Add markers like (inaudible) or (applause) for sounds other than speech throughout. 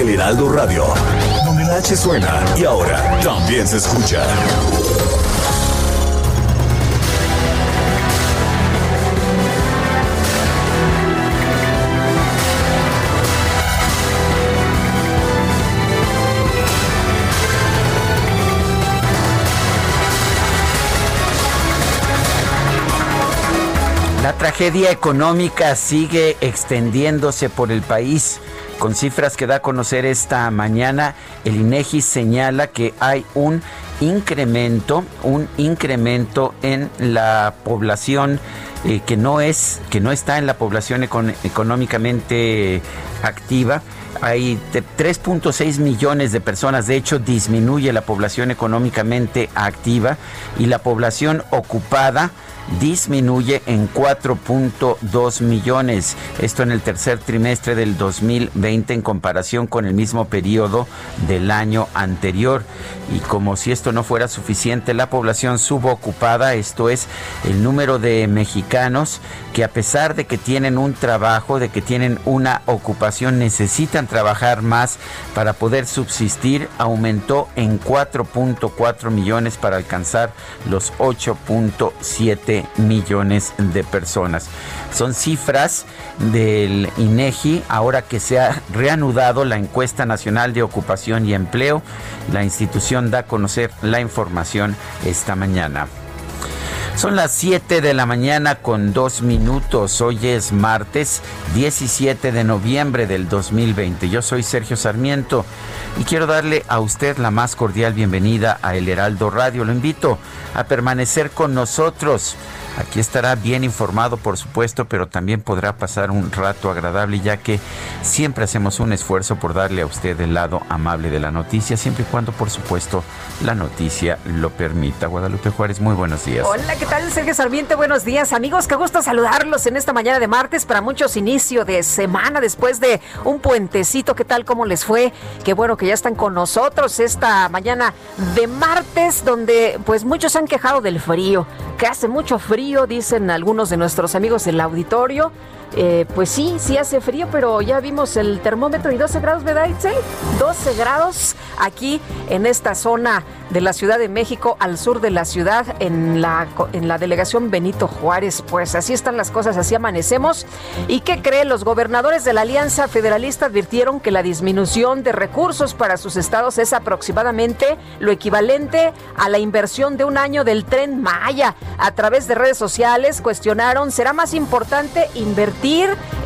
El Heraldo Radio, donde la H suena y ahora también se escucha. La tragedia económica sigue extendiéndose por el país. Con cifras que da a conocer esta mañana, el INEGI señala que hay un incremento, un incremento en la población eh, que no es, que no está en la población econ- económicamente activa. Hay de 3.6 millones de personas, de hecho disminuye la población económicamente activa y la población ocupada disminuye en 4.2 millones. Esto en el tercer trimestre del 2020 en comparación con el mismo periodo del año anterior. Y como si esto no fuera suficiente, la población subocupada, esto es el número de mexicanos que a pesar de que tienen un trabajo, de que tienen una ocupación, necesitan trabajar más para poder subsistir, aumentó en 4.4 millones para alcanzar los 8.7 millones de personas. Son cifras del INEGI ahora que se ha reanudado la encuesta nacional de ocupación y empleo. La institución da a conocer la información esta mañana. Son las 7 de la mañana con dos minutos. Hoy es martes 17 de noviembre del 2020. Yo soy Sergio Sarmiento y quiero darle a usted la más cordial bienvenida a El Heraldo Radio. Lo invito a permanecer con nosotros. Aquí estará bien informado, por supuesto, pero también podrá pasar un rato agradable, ya que siempre hacemos un esfuerzo por darle a usted el lado amable de la noticia, siempre y cuando, por supuesto, la noticia lo permita. Guadalupe Juárez, muy buenos días. Hola, ¿qué tal? Sergio Sarmiento, buenos días. Amigos, qué gusto saludarlos en esta mañana de martes. Para muchos, inicio de semana después de un puentecito. ¿Qué tal? ¿Cómo les fue? Qué bueno que ya están con nosotros esta mañana de martes, donde pues muchos han quejado del frío, que hace mucho frío, dicen algunos de nuestros amigos del auditorio. Eh, pues sí, sí hace frío, pero ya vimos el termómetro y 12 grados, ¿verdad, Itzel? 12 grados aquí en esta zona de la Ciudad de México, al sur de la ciudad, en la, en la delegación Benito Juárez. Pues así están las cosas, así amanecemos. ¿Y qué creen? Los gobernadores de la Alianza Federalista advirtieron que la disminución de recursos para sus estados es aproximadamente lo equivalente a la inversión de un año del tren Maya. A través de redes sociales cuestionaron, ¿será más importante invertir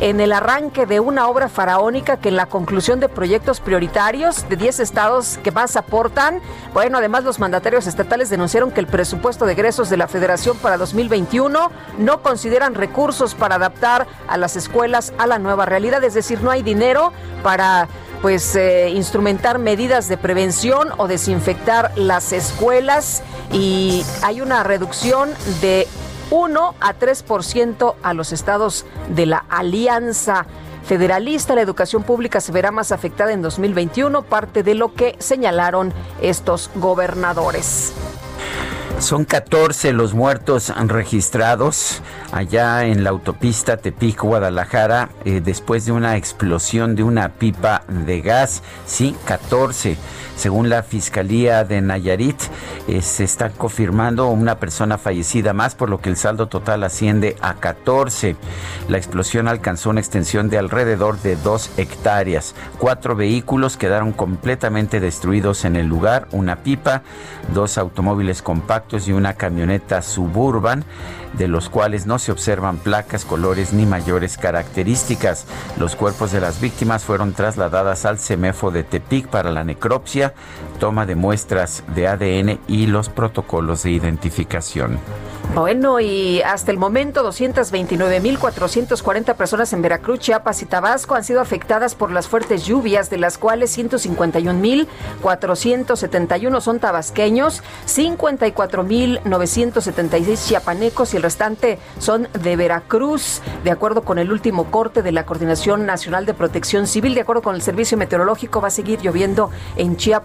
en el arranque de una obra faraónica que en la conclusión de proyectos prioritarios de 10 estados que más aportan? Bueno, además los mandatarios estatales denunciaron que el presupuesto de egresos de la Federación para 2021 no consideran recursos para adaptar a las escuelas a la nueva realidad, es decir, no hay dinero para pues eh, instrumentar medidas de prevención o desinfectar las escuelas y hay una reducción de 1 a 3% a los estados de la alianza federalista. La educación pública se verá más afectada en 2021, parte de lo que señalaron estos gobernadores. Son 14 los muertos registrados allá en la autopista Tepic-Guadalajara eh, después de una explosión de una pipa de gas. Sí, 14. Según la Fiscalía de Nayarit, eh, se está confirmando una persona fallecida más, por lo que el saldo total asciende a 14. La explosión alcanzó una extensión de alrededor de 2 hectáreas. Cuatro vehículos quedaron completamente destruidos en el lugar, una pipa, dos automóviles compactos y una camioneta suburban, de los cuales no se observan placas, colores ni mayores características. Los cuerpos de las víctimas fueron trasladadas al CEMEFO de Tepic para la necropsia, toma de muestras de ADN y los protocolos de identificación. Bueno, y hasta el momento 229.440 personas en Veracruz, Chiapas y Tabasco han sido afectadas por las fuertes lluvias, de las cuales 151.471 son tabasqueños, 54.976 chiapanecos y el restante son de Veracruz, de acuerdo con el último corte de la Coordinación Nacional de Protección Civil. De acuerdo con el Servicio Meteorológico, va a seguir lloviendo en Chiapas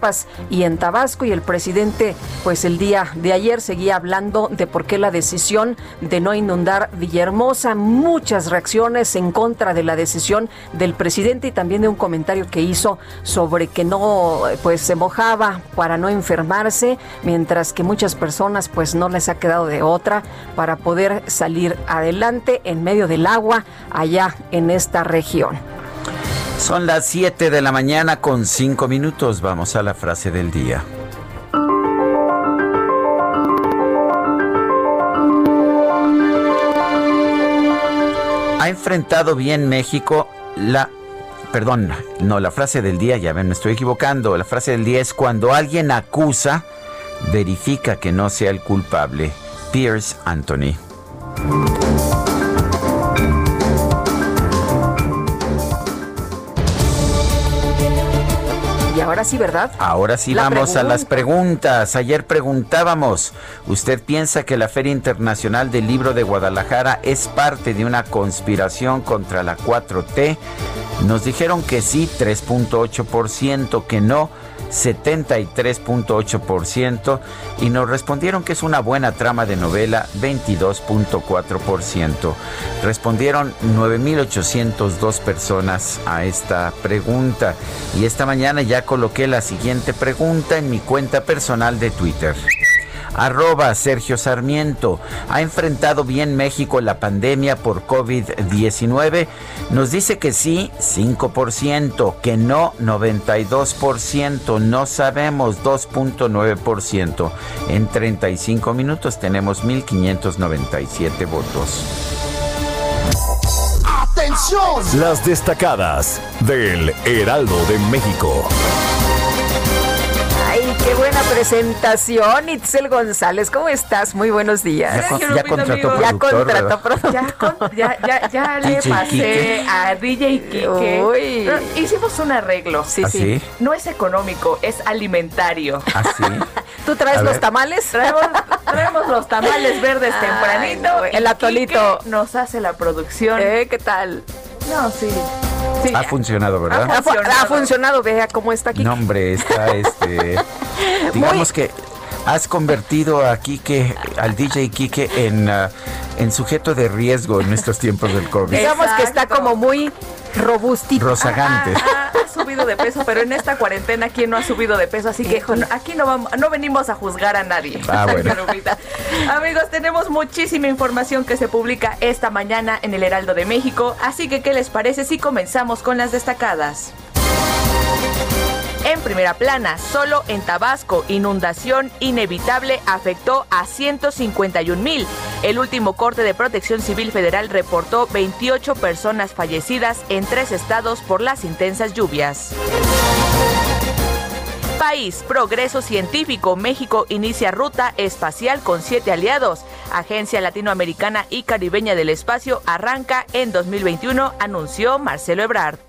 y en Tabasco y el presidente, pues el día de ayer seguía hablando de por qué la decisión de no inundar Villahermosa. Muchas reacciones en contra de la decisión del presidente y también de un comentario que hizo sobre que no pues se mojaba para no enfermarse, mientras que muchas personas pues no les ha quedado de otra para poder salir adelante en medio del agua allá en esta región. Son las 7 de la mañana con 5 minutos. Vamos a la frase del día. ha enfrentado bien México la... Perdón, no, la frase del día, ya ven, me estoy equivocando. La frase del día es cuando alguien acusa, verifica que no sea el culpable. Pierce Anthony. Ahora sí, ¿verdad? Ahora sí La vamos a las pregunta. preguntas. Ayer preguntábamos, ¿usted piensa que la Feria Internacional del Libro de Guadalajara es parte de una conspiración contra la 4T? Nos dijeron que sí, 3.8%, que no, 73.8% y nos respondieron que es una buena trama de novela 22.4%. Respondieron 9.802 personas a esta pregunta y esta mañana ya coloqué la siguiente pregunta en mi cuenta personal de Twitter. Arroba Sergio Sarmiento. ¿Ha enfrentado bien México la pandemia por COVID-19? Nos dice que sí, 5%, que no, 92%, no sabemos, 2.9%. En 35 minutos tenemos 1.597 votos. ¡Atención! Las destacadas del Heraldo de México. Qué buena presentación, Itzel González. ¿Cómo estás? Muy buenos días. Ya, con- contrató. Ya contrató. Ya, con- ya, ya, ya (laughs) le DJ pasé Quique. a DJ Kike. Uy. Hicimos un arreglo. Sí, ¿Ah, sí. sí? No es económico, es alimentario. ¿Así? (laughs) ¿Tú traes A los ver. tamales? Traemos, traemos los tamales verdes Ay, tempranito. no, el atolito. Quique nos hace la producción. ¿Eh? ¿Qué tal? No, sí. Sí. Ha funcionado, ¿verdad? Ha, fu- funcionado. ha funcionado, vea cómo está aquí. No, hombre, está este. (laughs) digamos que has convertido a Quique, al DJ Quique, en, ah, en sujeto de riesgo en estos tiempos del COVID. Digamos que está Exacto. como muy robustito. Rozagante. Ha, ha subido de peso, pero en esta cuarentena, ¿quién no ha subido de peso? Así que aquí no, vamos, no venimos a juzgar a nadie. Ah, (laughs) bueno. Amigos, tenemos muchísima información que se publica esta mañana en el Heraldo de México, así que ¿qué les parece si comenzamos con las destacadas? En primera plana, solo en Tabasco, inundación inevitable afectó a 151 mil. El último corte de Protección Civil Federal reportó 28 personas fallecidas en tres estados por las intensas lluvias. País, progreso científico. México inicia ruta espacial con siete aliados. Agencia Latinoamericana y Caribeña del Espacio arranca en 2021, anunció Marcelo Ebrard.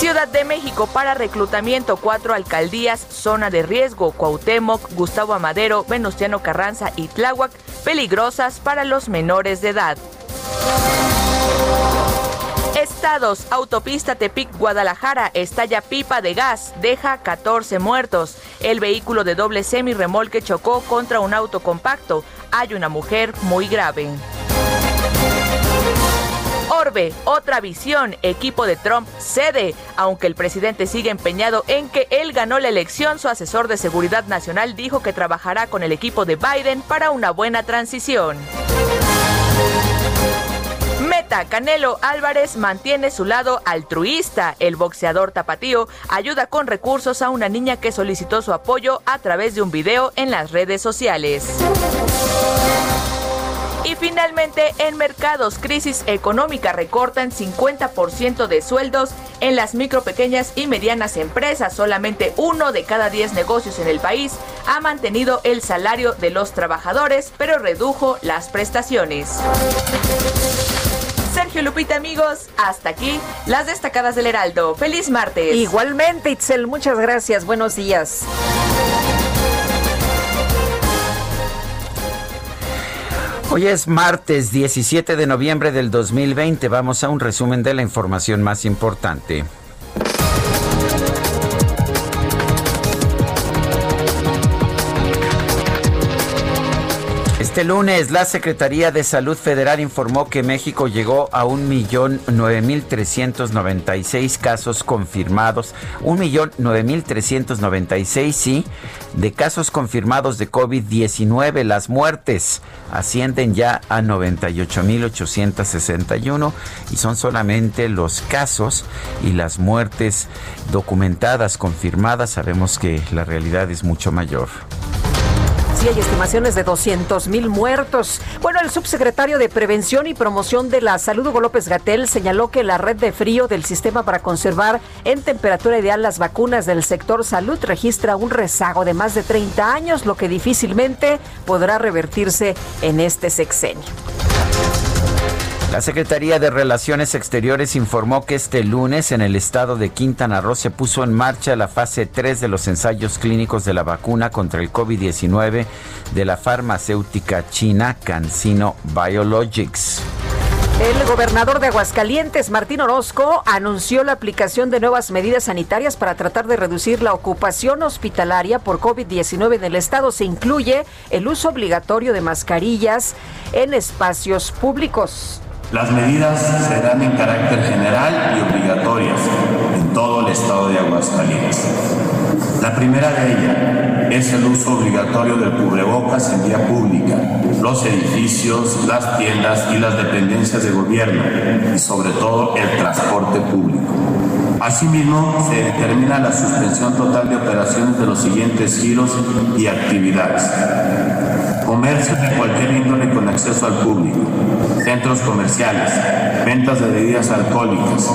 Ciudad de México para reclutamiento, cuatro alcaldías, zona de riesgo, Cuauhtémoc, Gustavo Amadero, Venustiano Carranza y Tláhuac, peligrosas para los menores de edad. Estados, autopista Tepic-Guadalajara, estalla pipa de gas, deja 14 muertos. El vehículo de doble semirremolque chocó contra un auto compacto. Hay una mujer muy grave. Orbe, otra visión, equipo de Trump cede. Aunque el presidente sigue empeñado en que él ganó la elección, su asesor de seguridad nacional dijo que trabajará con el equipo de Biden para una buena transición. atleta Canelo Álvarez mantiene su lado altruista. El boxeador tapatío ayuda con recursos a una niña que solicitó su apoyo a través de un video en las redes sociales. Y finalmente, en mercados, crisis económica recortan 50% de sueldos en las micro, pequeñas y medianas empresas. Solamente uno de cada diez negocios en el país ha mantenido el salario de los trabajadores, pero redujo las prestaciones. Sergio Lupita, amigos, hasta aquí las destacadas del Heraldo. Feliz martes. Igualmente, Itzel, muchas gracias. Buenos días. Hoy es martes 17 de noviembre del 2020. Vamos a un resumen de la información más importante. Este lunes, la Secretaría de Salud Federal informó que México llegó a 1.9396 casos confirmados. 1.9396, sí, de casos confirmados de COVID-19. Las muertes ascienden ya a 98.861 y son solamente los casos y las muertes documentadas, confirmadas. Sabemos que la realidad es mucho mayor. Hay estimaciones de 200 mil muertos. Bueno, el subsecretario de Prevención y Promoción de la Salud, Hugo López Gatel, señaló que la red de frío del sistema para conservar en temperatura ideal las vacunas del sector salud registra un rezago de más de 30 años, lo que difícilmente podrá revertirse en este sexenio. La Secretaría de Relaciones Exteriores informó que este lunes en el estado de Quintana Roo se puso en marcha la fase 3 de los ensayos clínicos de la vacuna contra el COVID-19 de la farmacéutica china CanSino Biologics. El gobernador de Aguascalientes, Martín Orozco, anunció la aplicación de nuevas medidas sanitarias para tratar de reducir la ocupación hospitalaria por COVID-19 en el estado. Se incluye el uso obligatorio de mascarillas en espacios públicos. Las medidas serán en carácter general y obligatorias en todo el estado de Aguascalientes. La primera de ellas es el uso obligatorio del cubrebocas en vía pública, los edificios, las tiendas y las dependencias de gobierno y sobre todo el transporte público. Asimismo, se determina la suspensión total de operaciones de los siguientes giros y actividades comercio de cualquier índole con acceso al público, centros comerciales, ventas de bebidas alcohólicas,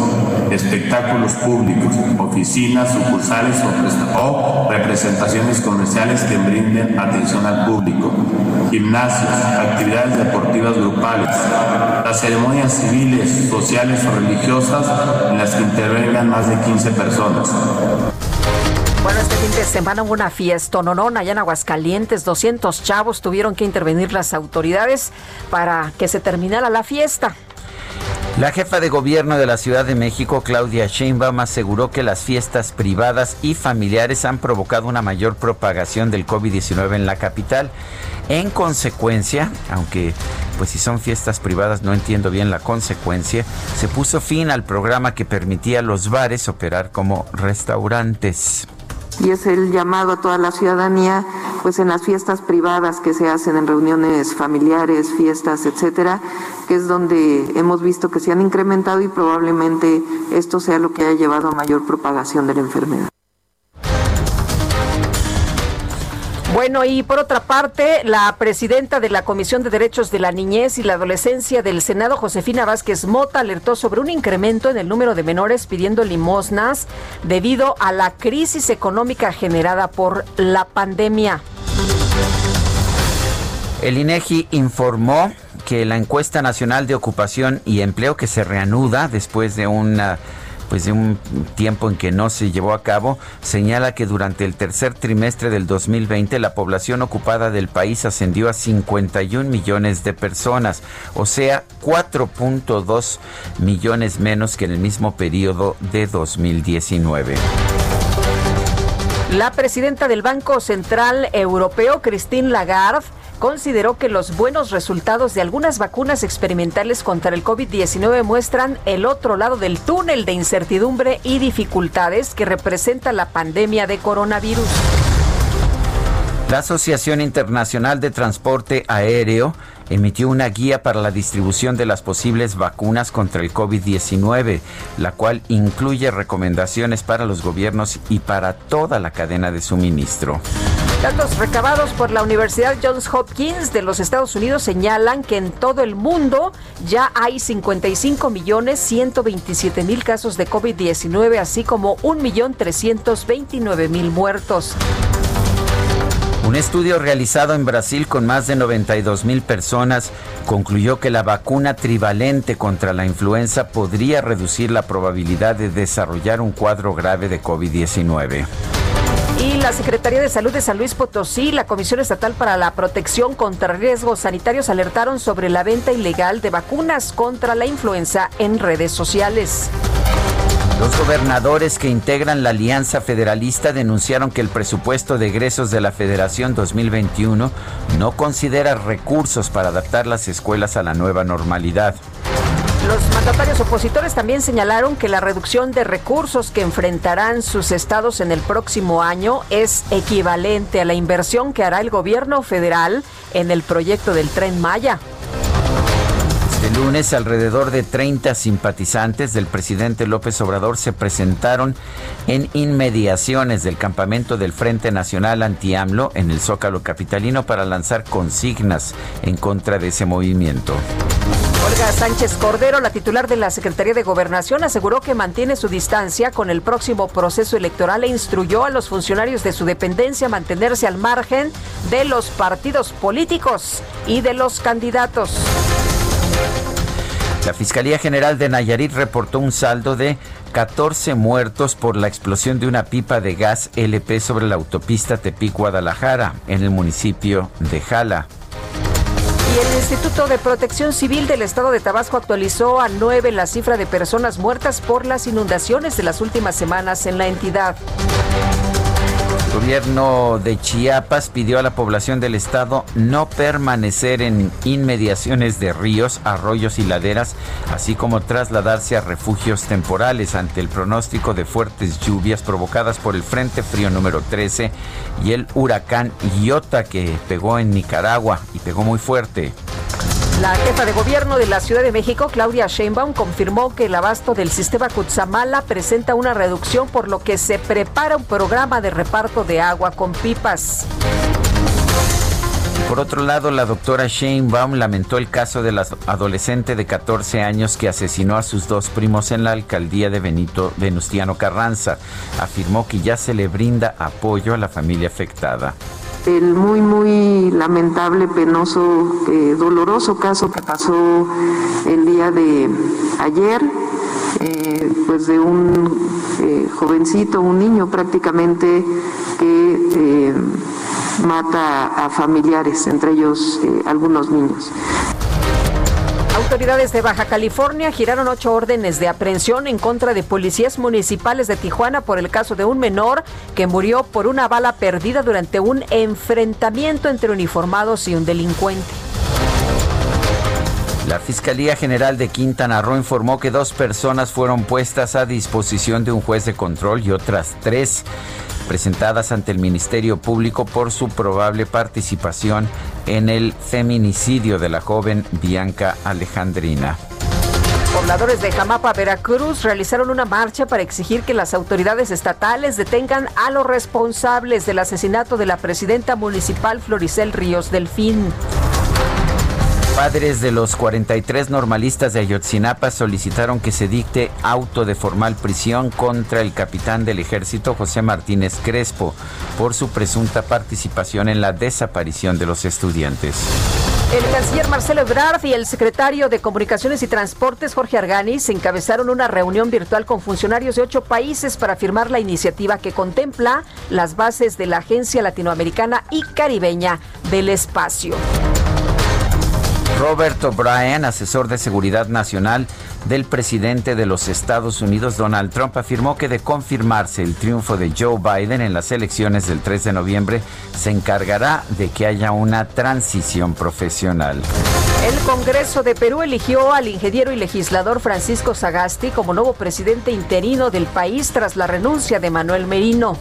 espectáculos públicos, oficinas, sucursales o, representaciones comerciales que brinden atención al público, gimnasios, actividades deportivas grupales, las ceremonias civiles, sociales o religiosas en las que intervengan más de 15 personas. Bueno, este fin de semana hubo una fiesta no allá en Aguascalientes. 200 chavos tuvieron que intervenir las autoridades para que se terminara la fiesta. La jefa de gobierno de la Ciudad de México, Claudia Sheinbaum, aseguró que las fiestas privadas y familiares han provocado una mayor propagación del COVID-19 en la capital. En consecuencia, aunque pues si son fiestas privadas no entiendo bien la consecuencia, se puso fin al programa que permitía a los bares operar como restaurantes y es el llamado a toda la ciudadanía, pues en las fiestas privadas que se hacen en reuniones familiares, fiestas, etcétera, que es donde hemos visto que se han incrementado y probablemente esto sea lo que haya llevado a mayor propagación de la enfermedad. Bueno, y por otra parte, la presidenta de la Comisión de Derechos de la Niñez y la Adolescencia del Senado, Josefina Vázquez Mota, alertó sobre un incremento en el número de menores pidiendo limosnas debido a la crisis económica generada por la pandemia. El INEGI informó que la encuesta nacional de ocupación y empleo que se reanuda después de una pues de un tiempo en que no se llevó a cabo, señala que durante el tercer trimestre del 2020 la población ocupada del país ascendió a 51 millones de personas, o sea, 4.2 millones menos que en el mismo periodo de 2019. La presidenta del Banco Central Europeo, Christine Lagarde, consideró que los buenos resultados de algunas vacunas experimentales contra el COVID-19 muestran el otro lado del túnel de incertidumbre y dificultades que representa la pandemia de coronavirus. La Asociación Internacional de Transporte Aéreo emitió una guía para la distribución de las posibles vacunas contra el COVID-19, la cual incluye recomendaciones para los gobiernos y para toda la cadena de suministro. Datos recabados por la Universidad Johns Hopkins de los Estados Unidos señalan que en todo el mundo ya hay 55 millones 127 mil casos de COVID-19, así como 1 millón 329 mil muertos. Un estudio realizado en Brasil con más de 92 mil personas concluyó que la vacuna trivalente contra la influenza podría reducir la probabilidad de desarrollar un cuadro grave de COVID-19. La Secretaría de Salud de San Luis Potosí y la Comisión Estatal para la Protección contra Riesgos Sanitarios alertaron sobre la venta ilegal de vacunas contra la influenza en redes sociales. Los gobernadores que integran la Alianza Federalista denunciaron que el presupuesto de egresos de la Federación 2021 no considera recursos para adaptar las escuelas a la nueva normalidad. Los mandatarios opositores también señalaron que la reducción de recursos que enfrentarán sus estados en el próximo año es equivalente a la inversión que hará el gobierno federal en el proyecto del tren Maya. Este lunes, alrededor de 30 simpatizantes del presidente López Obrador se presentaron en inmediaciones del campamento del Frente Nacional Anti-AMLO en el Zócalo Capitalino para lanzar consignas en contra de ese movimiento. Olga Sánchez Cordero, la titular de la Secretaría de Gobernación, aseguró que mantiene su distancia con el próximo proceso electoral e instruyó a los funcionarios de su dependencia a mantenerse al margen de los partidos políticos y de los candidatos. La Fiscalía General de Nayarit reportó un saldo de 14 muertos por la explosión de una pipa de gas LP sobre la autopista Tepic-Guadalajara, en el municipio de Jala. Y el Instituto de Protección Civil del Estado de Tabasco actualizó a nueve la cifra de personas muertas por las inundaciones de las últimas semanas en la entidad. El gobierno de Chiapas pidió a la población del estado no permanecer en inmediaciones de ríos, arroyos y laderas, así como trasladarse a refugios temporales ante el pronóstico de fuertes lluvias provocadas por el Frente Frío número 13 y el huracán Iota que pegó en Nicaragua y pegó muy fuerte. La jefa de gobierno de la Ciudad de México, Claudia Sheinbaum, confirmó que el abasto del sistema Cutzamala presenta una reducción, por lo que se prepara un programa de reparto de agua con pipas. Por otro lado, la doctora Sheinbaum lamentó el caso de la adolescente de 14 años que asesinó a sus dos primos en la alcaldía de Benito Venustiano Carranza. Afirmó que ya se le brinda apoyo a la familia afectada el muy, muy lamentable, penoso, eh, doloroso caso que pasó el día de ayer, eh, pues de un eh, jovencito, un niño prácticamente, que mata a familiares, entre ellos algunos niños. Autoridades de Baja California giraron ocho órdenes de aprehensión en contra de policías municipales de Tijuana por el caso de un menor que murió por una bala perdida durante un enfrentamiento entre uniformados y un delincuente. La Fiscalía General de Quintana Roo informó que dos personas fueron puestas a disposición de un juez de control y otras tres presentadas ante el Ministerio Público por su probable participación en el feminicidio de la joven Bianca Alejandrina. Pobladores de Jamapa, Veracruz, realizaron una marcha para exigir que las autoridades estatales detengan a los responsables del asesinato de la presidenta municipal Floricel Ríos Delfín. Padres de los 43 normalistas de Ayotzinapa solicitaron que se dicte auto de formal prisión contra el capitán del ejército José Martínez Crespo por su presunta participación en la desaparición de los estudiantes. El canciller Marcelo Ebrard y el secretario de Comunicaciones y Transportes Jorge Arganis encabezaron una reunión virtual con funcionarios de ocho países para firmar la iniciativa que contempla las bases de la Agencia Latinoamericana y Caribeña del Espacio. Robert O'Brien, asesor de seguridad nacional del presidente de los Estados Unidos, Donald Trump, afirmó que de confirmarse el triunfo de Joe Biden en las elecciones del 3 de noviembre, se encargará de que haya una transición profesional. El Congreso de Perú eligió al ingeniero y legislador Francisco Sagasti como nuevo presidente interino del país tras la renuncia de Manuel Merino.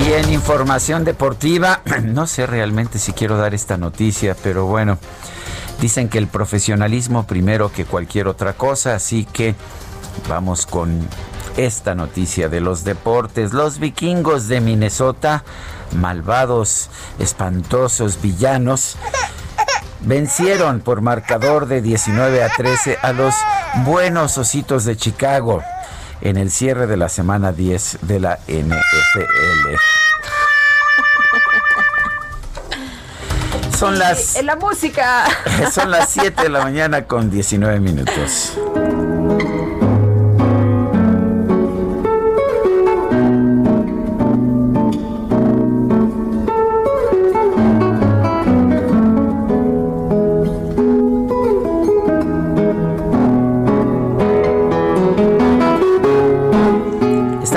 Y en información deportiva, (clears throat) no sé realmente si quiero dar esta noticia, pero bueno, dicen que el profesionalismo primero que cualquier otra cosa, así que vamos con esta noticia de los deportes. Los vikingos de Minnesota, malvados, espantosos villanos, vencieron por marcador de 19 a 13 a los buenos ositos de Chicago en el cierre de la semana 10 de la NFL. (laughs) Son las... En la música. (laughs) Son las 7 de la mañana con 19 minutos.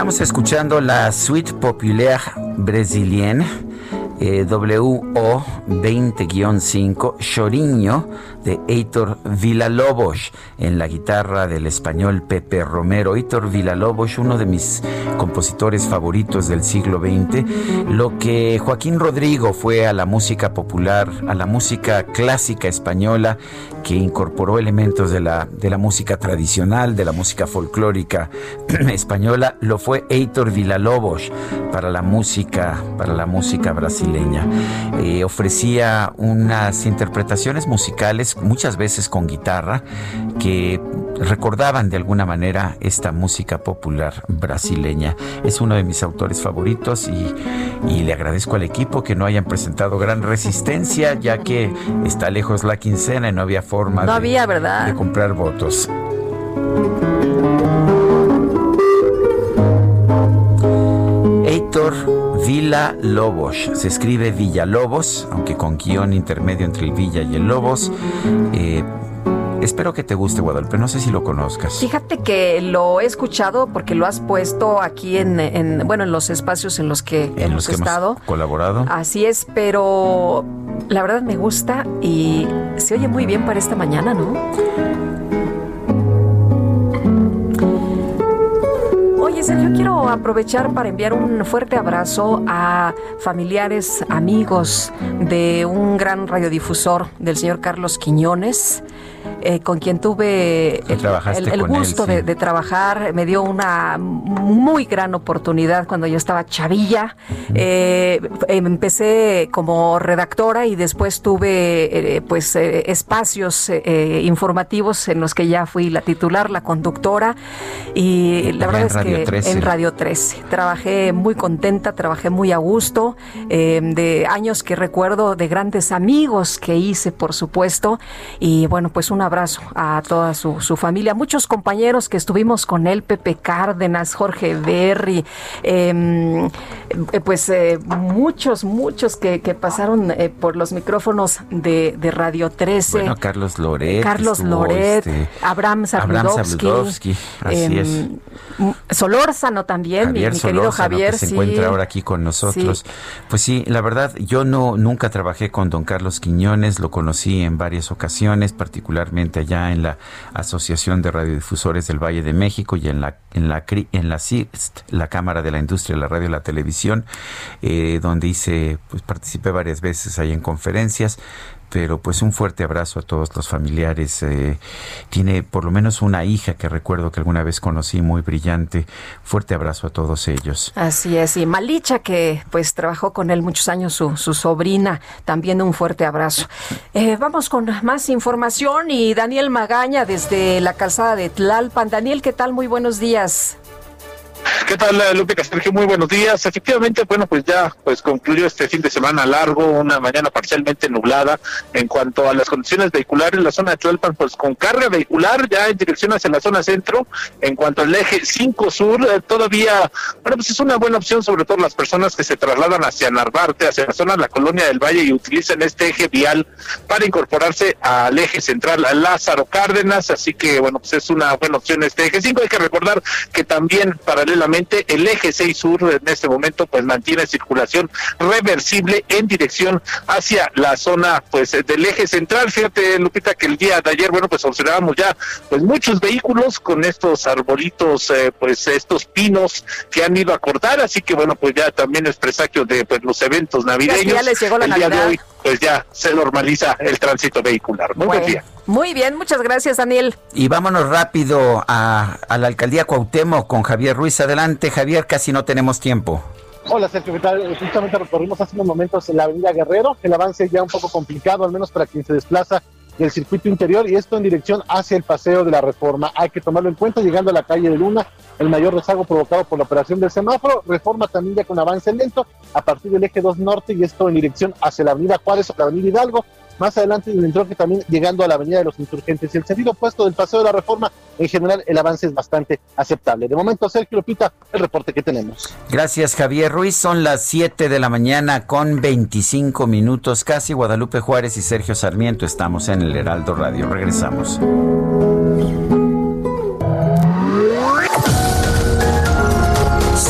Escuchando la Suite Populaire Brésilienne eh, WO20-5 Choriño de Heitor Villalobos en la guitarra del español Pepe Romero. Heitor Villalobos, uno de mis compositores favoritos del siglo XX. Lo que Joaquín Rodrigo fue a la música popular, a la música clásica española, que incorporó elementos de la, de la música tradicional, de la música folclórica (clears throat) española, lo fue Heitor Villalobos para la música, para la música brasileña. Eh, ofrecía unas interpretaciones musicales muchas veces con guitarra, que recordaban de alguna manera esta música popular brasileña. Es uno de mis autores favoritos y, le agradezco al equipo que no hayan presentado gran resistencia, ya que está lejos la quincena y no había forma había, ¿verdad? de comprar votos. Heitor Villa Lobos. Se escribe Villalobos, aunque con guion intermedio entre el Villa y el Lobos. Eh, espero que te guste, Guadalupe. No sé si lo conozcas. Fíjate que lo he escuchado porque lo has puesto aquí en, bueno, en los espacios en los que en hemos los que estado. Hemos colaborado. Así es, pero la verdad me gusta y se oye muy bien para esta mañana, ¿no? Yo quiero aprovechar para enviar un fuerte abrazo a familiares, amigos de un gran radiodifusor del señor Carlos Quiñones. Eh, con quien tuve el, gusto de, trabajar. Me dio una muy gran oportunidad cuando yo estaba chavilla. Eh, empecé como redactora y después tuve eh, pues espacios informativos en los que ya fui la titular, la conductora. Y la verdad es que en Radio 13 trabajé muy contenta, trabajé muy a gusto, de años que recuerdo, de grandes amigos que hice, por supuesto, y bueno, pues un abrazo a toda su, familia, muchos compañeros que estuvimos con él, Pepe Cárdenas, Jorge Berry, em, eh, pues eh, muchos, muchos que, pasaron eh, por los micrófonos de, Radio 13. Bueno, Carlos Loret. Carlos Loret, este, Abraham Zabludowski. así es. Em, Solórzano también, mi, querido Javier. Que se encuentra ahora aquí con nosotros. Pues sí, la verdad, yo no nunca trabajé con don Carlos Quiñones, lo conocí en varias ocasiones, particularmente allá en la Asociación de Radiodifusores del Valle de México y en la en la en la CIST, la Cámara de la Industria de la Radio y la Televisión, eh, donde hice, pues participé varias veces ahí en conferencias pero pues un fuerte abrazo a todos los familiares. Eh, tiene por lo menos una hija que recuerdo que alguna vez conocí muy brillante. Fuerte abrazo a todos ellos. Así es, y Malicha que pues trabajó con él muchos años, su, su sobrina, también un fuerte abrazo. Eh, vamos con más información y Daniel Magaña desde la calzada de Tlalpan. Daniel, ¿qué tal? Muy buenos días. ¿Qué tal, Lupe Sergio? Muy buenos días. Efectivamente, bueno, pues ya pues concluyó este fin de semana largo, una mañana parcialmente nublada. En cuanto a las condiciones vehiculares, la zona de Tlalpan, pues con carga vehicular ya en dirección hacia la zona centro. En cuanto al eje 5 sur, eh, todavía, bueno, pues es una buena opción, sobre todo las personas que se trasladan hacia Narvarte, hacia la zona de la colonia del Valle y utilizan este eje vial para incorporarse al eje central, a Lázaro Cárdenas. Así que, bueno, pues es una buena opción este eje 5. Hay que recordar que también paralelamente el eje 6 sur en este momento pues mantiene circulación reversible en dirección hacia la zona pues del eje central. Fíjate, Lupita, que el día de ayer, bueno, pues observábamos ya pues muchos vehículos con estos arbolitos, eh, pues estos pinos que han ido a cortar, así que bueno, pues ya también es presagio de pues los eventos navideños. Ya, les llegó la el Navidad. día de hoy pues ya se normaliza el tránsito vehicular. Muy buen Bueno, día. Muy bien, muchas gracias, Daniel. Y vámonos rápido a, a la alcaldía Cuauhtémoc con Javier Ruiz. Adelante, Javier, casi no tenemos tiempo. Hola Sergio, ¿qué tal? Justamente recorrimos hace unos momentos la avenida Guerrero, el avance ya un poco complicado, al menos para quien se desplaza del circuito interior y esto en dirección hacia el paseo de la reforma. Hay que tomarlo en cuenta llegando a la calle de Luna, el mayor rezago provocado por la operación del semáforo, reforma también ya con avance lento a partir del eje 2 norte y esto en dirección hacia la avenida Juárez o la avenida Hidalgo. Más adelante en el entronque también llegando a la avenida de los insurgentes y el sentido opuesto del paseo de la reforma, en general el avance es bastante aceptable. De momento, Sergio Lupita, el reporte que tenemos. Gracias, Javier Ruiz. Son las 7 de la mañana con 25 minutos casi. Guadalupe Juárez y Sergio Sarmiento estamos en el Heraldo Radio. Regresamos.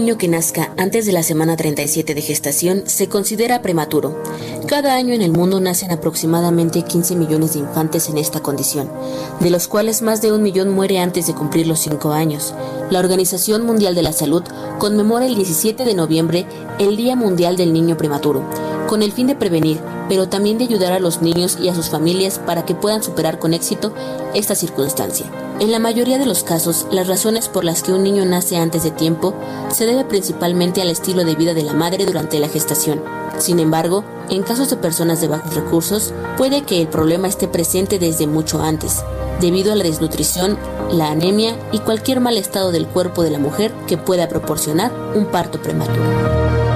Niño que nazca antes de la semana 37 de gestación se considera prematuro. Cada año en el mundo nacen aproximadamente 15 millones de infantes en esta condición, de los cuales más de un millón muere antes de cumplir los 5 años. La Organización Mundial de la Salud conmemora el 17 de noviembre el Día Mundial del Niño Prematuro, con el fin de prevenir, pero también de ayudar a los niños y a sus familias para que puedan superar con éxito esta circunstancia. En la mayoría de los casos, las razones por las que un niño nace antes de tiempo se debe principalmente al estilo de vida de la madre durante la gestación. Sin embargo, en casos de personas de bajos recursos, puede que el problema esté presente desde mucho antes, debido a la desnutrición, la anemia y cualquier mal estado del cuerpo de la mujer que pueda proporcionar un parto prematuro.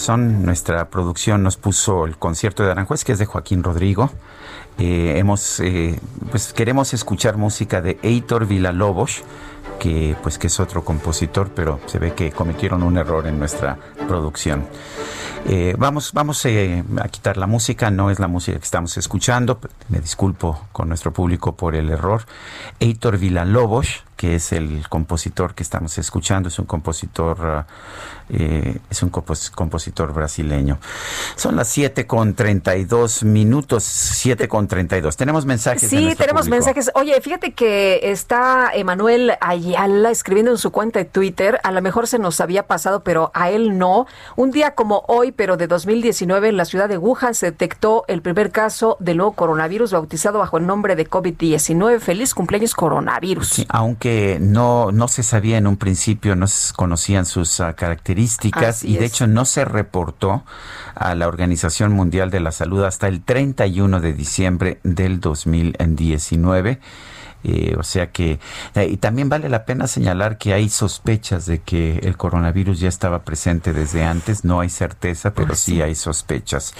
Razón, nuestra producción nos puso el concierto de Aranjuez, que es de Joaquín Rodrigo. Eh, hemos, eh, pues queremos escuchar música de Heitor Villalobos, que pues que es otro compositor, pero se ve que cometieron un error en nuestra producción. Eh, vamos, vamos eh, a quitar la música, no es la música que estamos escuchando. Me disculpo con nuestro público por el error. Heitor Villalobos, que es el compositor que estamos escuchando, es un compositor, eh, es un compos- compositor brasileño. Son las 7 con 32 minutos, 7 con 32. Tenemos mensajes. Sí, tenemos público. mensajes. Oye, fíjate que está Emanuel Ayala escribiendo en su cuenta de Twitter. A lo mejor se nos había pasado, pero a él no. Un día como hoy, pero de 2019, en la ciudad de Wuhan se detectó el primer caso del nuevo coronavirus bautizado bajo el nombre de COVID-19. Feliz cumpleaños coronavirus. Sí, aunque no, no se sabía en un principio, no se conocían sus ah, características Así y de es. hecho no se reportó a la Organización Mundial de la Salud hasta el 31 de diciembre del 2019. Eh, o sea que, eh, y también vale la pena señalar que hay sospechas de que el coronavirus ya estaba presente desde antes, no hay certeza, pero sí hay sospechas.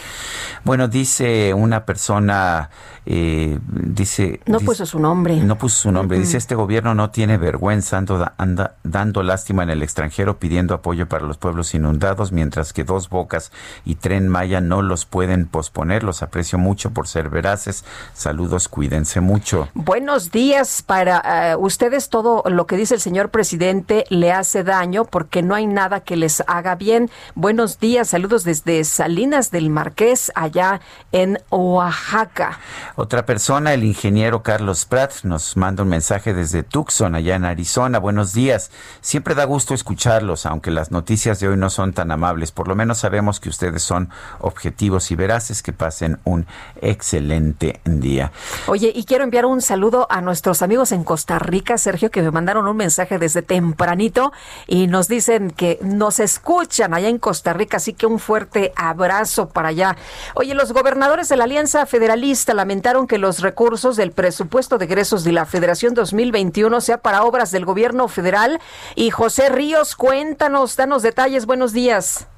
Bueno, dice una persona, eh, dice... No dice- puso su nombre. no puso su nombre. Dice, este gobierno no tiene vergüenza, anda dando lástima en el extranjero pidiendo apoyo para los pueblos inundados, mientras que Dos Bocas y Tren Maya no los pueden posponer. Los aprecio mucho por ser veraces. Saludos, cuídense mucho. Buenos días. Días para eh, ustedes. Todo lo que dice el señor presidente le hace daño porque no hay nada que les haga bien. Buenos días, saludos desde Salinas del Marqués, allá en Oaxaca. Otra persona, el ingeniero Carlos Pratt, nos manda un mensaje desde Tucson, allá en Arizona. Buenos días. Siempre da gusto escucharlos, aunque las noticias de hoy no son tan amables. Por lo menos sabemos que ustedes son objetivos y veraces. Que pasen un excelente día. Oye, y quiero enviar un saludo a nuestros amigos en Costa Rica, Sergio, que me mandaron un mensaje desde tempranito y nos dicen que nos escuchan allá en Costa Rica, así que un fuerte abrazo para allá. Oye, los gobernadores de la Alianza Federalista lamentaron que los recursos del presupuesto de egresos de la Federación 2021 sea para obras del gobierno federal. Y José Ríos, cuéntanos, danos detalles, buenos días.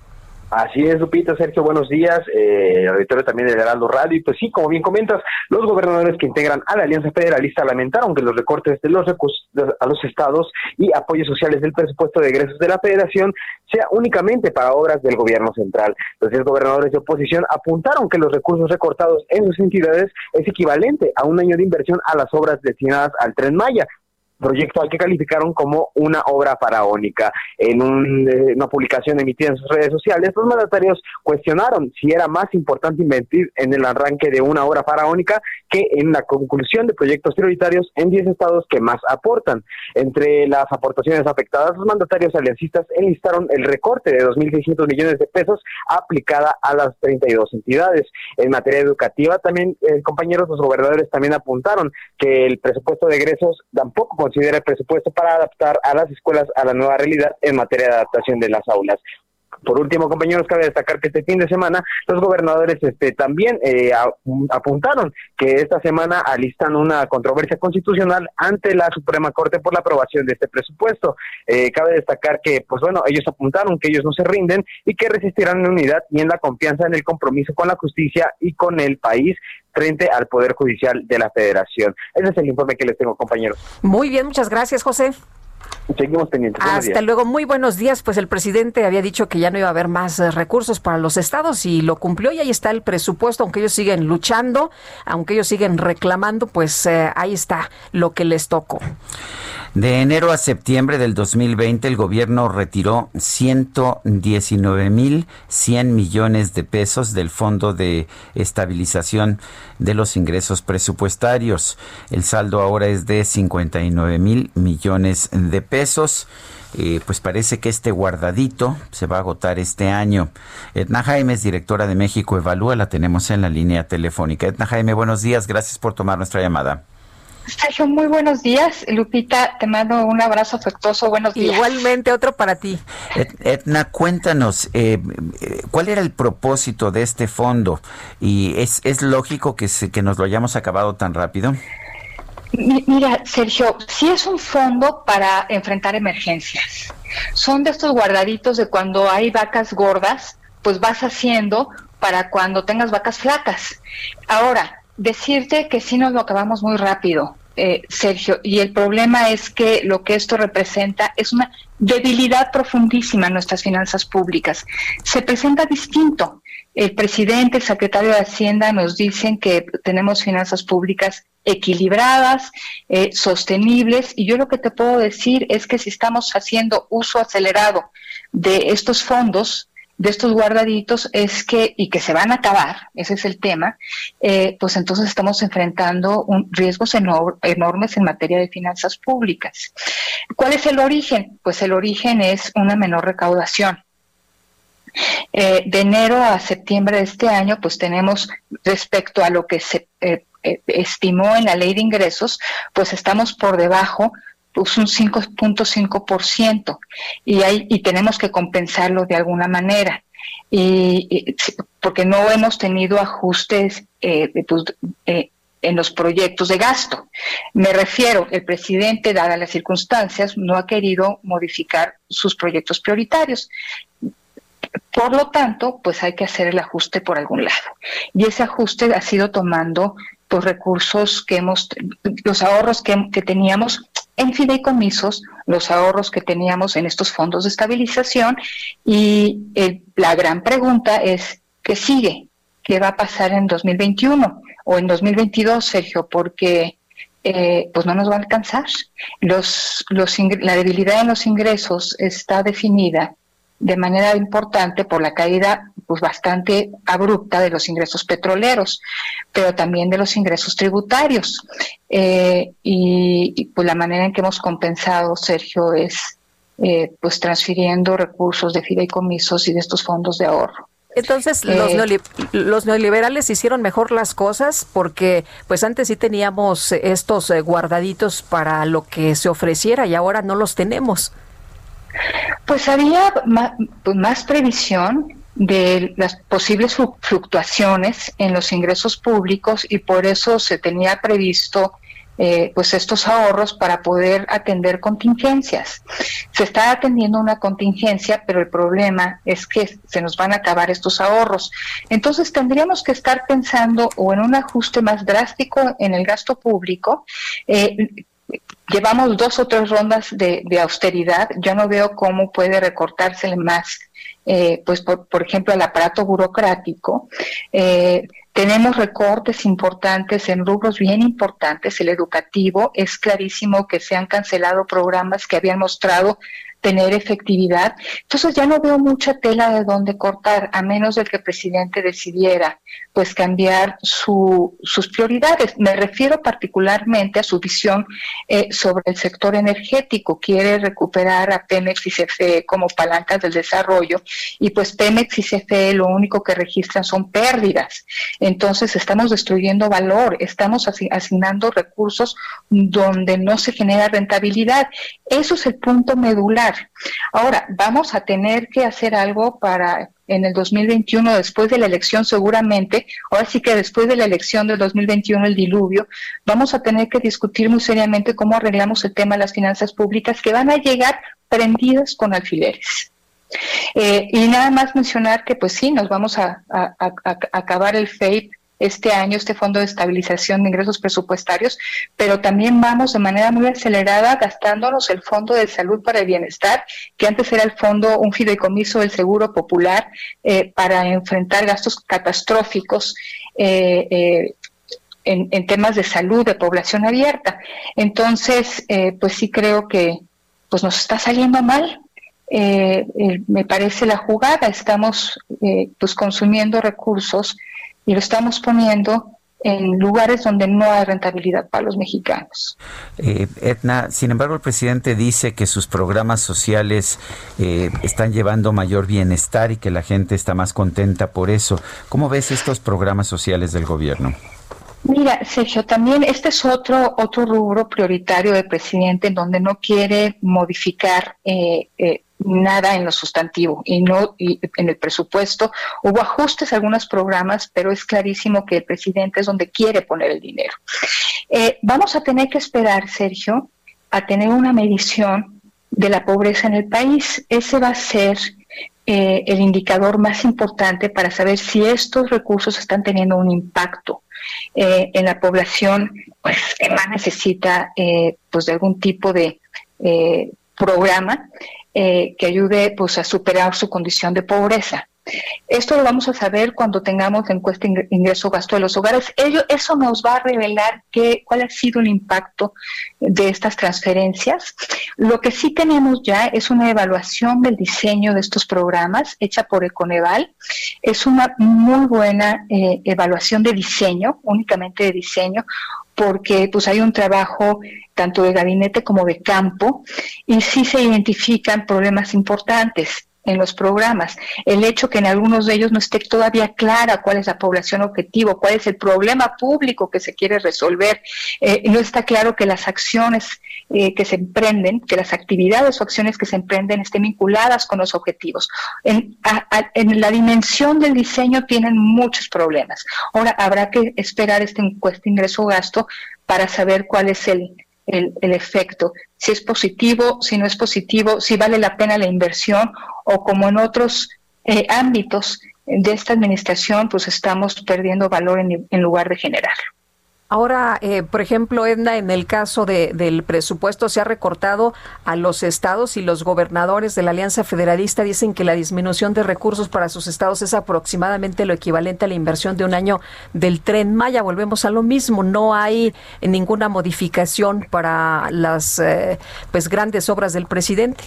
Así es, Lupita, Sergio, buenos días. Eh, auditorio también de Heraldo Radio. Pues sí, como bien comentas, los gobernadores que integran a la Alianza Federalista lamentaron que los recortes de los recursos a los estados y apoyos sociales del presupuesto de egresos de la Federación sea únicamente para obras del gobierno central. Los diez gobernadores de oposición apuntaron que los recursos recortados en sus entidades es equivalente a un año de inversión a las obras destinadas al Tren Maya, proyecto al que calificaron como una obra faraónica. En eh, una publicación emitida en sus redes sociales, los mandatarios cuestionaron si era más importante invertir en el arranque de una obra faraónica que en la conclusión de proyectos prioritarios en 10 estados que más aportan. Entre las aportaciones afectadas, los mandatarios aliancistas enlistaron el recorte de 2.600 millones de pesos aplicada a las 32 entidades. En materia educativa, también, eh, compañeros, los gobernadores también apuntaron que el presupuesto de egresos tampoco considera el presupuesto para adaptar a las escuelas a la nueva realidad en materia de adaptación de las aulas. Por último, compañeros, cabe destacar que este fin de semana los gobernadores este, también eh, apuntaron que esta semana alistan una controversia constitucional ante la Suprema Corte por la aprobación de este presupuesto. Eh, cabe destacar que, pues bueno, ellos apuntaron que ellos no se rinden y que resistirán en unidad y en la confianza en el compromiso con la justicia y con el país frente al Poder Judicial de la Federación. Ese es el informe que les tengo, compañeros. Muy bien, muchas gracias, José. Seguimos pendientes. Hasta luego, muy buenos días. Pues el presidente había dicho que ya no iba a haber más eh, recursos para los estados y lo cumplió y ahí está el presupuesto, aunque ellos siguen luchando, aunque ellos siguen reclamando, pues eh, ahí está lo que les tocó. De enero a septiembre del 2020, el gobierno retiró 119.100 millones de pesos del Fondo de Estabilización de los Ingresos Presupuestarios. El saldo ahora es de 59 mil millones de pesos. Eh, pues parece que este guardadito se va a agotar este año. Edna Jaime es directora de México Evalúa, la tenemos en la línea telefónica. Edna Jaime, buenos días, gracias por tomar nuestra llamada. Sergio, muy buenos días. Lupita, te mando un abrazo afectuoso. Buenos días. Igualmente, otro para ti. Edna, cuéntanos, eh, eh, ¿cuál era el propósito de este fondo? ¿Y es, es lógico que, se, que nos lo hayamos acabado tan rápido? Mira, Sergio, sí es un fondo para enfrentar emergencias. Son de estos guardaditos de cuando hay vacas gordas, pues vas haciendo para cuando tengas vacas flacas. Ahora, decirte que sí nos lo acabamos muy rápido, eh, Sergio, y el problema es que lo que esto representa es una debilidad profundísima en nuestras finanzas públicas. Se presenta distinto. El presidente, el secretario de Hacienda nos dicen que tenemos finanzas públicas equilibradas, eh, sostenibles, y yo lo que te puedo decir es que si estamos haciendo uso acelerado de estos fondos, de estos guardaditos es que, y que se van a acabar, ese es el tema, eh, pues entonces estamos enfrentando un, riesgos enormes en materia de finanzas públicas. ¿Cuál es el origen? Pues el origen es una menor recaudación. Eh, de enero a septiembre de este año, pues tenemos respecto a lo que se eh, estimó en la ley de ingresos, pues estamos por debajo pues un 5.5% y, hay, y tenemos que compensarlo de alguna manera. Y, porque no hemos tenido ajustes eh, pues, eh, en los proyectos de gasto. Me refiero, el presidente, dadas las circunstancias, no ha querido modificar sus proyectos prioritarios. Por lo tanto, pues hay que hacer el ajuste por algún lado. Y ese ajuste ha sido tomando los recursos que hemos, los ahorros que, que teníamos en fideicomisos, los ahorros que teníamos en estos fondos de estabilización y la gran pregunta es, ¿qué sigue? ¿Qué va a pasar en 2021 o en 2022, Sergio? Porque eh, pues no nos va a alcanzar. Los, los, la debilidad en los ingresos está definida de manera importante por la caída pues bastante abrupta de los ingresos petroleros, pero también de los ingresos tributarios. Eh, y, pues la manera en que hemos compensado, Sergio, es eh, pues transfiriendo recursos de fideicomisos y de estos fondos de ahorro. Entonces, los, eh, los, neoliberales hicieron mejor las cosas porque pues antes sí teníamos estos guardaditos para lo que se ofreciera y ahora no los tenemos. Pues había pues, más, previsión de las posibles fluctuaciones en los ingresos públicos y por eso se tenía previsto eh, pues estos ahorros para poder atender contingencias. Se está atendiendo una contingencia, pero el problema es que se nos van a acabar estos ahorros. Entonces tendríamos que estar pensando o en un ajuste más drástico en el gasto público, eh, llevamos dos o tres rondas de, austeridad. Yo no veo cómo puede recortársele más, eh, pues por, por, ejemplo, el aparato burocrático. Eh, tenemos recortes importantes en rubros bien importantes. El educativo es clarísimo que se han cancelado programas que habían mostrado tener efectividad. Entonces ya no veo mucha tela de dónde cortar, a menos de que el presidente decidiera pues cambiar su, sus prioridades. Me refiero particularmente a su visión eh, sobre el sector energético. Quiere recuperar a Pemex y CFE como palancas del desarrollo y pues Pemex y CFE lo único que registran son pérdidas. Entonces estamos destruyendo valor, estamos asignando recursos donde no se genera rentabilidad. Eso es el punto medular. Ahora, vamos a tener que hacer algo para en el 2021, después de la elección seguramente, ahora sí que después de la elección del 2021, el diluvio, vamos a tener que discutir muy seriamente cómo arreglamos el tema de las finanzas públicas que van a llegar prendidas con alfileres. Eh, y nada más mencionar que pues sí, nos vamos a, a acabar el FAPE este año este Fondo de Estabilización de Ingresos Presupuestarios, pero también vamos de manera muy acelerada gastándonos el Fondo de Salud para el Bienestar, que antes era el fondo, un fideicomiso del Seguro Popular eh, para enfrentar gastos catastróficos. Eh, eh, en, temas de salud de población abierta. Entonces, pues sí creo que pues nos está saliendo mal. me parece la jugada. Estamos pues consumiendo recursos y lo estamos poniendo en lugares donde no hay rentabilidad para los mexicanos. Eh, Edna, sin embargo, el presidente dice que sus programas sociales eh, están llevando mayor bienestar y que la gente está más contenta por eso. ¿Cómo ves estos programas sociales del gobierno? Mira, Sergio, también este es otro otro rubro prioritario del presidente en donde no quiere modificar eh, eh nada en lo sustantivo y no en el presupuesto. Hubo ajustes a algunos programas, pero es clarísimo que el presidente es donde quiere poner el dinero. Eh, vamos a tener que esperar, Sergio, a tener una medición de la pobreza en el país. Ese va a ser eh, el indicador más importante para saber si estos recursos están teniendo un impacto eh, en la población pues, que más necesita pues, de algún tipo de programa eh, que ayude pues, a superar su condición de pobreza. Esto lo vamos a saber cuando tengamos la encuesta ingreso-gasto de los hogares. Eso nos va a revelar qué, cuál ha sido el impacto de estas transferencias. Lo que sí tenemos ya es una evaluación del diseño de estos programas hecha por Econeval. Es una muy buena eh, evaluación de diseño, únicamente de diseño, porque pues hay un trabajo tanto de gabinete como de campo y sí se identifican problemas importantes en los programas. El hecho que en algunos de ellos no esté todavía clara cuál es la población objetivo, cuál es el problema público que se quiere resolver, eh, no está claro que las acciones eh, que se emprenden, que las actividades o acciones que se emprenden estén vinculadas con los objetivos. En, en la dimensión del diseño tienen muchos problemas. Ahora habrá que esperar este encuesta ingreso-gasto para saber cuál es el, el, efecto, si es positivo, si no es positivo, si vale la pena la inversión o como en otros eh, ámbitos de esta administración, pues estamos perdiendo valor en, en lugar de generarlo. Ahora, eh, por ejemplo, Edna, en el caso de, del presupuesto se ha recortado a los estados y los gobernadores de la Alianza Federalista dicen que la disminución de recursos para sus estados es aproximadamente lo equivalente a la inversión de un año del tren Maya. Volvemos a lo mismo, no hay ninguna modificación para las eh, pues grandes obras del presidente.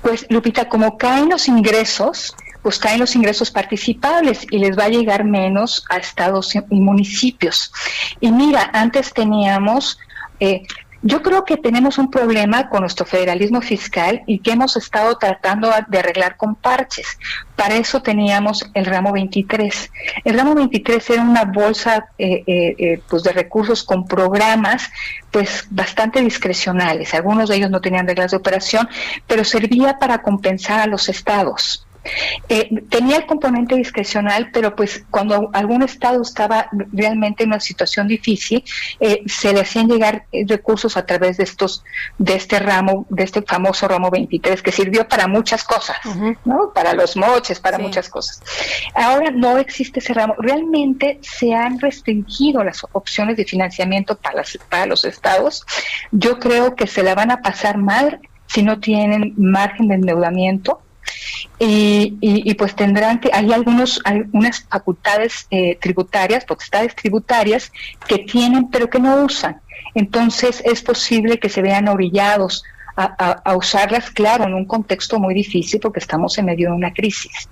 Pues Lupita, como caen los ingresos, pues caen los ingresos participables y les va a llegar menos a estados y municipios. Y mira, antes teníamos eh, yo creo que tenemos un problema con nuestro federalismo fiscal y que hemos estado tratando de arreglar con parches. Para eso teníamos el ramo 23. El ramo 23 era una bolsa eh, eh, eh, pues de recursos con programas pues bastante discrecionales. Algunos de ellos no tenían reglas de operación, pero servía para compensar a los estados. Eh, tenía el componente discrecional, pero pues cuando algún estado estaba realmente en una situación difícil, eh, se le hacían llegar eh, recursos a través de estos, de este ramo, de este famoso ramo 23, que sirvió para muchas cosas, ¿no? Para los moches, para muchas cosas. Ahora no existe ese ramo. Realmente se han restringido las opciones de financiamiento para, para los estados. Yo creo que se la van a pasar mal si no tienen margen de endeudamiento y, pues tendrán que, hay algunos, algunas facultades eh, tributarias, potestades tributarias que tienen pero que no usan. Entonces es posible que se vean orillados a, usarlas, claro, en un contexto muy difícil porque estamos en medio de una crisis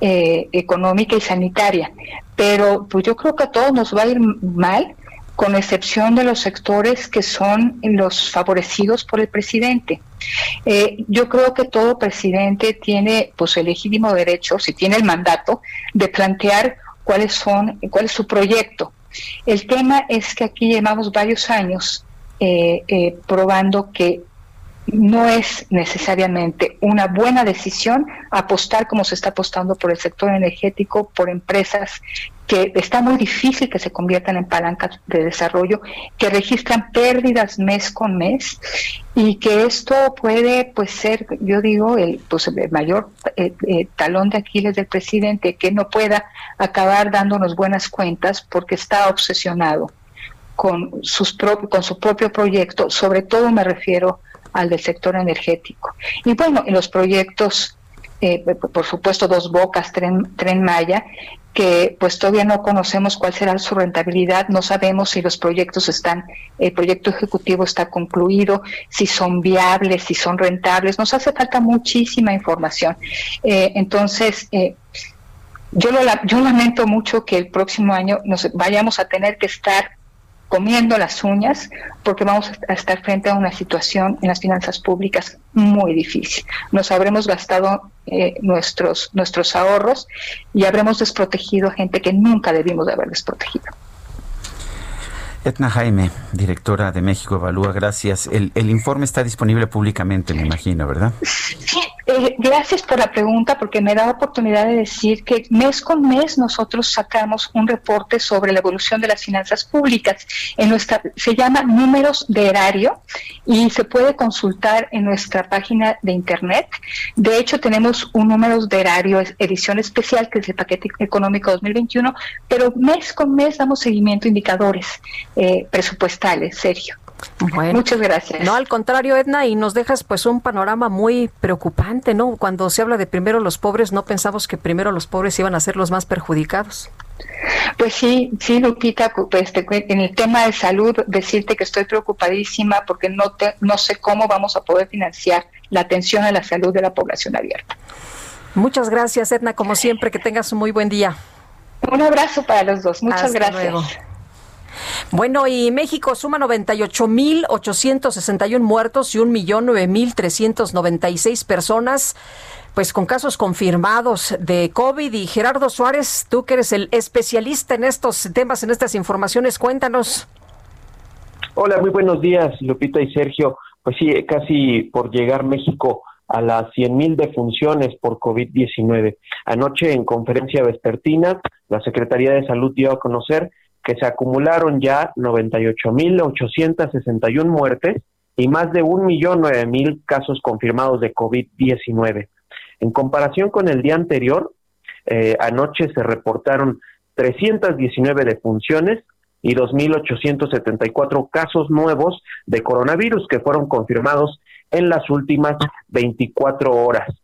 eh, económica y sanitaria. Pero pues yo creo que a todos nos va a ir mal con excepción de los sectores que son los favorecidos por el presidente. Eh, yo creo que todo presidente tiene pues el legítimo derecho, si tiene el mandato, de plantear cuáles son, cuál es su proyecto. El tema es que aquí llevamos varios años eh, eh, probando que no es necesariamente una buena decisión apostar como se está apostando por el sector energético, por empresas que está muy difícil que se conviertan en palancas de desarrollo, que registran pérdidas mes con mes y que esto puede pues ser, yo digo, el, pues, el mayor eh, eh, talón de Aquiles del presidente, que no pueda acabar dándonos buenas cuentas porque está obsesionado con, sus con su propio proyecto, sobre todo me refiero al del sector energético. Y bueno, en los proyectos, eh, por supuesto, Dos Bocas, Tren, Tren Maya, que pues todavía no conocemos cuál será su rentabilidad, no sabemos si los proyectos están, el proyecto ejecutivo está concluido, si son viables, si son rentables, nos hace falta muchísima información. Eh, entonces, eh, yo, lo, yo lamento mucho que el próximo año nos vayamos a tener que estar comiendo las uñas porque vamos a estar frente a una situación en las finanzas públicas muy difícil. Nos habremos gastado eh, nuestros, nuestros ahorros y habremos desprotegido a gente que nunca debimos de haber desprotegido. Etna Jaime, directora de México Evalúa, gracias. El, el informe está disponible públicamente, me imagino, ¿verdad? Sí, eh, gracias por la pregunta, porque me da oportunidad de decir que mes con mes nosotros sacamos un reporte sobre la evolución de las finanzas públicas. En nuestra, se llama Números de Erario y se puede consultar en nuestra página de internet. De hecho, tenemos un Números de Erario edición especial, que es el paquete económico 2021, pero mes con mes damos seguimiento a indicadores eh, presupuestales, Sergio. Muchas gracias. No, al contrario, Edna, y nos dejas pues un panorama muy preocupante, ¿no? Cuando se habla de primero los pobres, no pensamos que primero los pobres iban a ser los más perjudicados. Pues sí, sí, Lupita, pues en el tema de salud, decirte que estoy preocupadísima porque no, te, no sé cómo vamos a poder financiar la atención a la salud de la población abierta. Muchas gracias, Edna, como siempre, que tengas un muy buen día. Un abrazo para los dos, muchas gracias. Bueno, y México suma 98.861 muertos y 1.009.396 personas pues con casos confirmados de COVID. Y Gerardo Suárez, tú que eres el especialista en estos temas, en estas informaciones, cuéntanos. Hola, muy buenos días, Lupita y Sergio. Pues sí, casi por llegar México a las 100.000 defunciones por COVID-19. Anoche en conferencia vespertina, la Secretaría de Salud dio a conocer que se acumularon ya 98.861 muertes y más de 1.009.000 casos confirmados de COVID-19. En comparación con el día anterior, eh, anoche se reportaron 319 defunciones, y 2.874 casos nuevos de coronavirus que fueron confirmados en las últimas 24 horas.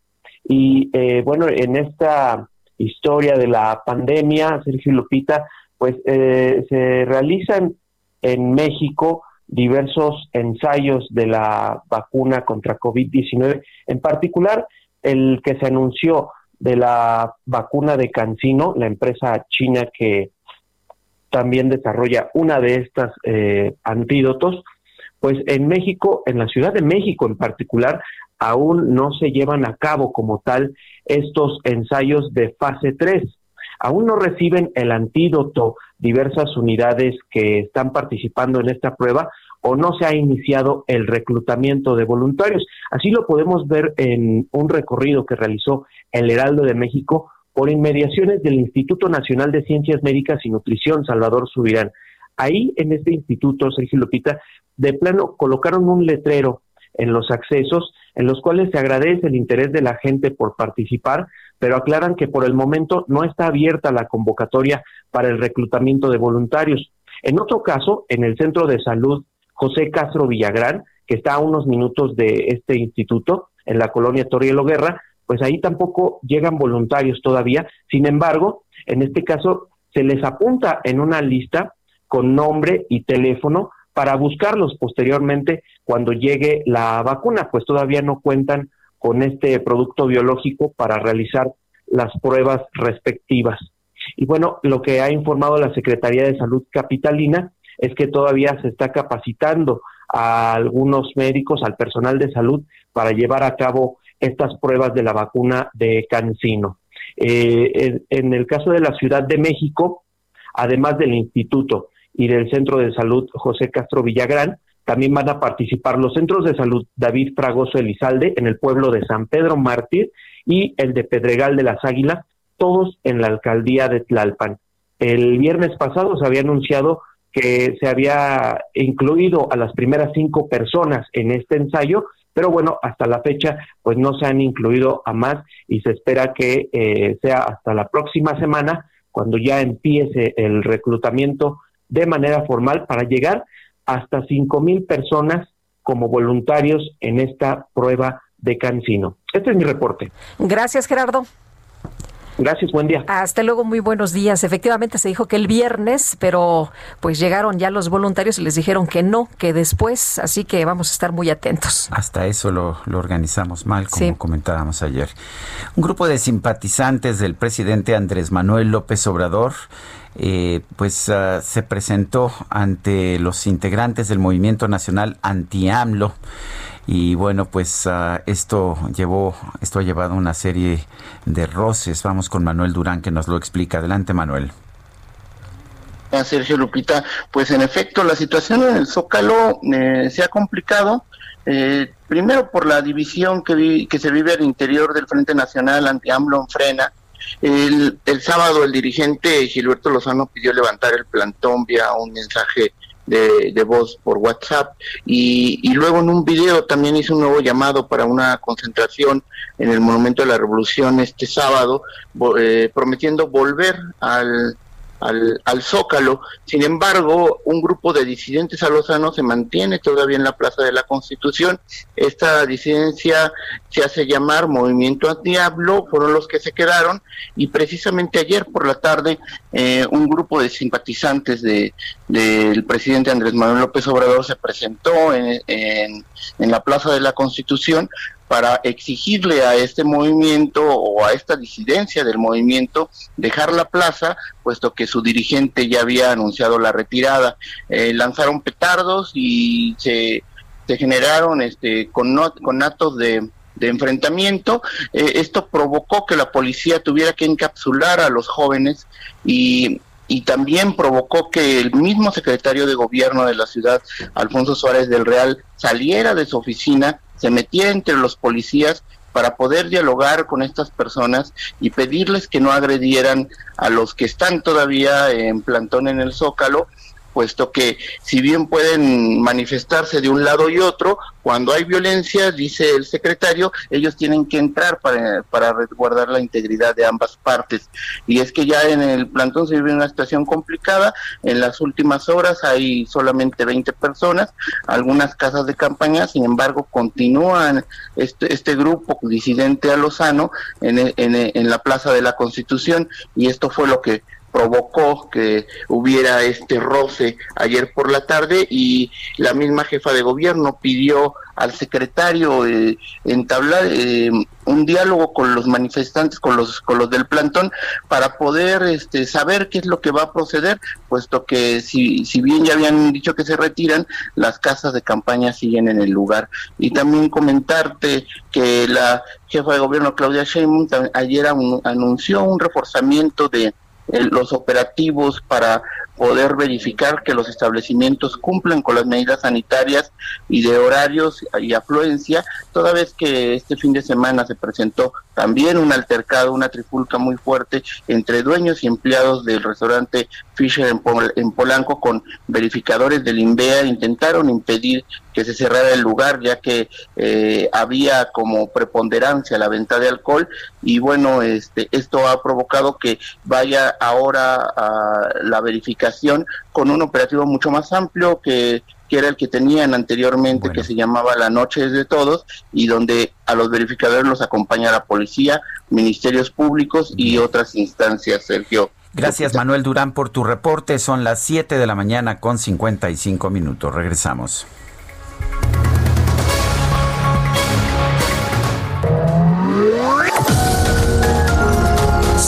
Y eh, bueno, en esta historia de la pandemia, Sergio Lupita, pues eh, se realizan en México diversos ensayos de la vacuna contra COVID-19, en particular el que se anunció de la vacuna de Cancino, la empresa china que también desarrolla una de estas eh, antídotos, pues en México, en la Ciudad de México en particular, aún no se llevan a cabo como tal estos ensayos de fase 3. Aún no reciben el antídoto diversas unidades que están participando en esta prueba o no se ha iniciado el reclutamiento de voluntarios. Así lo podemos ver en un recorrido que realizó el Heraldo de México por inmediaciones del Instituto Nacional de Ciencias Médicas y Nutrición, Salvador Subirán. Ahí, en este instituto, Sergio Lupita, de plano colocaron un letrero en los accesos en los cuales se agradece el interés de la gente por participar, pero aclaran que por el momento no está abierta la convocatoria para el reclutamiento de voluntarios. En otro caso, en el Centro de Salud José Castro Villagrán, que está a unos minutos de este instituto, en la colonia Torrielo Guerra, pues ahí tampoco llegan voluntarios todavía. Sin embargo, en este caso se les apunta en una lista con nombre y teléfono para buscarlos posteriormente cuando llegue la vacuna, pues todavía no cuentan con este producto biológico para realizar las pruebas respectivas. Y bueno, lo que ha informado la Secretaría de Salud Capitalina es que todavía se está capacitando a algunos médicos, al personal de salud, para llevar a cabo estas pruebas de la vacuna de Cancino. Eh, en, el caso de la Ciudad de México, además del Instituto y del Centro de Salud José Castro Villagrán, también van a participar los centros de salud David Fragoso Elizalde en el pueblo de San Pedro Mártir y el de Pedregal de las Águilas, todos en la alcaldía de Tlalpan. El viernes pasado se había anunciado que se había incluido a las primeras cinco personas en este ensayo, pero bueno, hasta la fecha pues no se han incluido a más y se espera que eh, sea hasta la próxima semana cuando ya empiece el reclutamiento de manera formal para llegar hasta cinco mil personas como voluntarios en esta prueba de Cancino. Este es mi reporte. Gracias, Gerardo. Gracias, buen día. Hasta luego, muy buenos días. Efectivamente se dijo que el viernes, pero pues llegaron ya los voluntarios y les dijeron que no, que después, así que vamos a estar muy atentos. Hasta eso lo, organizamos mal, como comentábamos ayer. Un grupo de simpatizantes del presidente Andrés Manuel López Obrador eh, pues ah, se presentó ante los integrantes del movimiento nacional anti-AMLO y bueno, pues ah, esto llevó, esto ha llevado una serie de roces. Vamos con Manuel Durán que nos lo explica. Adelante, Manuel. Sergio Lupita, pues en efecto la situación en el Zócalo eh, se ha complicado. Eh, primero por la división que, que se vive al interior del Frente Nacional anti-AMLO en Frena. El, el sábado el dirigente Gilberto Lozano pidió levantar el plantón vía un mensaje de, voz por WhatsApp. Y, y, luego en un video también hizo un nuevo llamado para una concentración en el Monumento de la Revolución este sábado, eh, prometiendo volver al al, al Zócalo. Sin embargo, un grupo de disidentes alozanos se mantiene todavía en la Plaza de la Constitución. Esta disidencia se hace llamar Movimiento Antiablo, fueron los que se quedaron y precisamente ayer por la tarde eh, un grupo de simpatizantes de del presidente Andrés Manuel López Obrador se presentó en, en, en la Plaza de la Constitución para exigirle a este movimiento o a esta disidencia del movimiento dejar la plaza, puesto que su dirigente ya había anunciado la retirada. Eh, lanzaron petardos y se, se generaron este, con, con actos de, enfrentamiento. Eh, esto provocó que la policía tuviera que encapsular a los jóvenes y, y también provocó que el mismo secretario de gobierno de la ciudad, Alfonso Suárez del Real, saliera de su oficina se metía entre los policías para poder dialogar con estas personas y pedirles que no agredieran a los que están todavía en plantón en el Zócalo, puesto que si bien pueden manifestarse de un lado y otro, cuando hay violencia, dice el secretario, ellos tienen que entrar para, para resguardar la integridad de ambas partes. Y es que ya en el plantón se vive una situación complicada, en las últimas horas hay solamente 20 personas, algunas casas de campaña, sin embargo, continúan este, este grupo disidente a Lozano en, en, en la Plaza de la Constitución y esto fue lo que provocó que hubiera este roce ayer por la tarde y la misma jefa de gobierno pidió al secretario eh, entablar eh, un diálogo con los manifestantes, con los con los del plantón para poder este, saber qué es lo que va a proceder, puesto que si, si bien ya habían dicho que se retiran, las casas de campaña siguen en el lugar. Y también comentarte que la jefa de gobierno Claudia Sheinbaum ayer anunció un reforzamiento de los operativos para poder verificar que los establecimientos cumplen con las medidas sanitarias y de horarios y afluencia, toda vez que este fin de semana se presentó también un altercado, una trifulca muy fuerte entre dueños y empleados del restaurante Fisher en, Polanco con verificadores del INVEA, intentaron impedir que se cerrara el lugar ya que eh, había como preponderancia la venta de alcohol y bueno, este, esto ha provocado que vaya ahora a la verificación con un operativo mucho más amplio que, era el que tenían anteriormente, que se llamaba La Noche de Todos, y donde a los verificadores los acompaña la policía, ministerios públicos y otras instancias, Sergio. Gracias Manuel Durán por tu reporte. Son las 7 de la mañana con 55 minutos. Regresamos.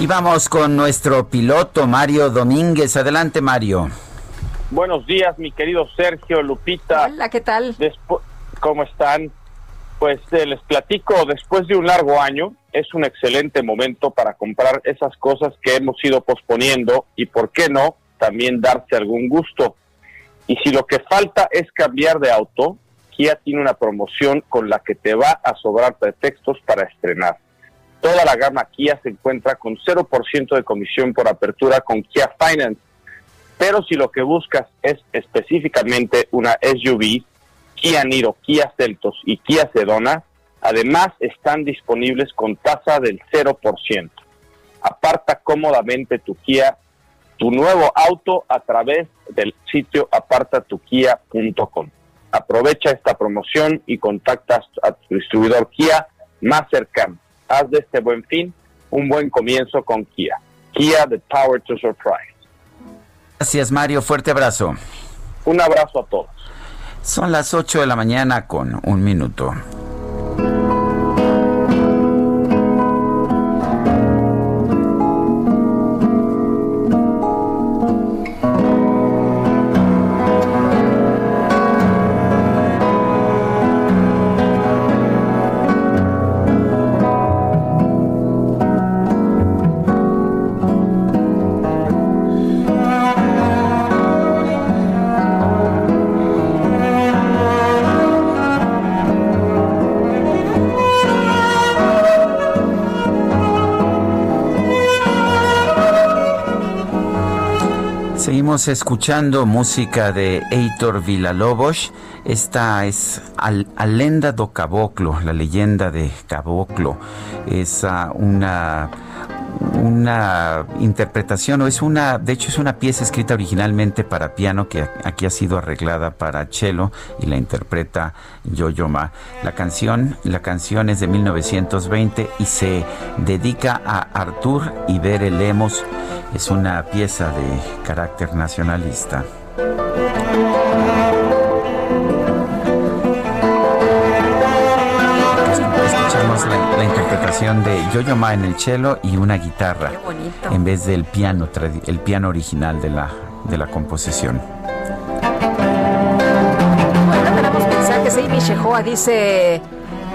Y vamos con nuestro piloto Mario Domínguez. Adelante, Mario. Buenos días, mi querido Sergio, Lupita. Hola, ¿qué tal? ¿Cómo están? Pues eh, les platico, después de un largo año, es un excelente momento para comprar esas cosas que hemos ido posponiendo y, ¿por qué no?, también darse algún gusto. Y si lo que falta es cambiar de auto, Kia tiene una promoción con la que te va a sobrar pretextos para estrenar. Toda la gama Kia se encuentra con 0% de comisión por apertura con Kia Finance. Pero si lo que buscas es específicamente una SUV, Kia Niro, Kia Celtos y Kia Sedona, además están disponibles con tasa del 0%. Aparta cómodamente tu Kia, tu nuevo auto a través del sitio apartatukia.com. Aprovecha esta promoción y contacta a tu distribuidor Kia más cercano haz de este buen fin un buen comienzo con Kia. Kia, the power to surprise. Gracias, Mario. Fuerte abrazo. Un abrazo a todos. Son las 8 de la mañana con un minuto. Escuchando música de Heitor Villalobos. Esta es Alenda do Caboclo, la leyenda de Caboclo. Es ah, una una interpretación o es una, de hecho es una pieza escrita originalmente para piano que aquí ha sido arreglada para cello y la interpreta Yo-Yo. La canción, la canción es de 1920 y se dedica a Artur Ibere Lemos. Es una pieza de carácter nacionalista. Escuchamos la interpretación de Yo-Yo Ma en el cello y una guitarra en vez del piano, el piano original de la, de la composición. Bueno, tenemos mensajes. Amy Shehoa dice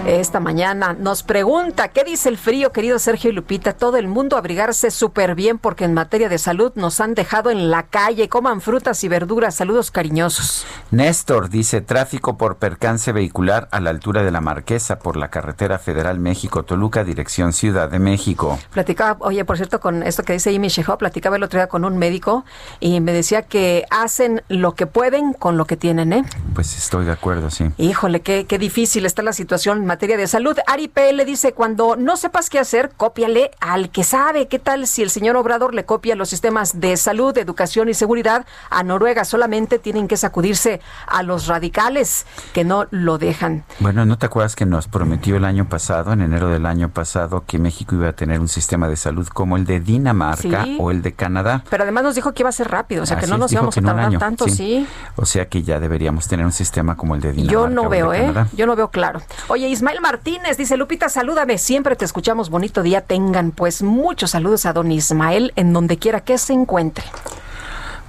esta mañana. Nos pregunta, ¿qué dice el frío, querido Sergio y Lupita? Todo el mundo abrigarse súper bien porque en materia de salud nos han dejado en la calle. Coman frutas y verduras. Saludos cariñosos. Néstor dice, tráfico por percance vehicular a la altura de la Marquesa por la carretera federal México-Toluca, dirección Ciudad de México. Platicaba, oye, por cierto, con esto que dice Amy Shehoa, platicaba el otro día con un médico y me decía que hacen lo que pueden con lo que tienen, ¿eh? Pues estoy de acuerdo, sí. Híjole, qué, qué difícil está la situación materia de salud. Ari le dice, cuando no sepas qué hacer, cópiale al que sabe. ¿Qué tal si el señor Obrador le copia los sistemas de salud, educación y seguridad a Noruega? Solamente tienen que sacudirse a los radicales que no lo dejan. Bueno, ¿no te acuerdas que nos prometió el año pasado, en enero del año pasado, que México iba a tener un sistema de salud como el de Dinamarca o el de Canadá? Pero además nos dijo que iba a ser rápido, o sea, que no nos íbamos a tardar tanto, sí. O sea que ya deberíamos tener un sistema como el de Dinamarca. Yo no veo, ¿eh? Yo no veo claro. Oye, Ismael Martínez dice, Lupita, salúdame, siempre te escuchamos, bonito día tengan. Pues muchos saludos a don Ismael en donde quiera que se encuentre.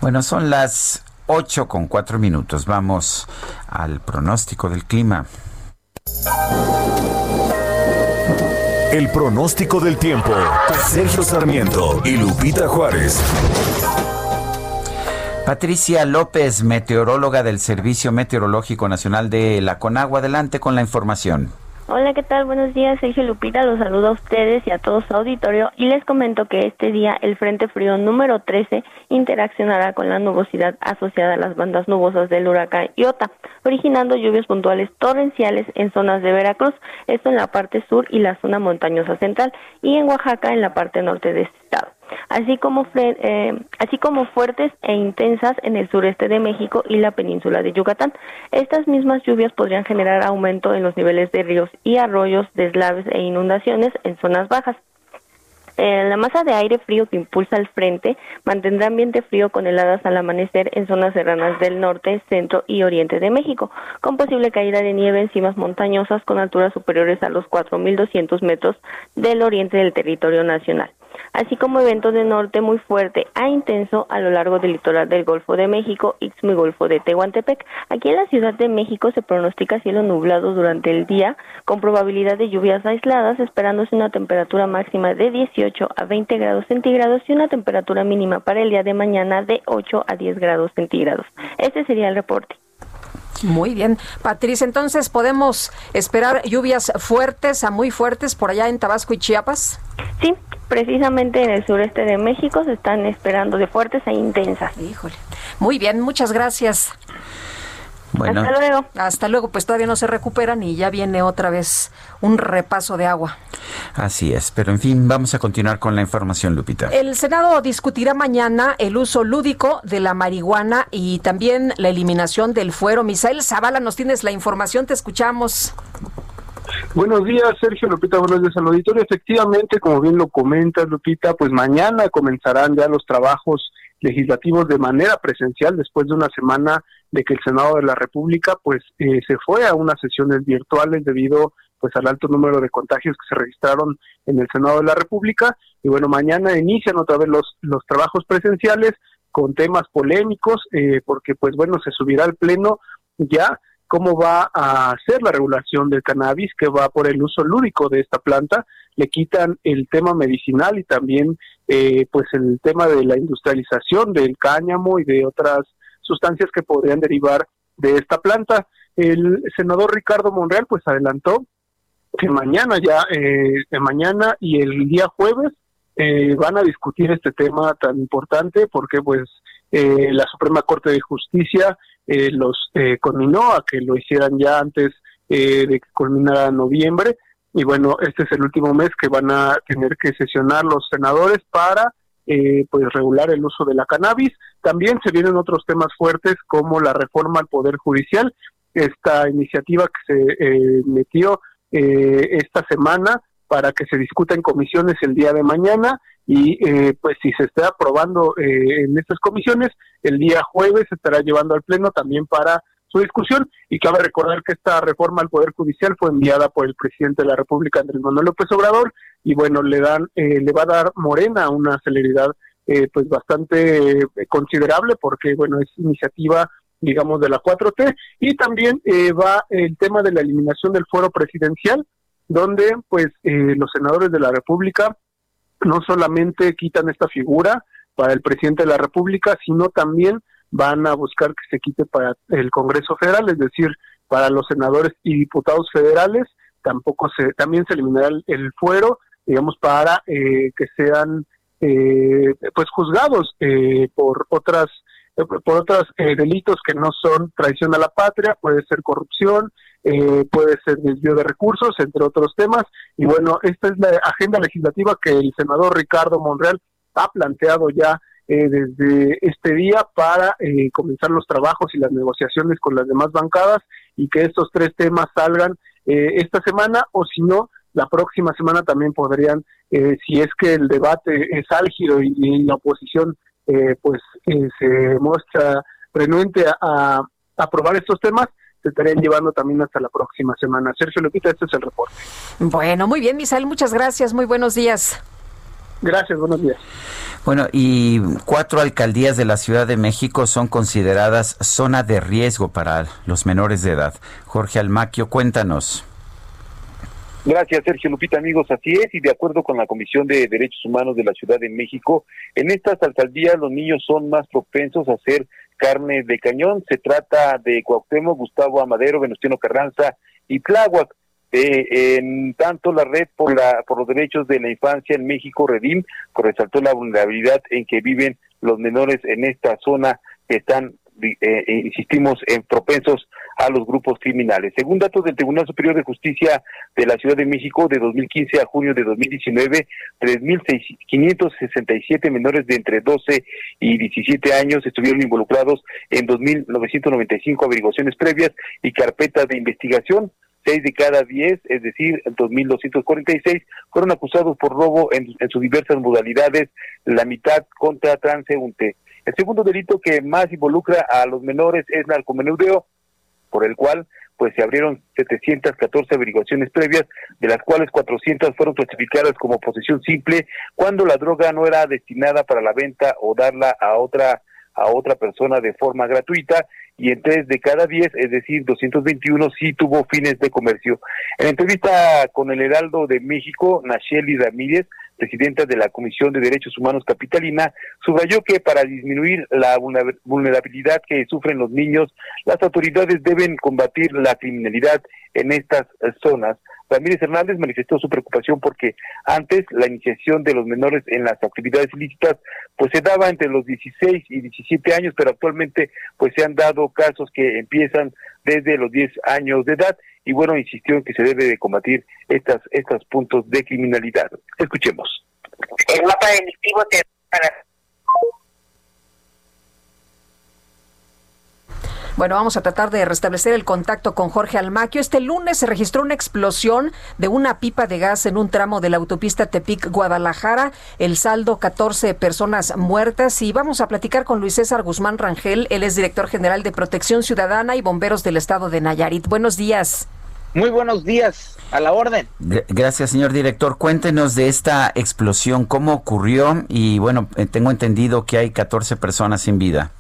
Bueno, son las 8 con 4 minutos. Vamos al pronóstico del clima. El pronóstico del tiempo. Sergio Sarmiento y Lupita Juárez. Patricia López, meteoróloga del Servicio Meteorológico Nacional de la Conagua. Adelante con la información. Hola, ¿qué tal? Buenos días, Sergio Lupita. Los saludo a ustedes y a todo su auditorio y les comento que este día el Frente Frío número 13 interaccionará con la nubosidad asociada a las bandas nubosas del huracán Iota, originando lluvias puntuales torrenciales en zonas de Veracruz, esto en la parte sur y la zona montañosa central, y en Oaxaca en la parte norte de este estado así como, eh, así como fuertes e intensas en el sureste de México y la península de Yucatán. Estas mismas lluvias podrían generar aumento en los niveles de ríos y arroyos, deslaves e inundaciones en zonas bajas. Eh, la masa de aire frío que impulsa el frente mantendrá ambiente frío con heladas al amanecer en zonas serranas del norte, centro y oriente de México, con posible caída de nieve en cimas montañosas con alturas superiores a los 4.200 metros del oriente del territorio nacional así como eventos de norte muy fuerte a intenso a lo largo del litoral del Golfo de México, Istmo y Golfo de Tehuantepec. Aquí en la Ciudad de México se pronostica cielo nublado durante el día, con probabilidad de lluvias aisladas, esperándose una temperatura máxima de 18 a 20 grados centígrados y una temperatura mínima para el día de mañana de 8 a 10 grados centígrados. Este sería el reporte. Muy bien. Patricia, entonces podemos esperar lluvias fuertes a muy fuertes por allá en Tabasco y Chiapas. Sí, precisamente en el sureste de México se están esperando de fuertes e intensas. Híjole. Muy bien, muchas gracias. Bueno. Hasta luego. Hasta luego, pues todavía no se recuperan y ya viene otra vez un repaso de agua. Así es, pero en fin, vamos a continuar con la información, Lupita. El Senado discutirá mañana el uso lúdico de la marihuana y también la eliminación del fuero. Misael Zavala, nos tienes la información, te escuchamos. Buenos días, Sergio Lupita, buenos días al auditorio. Efectivamente, como bien lo comentas, Lupita, pues mañana comenzarán ya los trabajos legislativos de manera presencial después de una semana de que el Senado de la República pues eh, se fue a unas sesiones virtuales debido pues al alto número de contagios que se registraron en el Senado de la República. Y bueno mañana inician otra vez los los trabajos presenciales con temas polémicos eh, porque pues bueno se subirá al pleno ya cómo va a ser la regulación del cannabis, que va por el uso lúdico de esta planta, le quitan el tema medicinal y también eh, pues el tema de la industrialización del cáñamo y de otras sustancias que podrían derivar de esta planta. El senador Ricardo Monreal pues adelantó que mañana ya, eh, mañana y el día jueves eh, van a discutir este tema tan importante porque pues eh, la Suprema Corte de Justicia eh, los eh, conminó a que lo hicieran ya antes eh, de que culminara noviembre. Y bueno, este es el último mes que van a tener que sesionar los senadores para eh, pues regular el uso de la cannabis. También se vienen otros temas fuertes como la reforma al Poder Judicial, esta iniciativa que se metió esta semana para que se discuta en comisiones el día de mañana y eh, pues si se está aprobando eh, en estas comisiones, el día jueves se estará llevando al Pleno también para su discusión y cabe recordar que esta reforma al Poder Judicial fue enviada por el presidente de la República, Andrés Manuel López Obrador, y bueno, le dan, eh, le va a dar Morena una celeridad eh, pues bastante eh, considerable porque bueno, es iniciativa digamos de la 4T y también va el tema de la eliminación del fuero presidencial donde pues los senadores de la República no solamente quitan esta figura para el presidente de la República, sino también van a buscar que se quite para el Congreso Federal, es decir, para los senadores y diputados federales, tampoco se, también se eliminará el, fuero, digamos, para eh, que sean eh, pues juzgados eh, por otras por otros delitos que no son traición a la patria, puede ser corrupción, puede ser desvío de recursos, entre otros temas. Y bueno, esta es la agenda legislativa que el senador Ricardo Monreal ha planteado ya eh, desde este día para eh, comenzar los trabajos y las negociaciones con las demás bancadas y que estos tres temas salgan eh, esta semana o si no, la próxima semana también podrían, si es que el debate es álgido y, la oposición pues se muestra renuente a, aprobar estos temas, se estarían llevando también hasta la próxima semana. Sergio Lupita, este es el reporte. Bueno, muy bien, Misael, muchas gracias, muy buenos días. Gracias, buenos días. Bueno, y cuatro alcaldías de la Ciudad de México son consideradas zona de riesgo para los menores de edad. Jorge Almaquio, cuéntanos. Gracias, Sergio Lupita, amigos. Así es, y de acuerdo con la Comisión de Derechos Humanos de la Ciudad de México, en estas alcaldías los niños son más propensos a ser carne de cañón. Se trata de Cuauhtémoc, Gustavo Amadero, Venustiano Carranza y Tláhuac. Eh, en tanto, la red por, la, por los derechos de la infancia en México, Redim, resaltó la vulnerabilidad en que viven los menores en esta zona que están, eh, insistimos, en propensos a los grupos criminales. Según datos del Tribunal Superior de Justicia de la Ciudad de México, de 2015 a junio de 2019, 3.567 menores de entre 12 y 17 años estuvieron involucrados en 2.995 averiguaciones previas y carpetas de investigación. Seis de cada diez, es decir, 2.246, fueron acusados por robo en, sus diversas modalidades, la mitad contra transeúnte. El segundo delito que más involucra a los menores es narcomenudeo, por el cual pues se abrieron 714 averiguaciones previas, de las cuales 400 fueron clasificadas como posesión simple, cuando la droga no era destinada para la venta o darla a otra a otra persona de forma gratuita y en tres de cada diez, es decir, 221 sí tuvo fines de comercio. En entrevista con el Heraldo de México, Nacheli Ramírez, presidenta de la Comisión de Derechos Humanos Capitalina, subrayó que para disminuir la vulnerabilidad que sufren los niños, las autoridades deben combatir la criminalidad en estas zonas. Ramírez Hernández manifestó su preocupación porque antes la iniciación de los menores en las actividades ilícitas pues se daba entre los 16 y 17 años, pero actualmente pues se han dado casos que empiezan desde los 10 años de edad y bueno, insistió en que se debe de combatir estas estos puntos de criminalidad. Escuchemos. El mapa delictivo te para Bueno, vamos a tratar de restablecer el contacto con Jorge Almaquio. Este lunes se registró una explosión de una pipa de gas en un tramo de la autopista Tepic-Guadalajara. El saldo, 14 personas muertas. Y vamos a platicar con Luis César Guzmán Rangel. Él es director general de Protección Ciudadana y Bomberos del Estado de Nayarit. Buenos días. Muy buenos días, a la orden. Gracias, señor director. Cuéntenos de esta explosión, cómo ocurrió y bueno, eh, tengo entendido que hay 14 personas sin vida.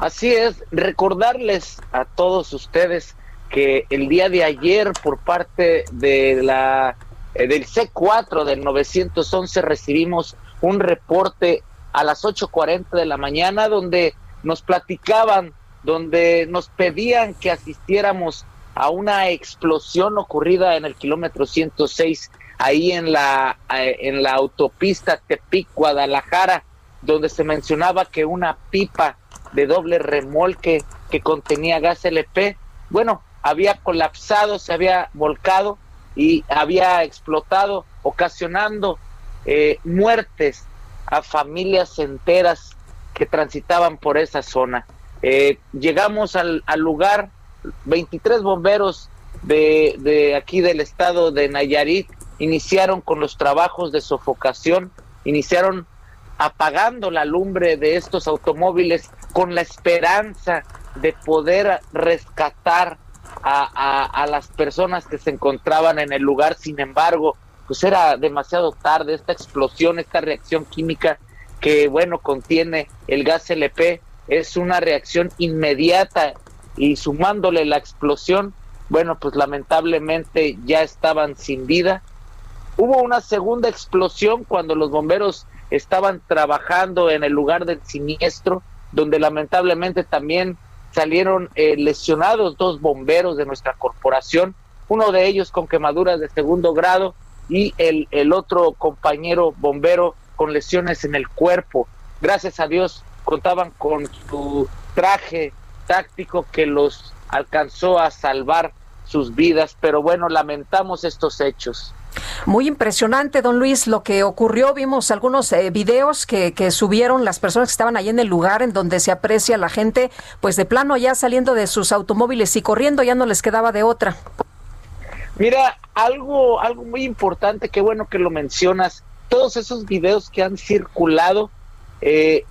Así es, recordarles a todos ustedes que el día de ayer por parte de la eh, del C4 del 911 recibimos un reporte a las 8:40 de la mañana donde nos platicaban, donde nos pedían que asistiéramos a una explosión ocurrida en el kilómetro 106 ahí en la eh, en la autopista Tepic Guadalajara donde se mencionaba que una pipa de doble remolque que contenía gas LP, bueno, había colapsado, se había volcado y había explotado, ocasionando eh, muertes a familias enteras que transitaban por esa zona. Eh, llegamos al, lugar, 23 bomberos de, de aquí del estado de Nayarit iniciaron con los trabajos de sofocación, iniciaron apagando la lumbre de estos automóviles con la esperanza de poder rescatar a, a, las personas que se encontraban en el lugar. Sin embargo, pues era demasiado tarde esta explosión, esta reacción química que, bueno, contiene el gas LP, es una reacción inmediata y sumándole la explosión, bueno, pues lamentablemente ya estaban sin vida. Hubo una segunda explosión cuando los bomberos estaban trabajando en el lugar del siniestro, donde lamentablemente también salieron eh, lesionados dos bomberos de nuestra corporación, uno de ellos con quemaduras de segundo grado y el, el otro compañero bombero con lesiones en el cuerpo. Gracias a Dios contaban con su traje táctico que los alcanzó a salvar sus vidas, pero bueno, lamentamos estos hechos. Muy impresionante, don Luis, lo que ocurrió. Vimos algunos eh, videos que, que, subieron las personas que estaban ahí en el lugar en donde se aprecia la gente, pues de plano ya saliendo de sus automóviles y corriendo, ya no les quedaba de otra. Mira, algo, algo muy importante, qué bueno que lo mencionas. Todos esos videos que han circulado eh,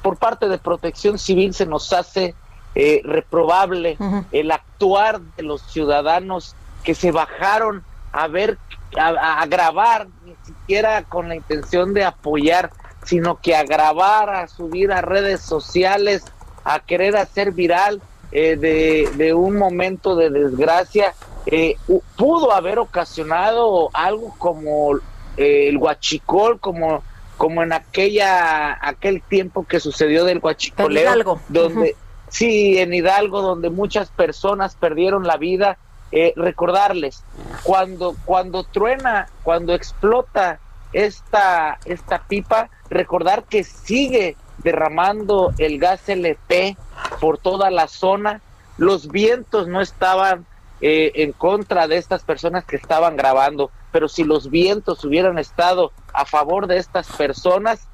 por parte de Protección Civil se nos hace eh, reprobable el actuar de los ciudadanos que se bajaron a ver a, grabar, ni siquiera con la intención de apoyar, sino que a grabar, a subir a redes sociales, a querer hacer viral eh, de, un momento de desgracia, eh, pudo haber ocasionado algo como eh, el huachicol, como, como en aquella aquel tiempo que sucedió del huachicoleo, donde sí, en Hidalgo, donde muchas personas perdieron la vida eh, recordarles, cuando, cuando truena, cuando explota esta, esta pipa, recordar que sigue derramando el gas LP por toda la zona, los vientos no estaban eh, en contra de estas personas que estaban grabando, pero si los vientos hubieran estado a favor de estas personas,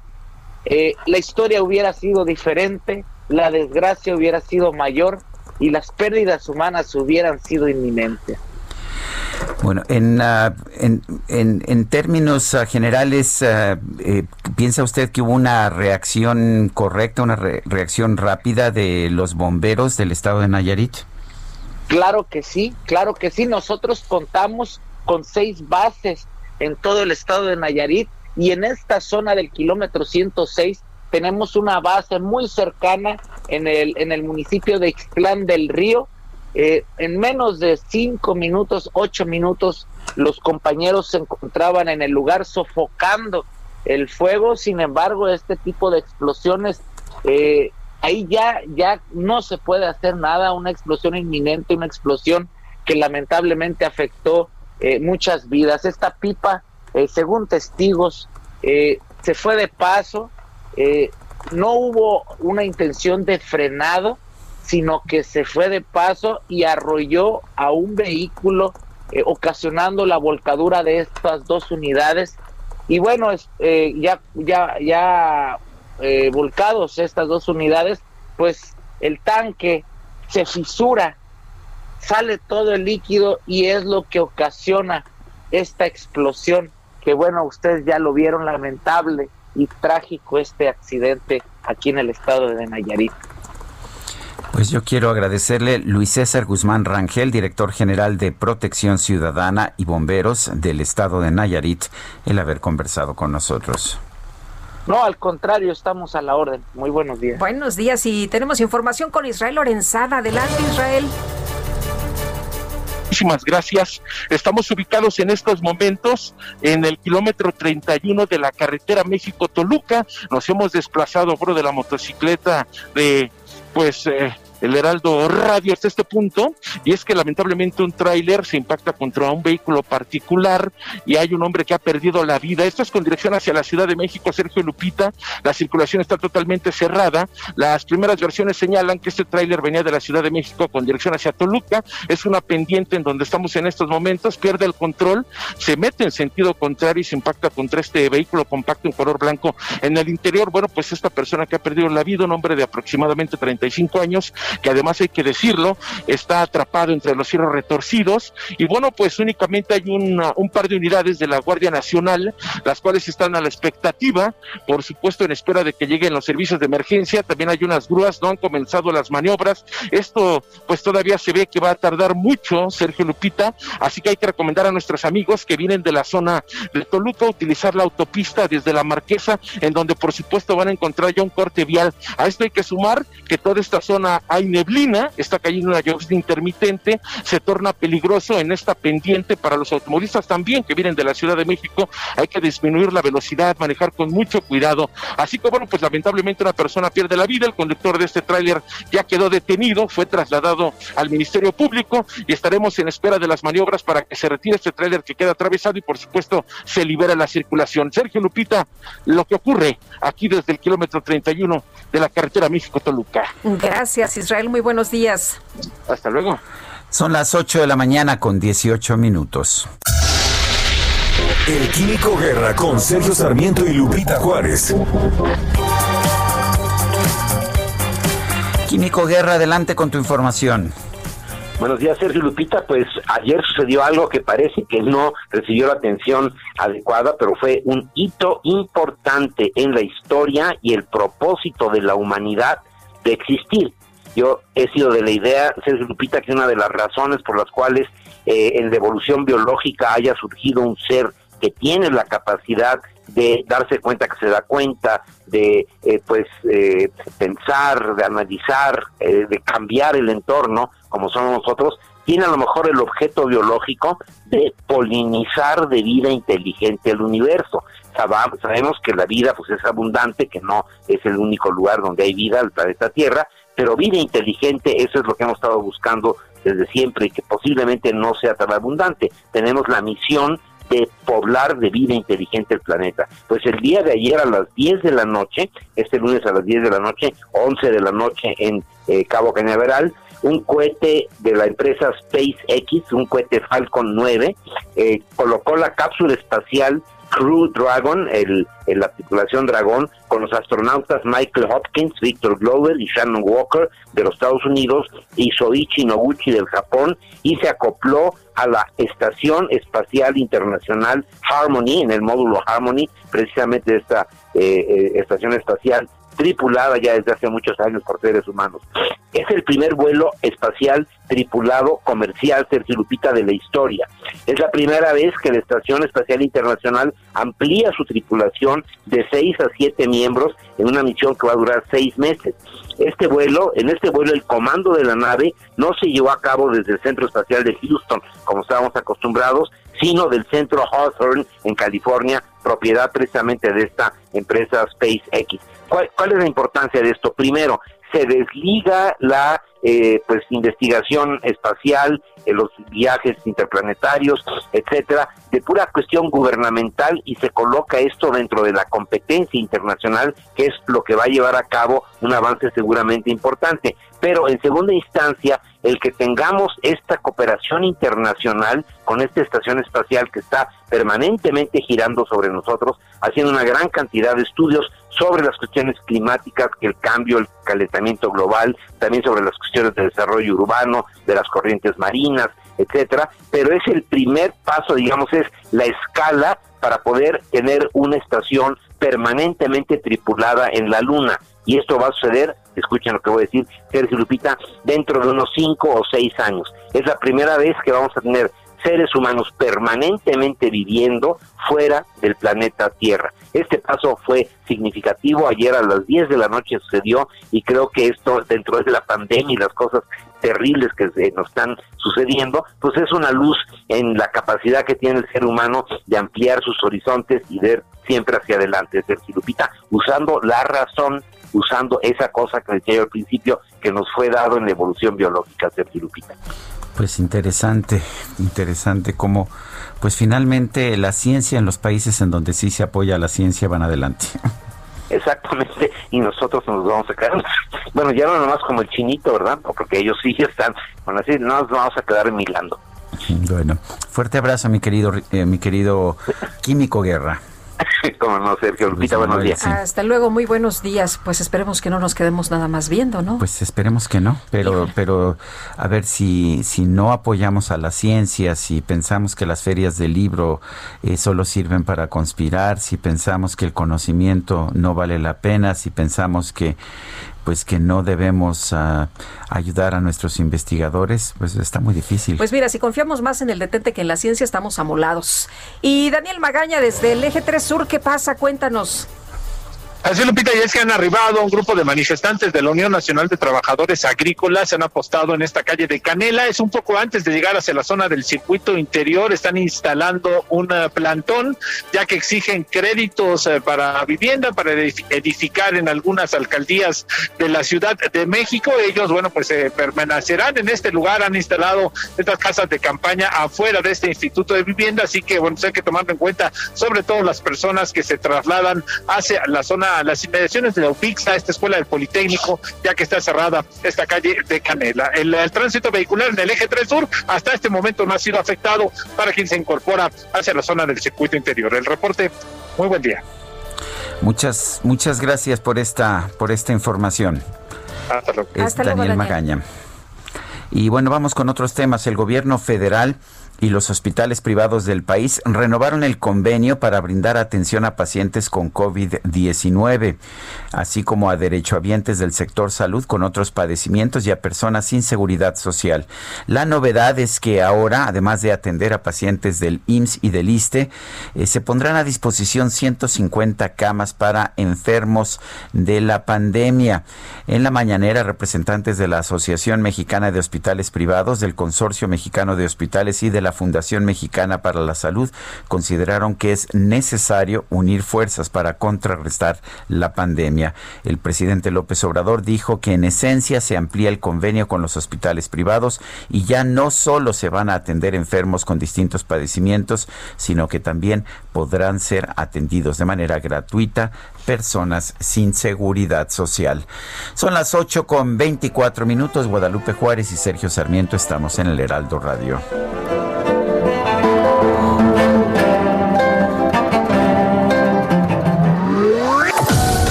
eh, la historia hubiera sido diferente, la desgracia hubiera sido mayor y las pérdidas humanas hubieran sido inminentes. Bueno, en, ah, en, en, términos ah, generales, eh, ¿piensa usted que hubo una reacción correcta, una reacción rápida de los bomberos del estado de Nayarit? Claro que sí, claro que sí. Nosotros contamos con seis bases en todo el estado de Nayarit y en esta zona del kilómetro 106 tenemos una base muy cercana en el, en el municipio de Ixtlán del Río. Eh, en menos de cinco minutos, ocho minutos, los compañeros se encontraban en el lugar sofocando el fuego. Sin embargo, este tipo de explosiones, eh, ahí ya, ya no se puede hacer nada. Una explosión inminente, una explosión que lamentablemente afectó eh, muchas vidas. Esta pipa, según testigos, se fue de paso, eh, no hubo una intención de frenado, sino que se fue de paso y arrolló a un vehículo, eh, ocasionando la volcadura de estas dos unidades. Y bueno, eh, ya, ya, ya volcados estas dos unidades, pues el tanque se fisura, sale todo el líquido y es lo que ocasiona esta explosión, que bueno, ustedes ya lo vieron lamentable y trágico este accidente aquí en el estado de Nayarit. Pues yo quiero agradecerle Luis César Guzmán Rangel, director general de Protección Ciudadana y Bomberos del estado de Nayarit, el haber conversado con nosotros. No, al contrario, estamos a la orden. Muy buenos días. Buenos días y tenemos información con Israel Lorenzana. Adelante, Israel muchísimas gracias. Estamos ubicados en estos momentos en el kilómetro 31 de la carretera México-Toluca. Nos hemos desplazado a de la motocicleta de, pues, eh, el Heraldo Radio hasta este punto, y es que lamentablemente un tráiler se impacta contra un vehículo particular y hay un hombre que ha perdido la vida. Esto es con dirección hacia la Ciudad de México, Sergio Lupita. La circulación está totalmente cerrada. Las primeras versiones señalan que este tráiler venía de la Ciudad de México con dirección hacia Toluca. Es una pendiente en donde estamos en estos momentos, pierde el control, se mete en sentido contrario y se impacta contra este vehículo compacto en color blanco. En el interior, bueno, pues esta persona que ha perdido la vida, un hombre de aproximadamente 35 años, que además hay que decirlo, está atrapado entre los cielos retorcidos. Y bueno, pues únicamente hay un par de unidades de la Guardia Nacional, las cuales están a la expectativa, por supuesto en espera de que lleguen los servicios de emergencia, también hay unas grúas, no han comenzado las maniobras, esto pues todavía se ve que va a tardar mucho, Sergio Lupita, así que hay que recomendar a nuestros amigos que vienen de la zona de Toluca utilizar la autopista desde la Marquesa, en donde por supuesto van a encontrar ya un corte vial. A esto hay que sumar que toda esta zona hay neblina, está cayendo una lluvia intermitente, se torna peligroso en esta pendiente para los automovilistas también que vienen de la Ciudad de México, hay que disminuir la velocidad, manejar con mucho cuidado. Así que bueno, pues lamentablemente una persona pierde la vida, el conductor de este tráiler ya quedó detenido, fue trasladado al Ministerio Público y estaremos en espera de las maniobras para que se retire este tráiler que queda atravesado y por supuesto se libera la circulación. Sergio Lupita, lo que ocurre aquí desde el kilómetro 31 de la carretera México-Toluca. Gracias Israel, muy buenos días. Hasta luego. Son las 8 de la mañana con 18 minutos. El Químico Guerra con Sergio Sarmiento y Lupita Juárez. Químico Guerra, adelante con tu información. Buenos días, Sergio Lupita. Pues ayer sucedió algo que parece que no recibió la atención adecuada, pero fue un hito importante en la historia y el propósito de la humanidad de existir. Yo he sido de la idea, Sergio Lupita, que una de las razones por las cuales eh, en la evolución biológica haya surgido un ser que tiene la capacidad de darse cuenta que se da cuenta, de eh, pues eh, pensar, de analizar, de cambiar el entorno, como somos nosotros, tiene a lo mejor el objeto biológico de polinizar de vida inteligente el universo. Sabemos que la vida pues es abundante, que no es el único lugar donde hay vida, el planeta Tierra, pero vida inteligente, eso es lo que hemos estado buscando desde siempre y que posiblemente no sea tan abundante. Tenemos la misión de poblar de vida inteligente el planeta. Pues el día de ayer a las 10 de la noche, este lunes a las 10 de la noche, 11 de la noche en eh, Cabo Cañaveral, un cohete de la empresa SpaceX, un cohete Falcon 9, eh, colocó la cápsula espacial Crew Dragon, el, la tripulación Dragón, con los astronautas Michael Hopkins, Victor Glover y Shannon Walker de los Estados Unidos y Soichi Noguchi del Japón y se acopló a la Estación Espacial Internacional Harmony, en el módulo Harmony, precisamente esta eh, eh, estación espacial tripulada ya desde hace muchos años por seres humanos. Es el primer vuelo espacial tripulado comercial Sergio Lupita de la historia. Es la primera vez que la Estación Espacial Internacional amplía su tripulación de seis a siete miembros en una misión que va a durar seis meses. Este vuelo, en este vuelo el comando de la nave no se llevó a cabo desde el Centro Espacial de Houston, como estábamos acostumbrados, sino del centro Hawthorne en California, propiedad precisamente de esta empresa SpaceX. ¿Cuál, ¿Cuál es la importancia de esto? Primero, se desliga la eh, pues investigación espacial, eh, los viajes interplanetarios, etcétera, de pura cuestión gubernamental y se coloca esto dentro de la competencia internacional, que es lo que va a llevar a cabo un avance seguramente importante. Pero en segunda instancia, el que tengamos esta cooperación internacional con esta estación espacial que está permanentemente girando sobre nosotros, haciendo una gran cantidad de estudios sobre las cuestiones climáticas, que el cambio, el calentamiento global, también sobre las cuestiones de desarrollo urbano, de las corrientes marinas, etcétera, pero es el primer paso, digamos, es la escala para poder tener una estación permanentemente tripulada en la Luna. Y esto va a suceder, escuchen lo que voy a decir, Sergio Lupita, dentro de unos cinco o seis años. Es la primera vez que vamos a tener seres humanos permanentemente viviendo fuera del planeta Tierra. Este paso fue significativo, ayer a las 10 de la noche sucedió y creo que esto dentro de la pandemia y las cosas terribles que nos están sucediendo, pues es una luz en la capacidad que tiene el ser humano de ampliar sus horizontes y ver siempre hacia adelante, Sergio Lupita, usando la razón, usando esa cosa que decía yo al principio, que nos fue dado en la evolución biológica, Sergio Lupita. Pues interesante, interesante cómo, pues finalmente la ciencia en los países en donde sí se apoya la ciencia van adelante. Exactamente, y nosotros nos vamos a quedar, bueno, ya no nomás como el chinito, ¿verdad? Porque ellos sí están, bueno, así no nos vamos a quedar milando. Bueno, fuerte abrazo, mi querido, eh, mi querido (laughs) Químico Guerra. (laughs) Como no, Sergio Lupita, buenos días. Hasta luego, muy buenos días. Pues esperemos que no nos quedemos nada más viendo, ¿no? Pues esperemos que no, pero, pero a ver si, si no apoyamos a la ciencia, si pensamos que las ferias del libro eh, solo sirven para conspirar, si pensamos que el conocimiento no vale la pena, si pensamos que pues que no debemos ah, ayudar a nuestros investigadores, pues está muy difícil. Pues mira, si confiamos más en el detente que en la ciencia, estamos amolados. Y Daniel Magaña, desde el Eje 3 Sur, ¿qué pasa? Cuéntanos. Así, Lupita, y es que han arribado un grupo de manifestantes de la Unión Nacional de Trabajadores Agrícolas, se han apostado en esta calle de Canela, es un poco antes de llegar hacia la zona del circuito interior, están instalando un eh, plantón, ya que exigen créditos eh, para vivienda, para edificar en algunas alcaldías de la Ciudad de México. Ellos, bueno, pues se permanecerán en este lugar, han instalado estas casas de campaña afuera de este Instituto de Vivienda, así que, bueno, pues hay que tomarlo en cuenta, sobre todo las personas que se trasladan hacia la zona las inmediaciones de la UPIXA, esta escuela del Politécnico, ya que está cerrada esta calle de Canela. El, tránsito vehicular en el eje 3 Sur hasta este momento no ha sido afectado para quien se incorpora hacia la zona del circuito interior. El reporte, muy buen día. Muchas, muchas gracias por esta, por esta información. Hasta luego. Es Daniel Magaña. Y bueno, vamos con otros temas. El gobierno federal y los hospitales privados del país renovaron el convenio para brindar atención a pacientes con COVID-19, así como a derechohabientes del sector salud con otros padecimientos y a personas sin seguridad social. La novedad es que ahora, además de atender a pacientes del IMSS y del ISTE, eh, se pondrán a disposición 150 camas para enfermos de la pandemia. En la mañanera, representantes de la Asociación Mexicana de Hospitales Privados, del Consorcio Mexicano de Hospitales y de la Fundación Mexicana para la Salud consideraron que es necesario unir fuerzas para contrarrestar la pandemia. El presidente López Obrador dijo que en esencia se amplía el convenio con los hospitales privados y ya no solo se van a atender enfermos con distintos padecimientos, sino que también podrán ser atendidos de manera gratuita personas sin seguridad social. Son las 8 con 24 minutos. Guadalupe Juárez y Sergio Sarmiento estamos en el Heraldo Radio.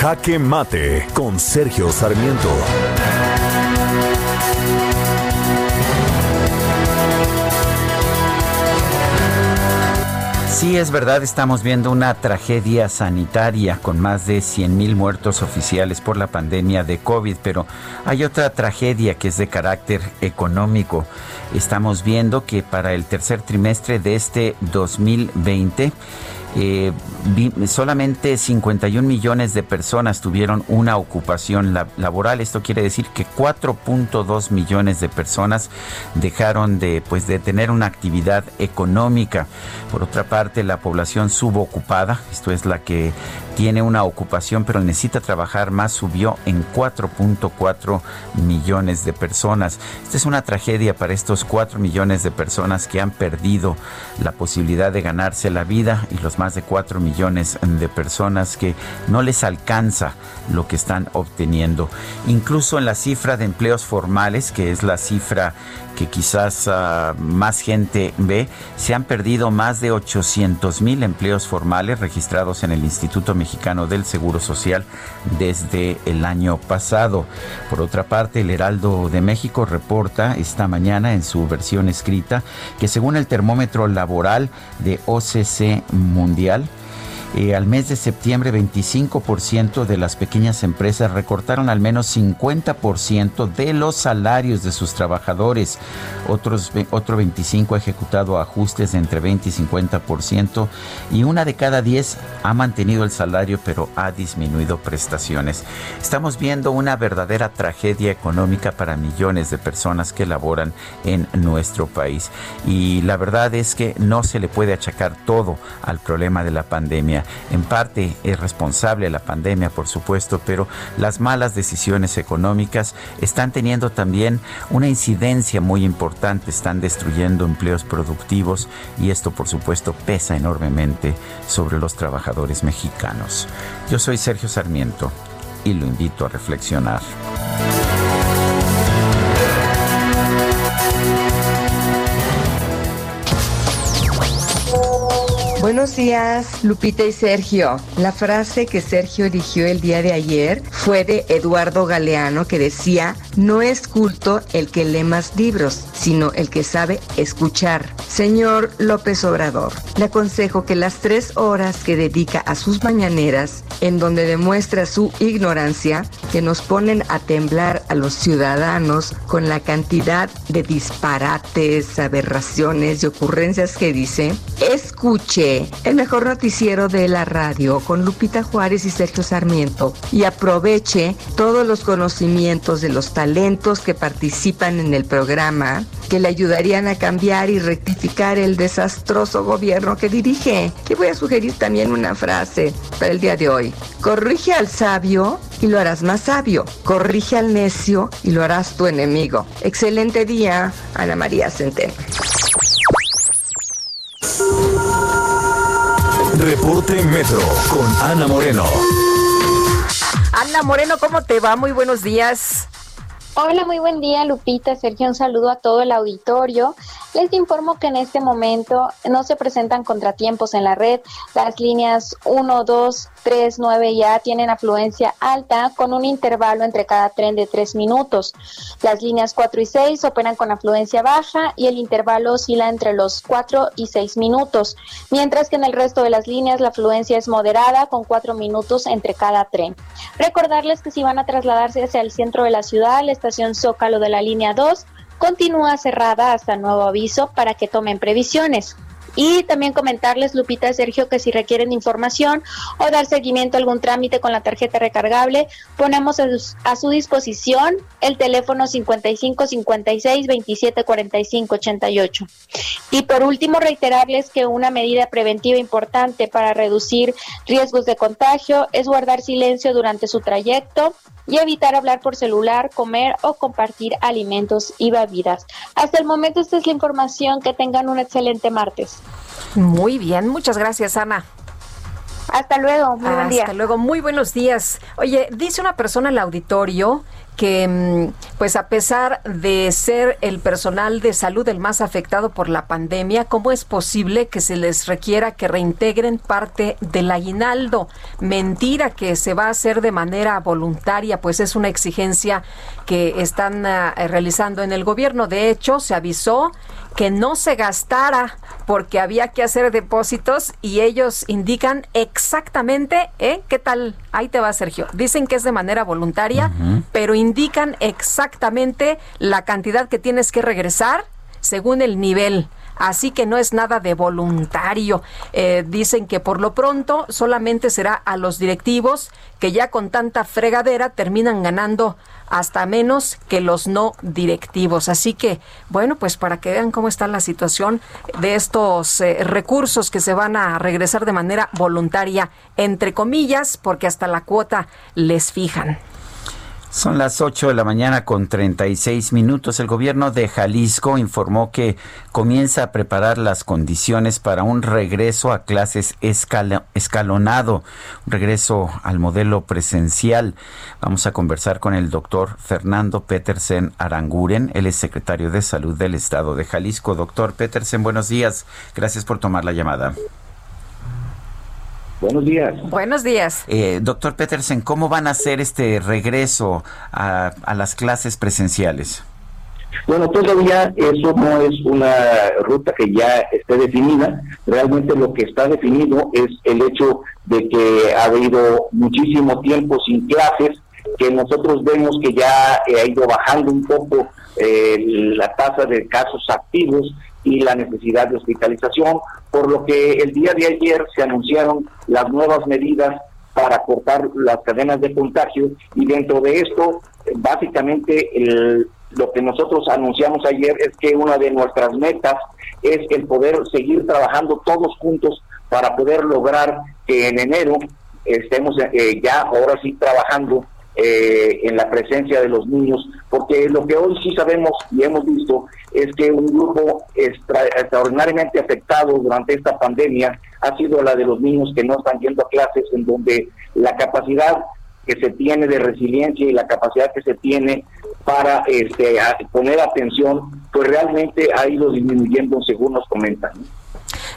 Jaque Mate con Sergio Sarmiento. Sí, es verdad, estamos viendo una tragedia sanitaria con más de 100 mil muertos oficiales por la pandemia de COVID, pero hay otra tragedia que es de carácter económico. Estamos viendo que para el tercer trimestre de este 2020, eh, solamente 51 millones de personas tuvieron una ocupación laboral. Esto quiere decir que 4.2 millones de personas dejaron de, pues, de tener una actividad económica. Por otra parte, la población subocupada, esto es la que tiene una ocupación pero necesita trabajar más, subió en 4.4 millones de personas. Esta es una tragedia para estos 4 millones de personas que han perdido la posibilidad de ganarse la vida y los más de 4 millones de personas que no les alcanza lo que están obteniendo. Incluso en la cifra de empleos formales, que es la cifra que quizás ah, más gente ve, se han perdido más de 800 mil empleos formales registrados en el Instituto Mexicano del Seguro Social desde el año pasado. Por otra parte, el Heraldo de México reporta esta mañana en su versión escrita que según el termómetro laboral de OCC Mundial, Al mes de septiembre, 25% de las pequeñas empresas recortaron al menos 50% de los salarios de sus trabajadores. Otros, otro 25% ha ejecutado ajustes entre 20 y 50% y una de cada 10 ha mantenido el salario pero ha disminuido prestaciones. Estamos viendo una verdadera tragedia económica para millones de personas que laboran en nuestro país y la verdad es que no se le puede achacar todo al problema de la pandemia. En parte es responsable la pandemia, por supuesto, pero las malas decisiones económicas están teniendo también una incidencia muy importante, están destruyendo empleos productivos y esto, por supuesto, pesa enormemente sobre los trabajadores mexicanos. Yo soy Sergio Sarmiento y lo invito a reflexionar. Buenos días, Lupita y Sergio. La frase que Sergio eligió el día de ayer fue de Eduardo Galeano que decía, no es culto el que lee más libros, sino el que sabe escuchar. Señor López Obrador, le aconsejo que las tres horas que dedica a sus mañaneras, en donde demuestra su ignorancia, que nos ponen a temblar a los ciudadanos con la cantidad de disparates, aberraciones y ocurrencias que dice, escuche el mejor noticiero de la radio con Lupita Juárez y Sergio Sarmiento y aproveche todos los conocimientos de los talentos que participan en el programa que le ayudarían a cambiar y rectificar el desastroso gobierno que dirige. Le voy a sugerir también una frase para el día de hoy. Corrige al sabio y lo harás más sabio. Corrige al necio y lo harás tu enemigo. Excelente día, Ana María Centeno. Reporte Metro con Ana Moreno. Ana Moreno, ¿cómo te va? Muy buenos días. Hola, muy buen día, Lupita, Sergio, un saludo a todo el auditorio. Les informo que en este momento no se presentan contratiempos en la red. Las líneas 1, 2, 3, 9 ya tienen afluencia alta con un intervalo entre cada tren de 3 minutos. Las líneas 4 y 6 operan con afluencia baja y el intervalo oscila entre los 4 y 6 minutos, mientras que en el resto de las líneas la afluencia es moderada con 4 minutos entre cada tren. Recordarles que si van a trasladarse hacia el centro de la ciudad, la estación Zócalo de la línea 2 continúa cerrada hasta nuevo aviso para que tomen previsiones. Y también comentarles, Lupita, Sergio, que si requieren información o dar seguimiento a algún trámite con la tarjeta recargable, ponemos a su, disposición el teléfono 55 56 27 45 88. Y por último, reiterarles que una medida preventiva importante para reducir riesgos de contagio es guardar silencio durante su trayecto, y evitar hablar por celular, comer o compartir alimentos y bebidas. Hasta el momento esta es la información. Que tengan un excelente martes. Muy bien, muchas gracias Ana. Hasta luego, muy buen día. Hasta luego, muy buenos días. Oye, dice una persona el auditorio que mm, pues a pesar de ser el personal de salud el más afectado por la pandemia, ¿cómo es posible que se les requiera que reintegren parte del aguinaldo? Mentira que se va a hacer de manera voluntaria, pues es una exigencia que están ah, realizando en el gobierno. De hecho, se avisó que no se gastara porque había que hacer depósitos y ellos indican exactamente, ¿eh? ¿Qué tal? Ahí te va, Sergio. Dicen que es de manera voluntaria, pero indican exactamente la cantidad que tienes que regresar según el nivel. Así que no es nada de voluntario. Eh, dicen que por lo pronto solamente será a los directivos que ya con tanta fregadera terminan ganando hasta menos que los no directivos. Así que, bueno, pues para que vean cómo está la situación de estos eh, recursos que se van a regresar de manera voluntaria, entre comillas, porque hasta la cuota les fijan. Son las 8 de la mañana con 36 minutos. El gobierno de Jalisco informó que comienza a preparar las condiciones para un regreso a clases escalonado, un regreso al modelo presencial. Vamos a conversar con el doctor Fernando Petersen Aranguren. Él es secretario de Salud del Estado de Jalisco. Doctor Petersen, buenos días. Gracias por tomar la llamada. Buenos días. Buenos días. Eh, doctor Petersen, ¿cómo van a hacer este regreso a, las clases presenciales? Bueno, todavía eso no es una ruta que ya esté definida. Realmente lo que está definido es el hecho de que ha habido muchísimo tiempo sin clases, que nosotros vemos que ya ha ido bajando un poco eh, la tasa de casos activos y la necesidad de hospitalización, por lo que el día de ayer se anunciaron las nuevas medidas para cortar las cadenas de contagio y dentro de esto básicamente el, lo que nosotros anunciamos ayer es que una de nuestras metas es el poder seguir trabajando todos juntos para poder lograr que en enero estemos eh, ya ahora sí trabajando eh, en la presencia de los niños, porque lo que hoy sí sabemos y hemos visto es que un grupo extraordinariamente afectado durante esta pandemia ha sido la de los niños que no están yendo a clases, en donde la capacidad que se tiene de resiliencia y la capacidad que se tiene para este, poner atención, pues realmente ha ido disminuyendo según nos comentan.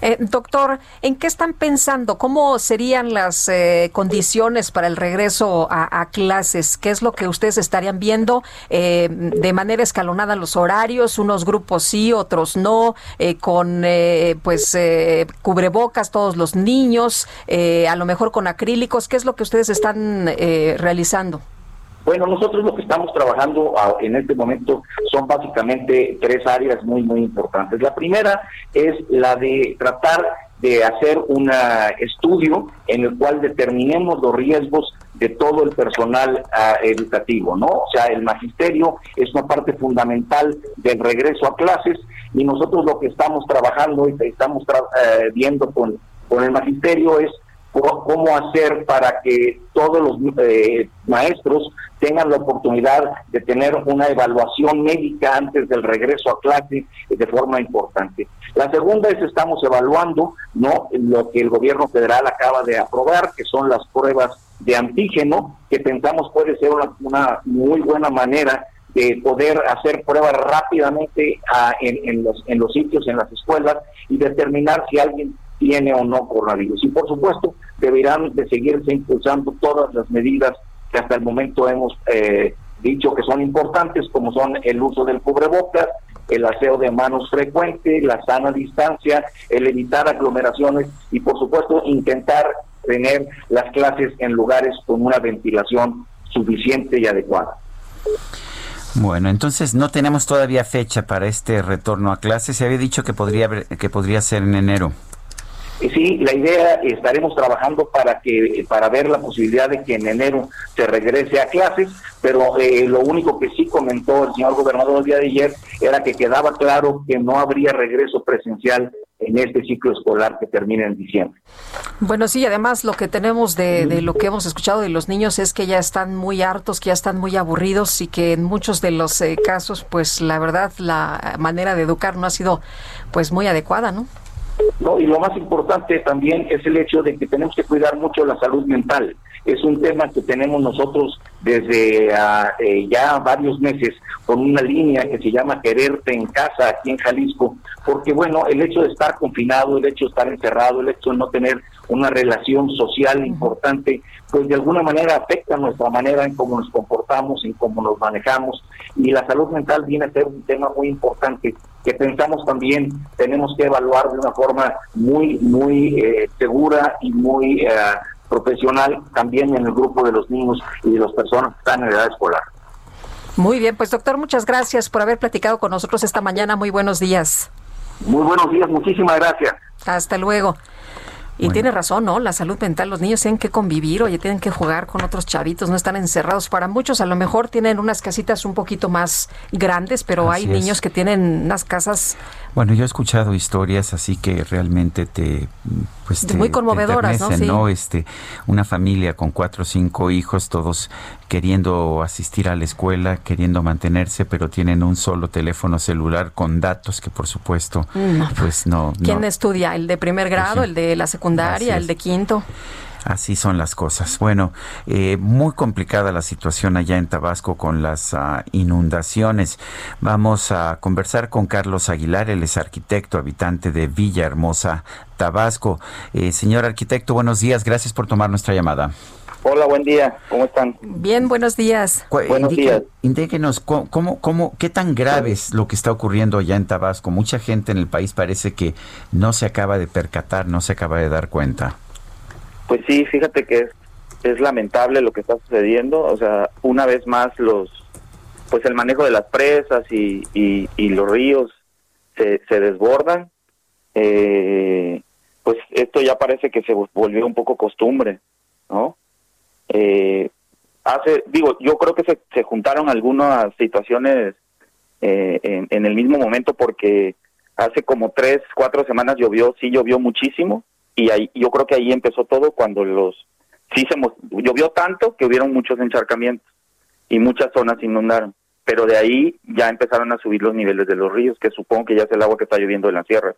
Eh, doctor, ¿en qué están pensando? ¿Cómo serían las eh, condiciones para el regreso a, clases? ¿Qué es lo que ustedes estarían viendo eh, de manera escalonada los horarios? Unos grupos sí, otros no, con pues cubrebocas todos los niños, a lo mejor con acrílicos. ¿Qué es lo que ustedes están realizando? Bueno, nosotros lo que estamos trabajando ah, en este momento son básicamente tres áreas muy, muy importantes. La primera es la de tratar de hacer un estudio en el cual determinemos los riesgos de todo el personal ah, educativo, ¿no? O sea, el magisterio es una parte fundamental del regreso a clases y nosotros lo que estamos trabajando y estamos eh, viendo con, con el magisterio es cómo hacer para que todos los eh, maestros tengan la oportunidad de tener una evaluación médica antes del regreso a clase de forma importante. La segunda es estamos evaluando no lo que el gobierno federal acaba de aprobar, que son las pruebas de antígeno, que pensamos puede ser una, muy buena manera de poder hacer pruebas rápidamente ah, en, los, en los sitios, en las escuelas y determinar si alguien tiene o no coronavirus. Y por supuesto, deberán de seguirse impulsando todas las medidas que hasta el momento hemos eh, dicho que son importantes, como son el uso del cubrebocas, el aseo de manos frecuente, la sana distancia, el evitar aglomeraciones y por supuesto intentar tener las clases en lugares con una ventilación suficiente y adecuada. Bueno, entonces no tenemos todavía fecha para este retorno a clases. Se había dicho que podría que podría ser en enero. Sí, la idea estaremos trabajando para que para ver la posibilidad de que en enero se regrese a clases, pero eh, lo único que sí comentó el señor gobernador el día de ayer era que quedaba claro que no habría regreso presencial en este ciclo escolar que termina en diciembre. Bueno, sí, además lo que tenemos de, de, lo que hemos escuchado de los niños es que ya están muy hartos, que ya están muy aburridos y que en muchos de los eh, casos, pues la verdad, la manera de educar no ha sido pues muy adecuada, ¿no? No, y lo más importante también es el hecho de que tenemos que cuidar mucho la salud mental. Es un tema que tenemos nosotros desde eh, ya varios meses con una línea que se llama Quererte en casa aquí en Jalisco, porque bueno, el hecho de estar confinado, el hecho de estar encerrado, el hecho de no tener una relación social importante, pues de alguna manera afecta nuestra manera en cómo nos comportamos, en cómo nos manejamos, y la salud mental viene a ser un tema muy importante que pensamos también tenemos que evaluar de una forma muy, muy eh, segura y muy eh, profesional también en el grupo de los niños y de las personas que están en edad escolar. Muy bien, pues doctor, muchas gracias por haber platicado con nosotros esta mañana. Muy buenos días. Muy buenos días, muchísimas gracias. Hasta luego. Y tiene razón, ¿no? La salud mental, los niños tienen que convivir, oye, tienen que jugar con otros chavitos, no están encerrados. Para muchos a lo mejor tienen unas casitas un poquito más grandes, pero hay niños que tienen unas casas bueno, yo he escuchado historias así que realmente te pues muy conmovedoras, ¿no? Este, una familia con cuatro o cinco hijos, todos queriendo asistir a la escuela, queriendo mantenerse, pero tienen un solo teléfono celular con datos que por supuesto, pues no. ¿Quién estudia? ¿El de primer pues grado, el de la secundaria, el de quinto? Así son las cosas. Bueno, eh, muy complicada la situación allá en Tabasco con las ah, inundaciones. Vamos a conversar con Carlos Aguilar, él es arquitecto, habitante de Villahermosa, Tabasco. Eh, señor arquitecto, buenos días. Gracias por tomar nuestra llamada. Hola, buen día. ¿Cómo están? Bien, buenos días. Buenos días. Indíquenos, ¿cómo, cómo, qué tan grave es lo que está ocurriendo allá en Tabasco? Mucha gente en el país parece que no se acaba de percatar, no se acaba de dar cuenta. Pues sí, fíjate que es, es lamentable lo que está sucediendo. O sea, una vez más los, pues el manejo de las presas y, y, los ríos se, se desbordan. Eh, pues esto ya parece que se volvió un poco costumbre, ¿no? Eh, hace, digo, yo creo que se, se juntaron algunas situaciones eh, en, el mismo momento porque hace como tres, cuatro semanas llovió, sí llovió muchísimo y ahí, yo creo que ahí empezó todo cuando los, sí se, llovió tanto que hubieron muchos encharcamientos y muchas zonas inundaron, pero de ahí ya empezaron a subir los niveles de los ríos, que supongo que ya es el agua que está lloviendo en la sierra.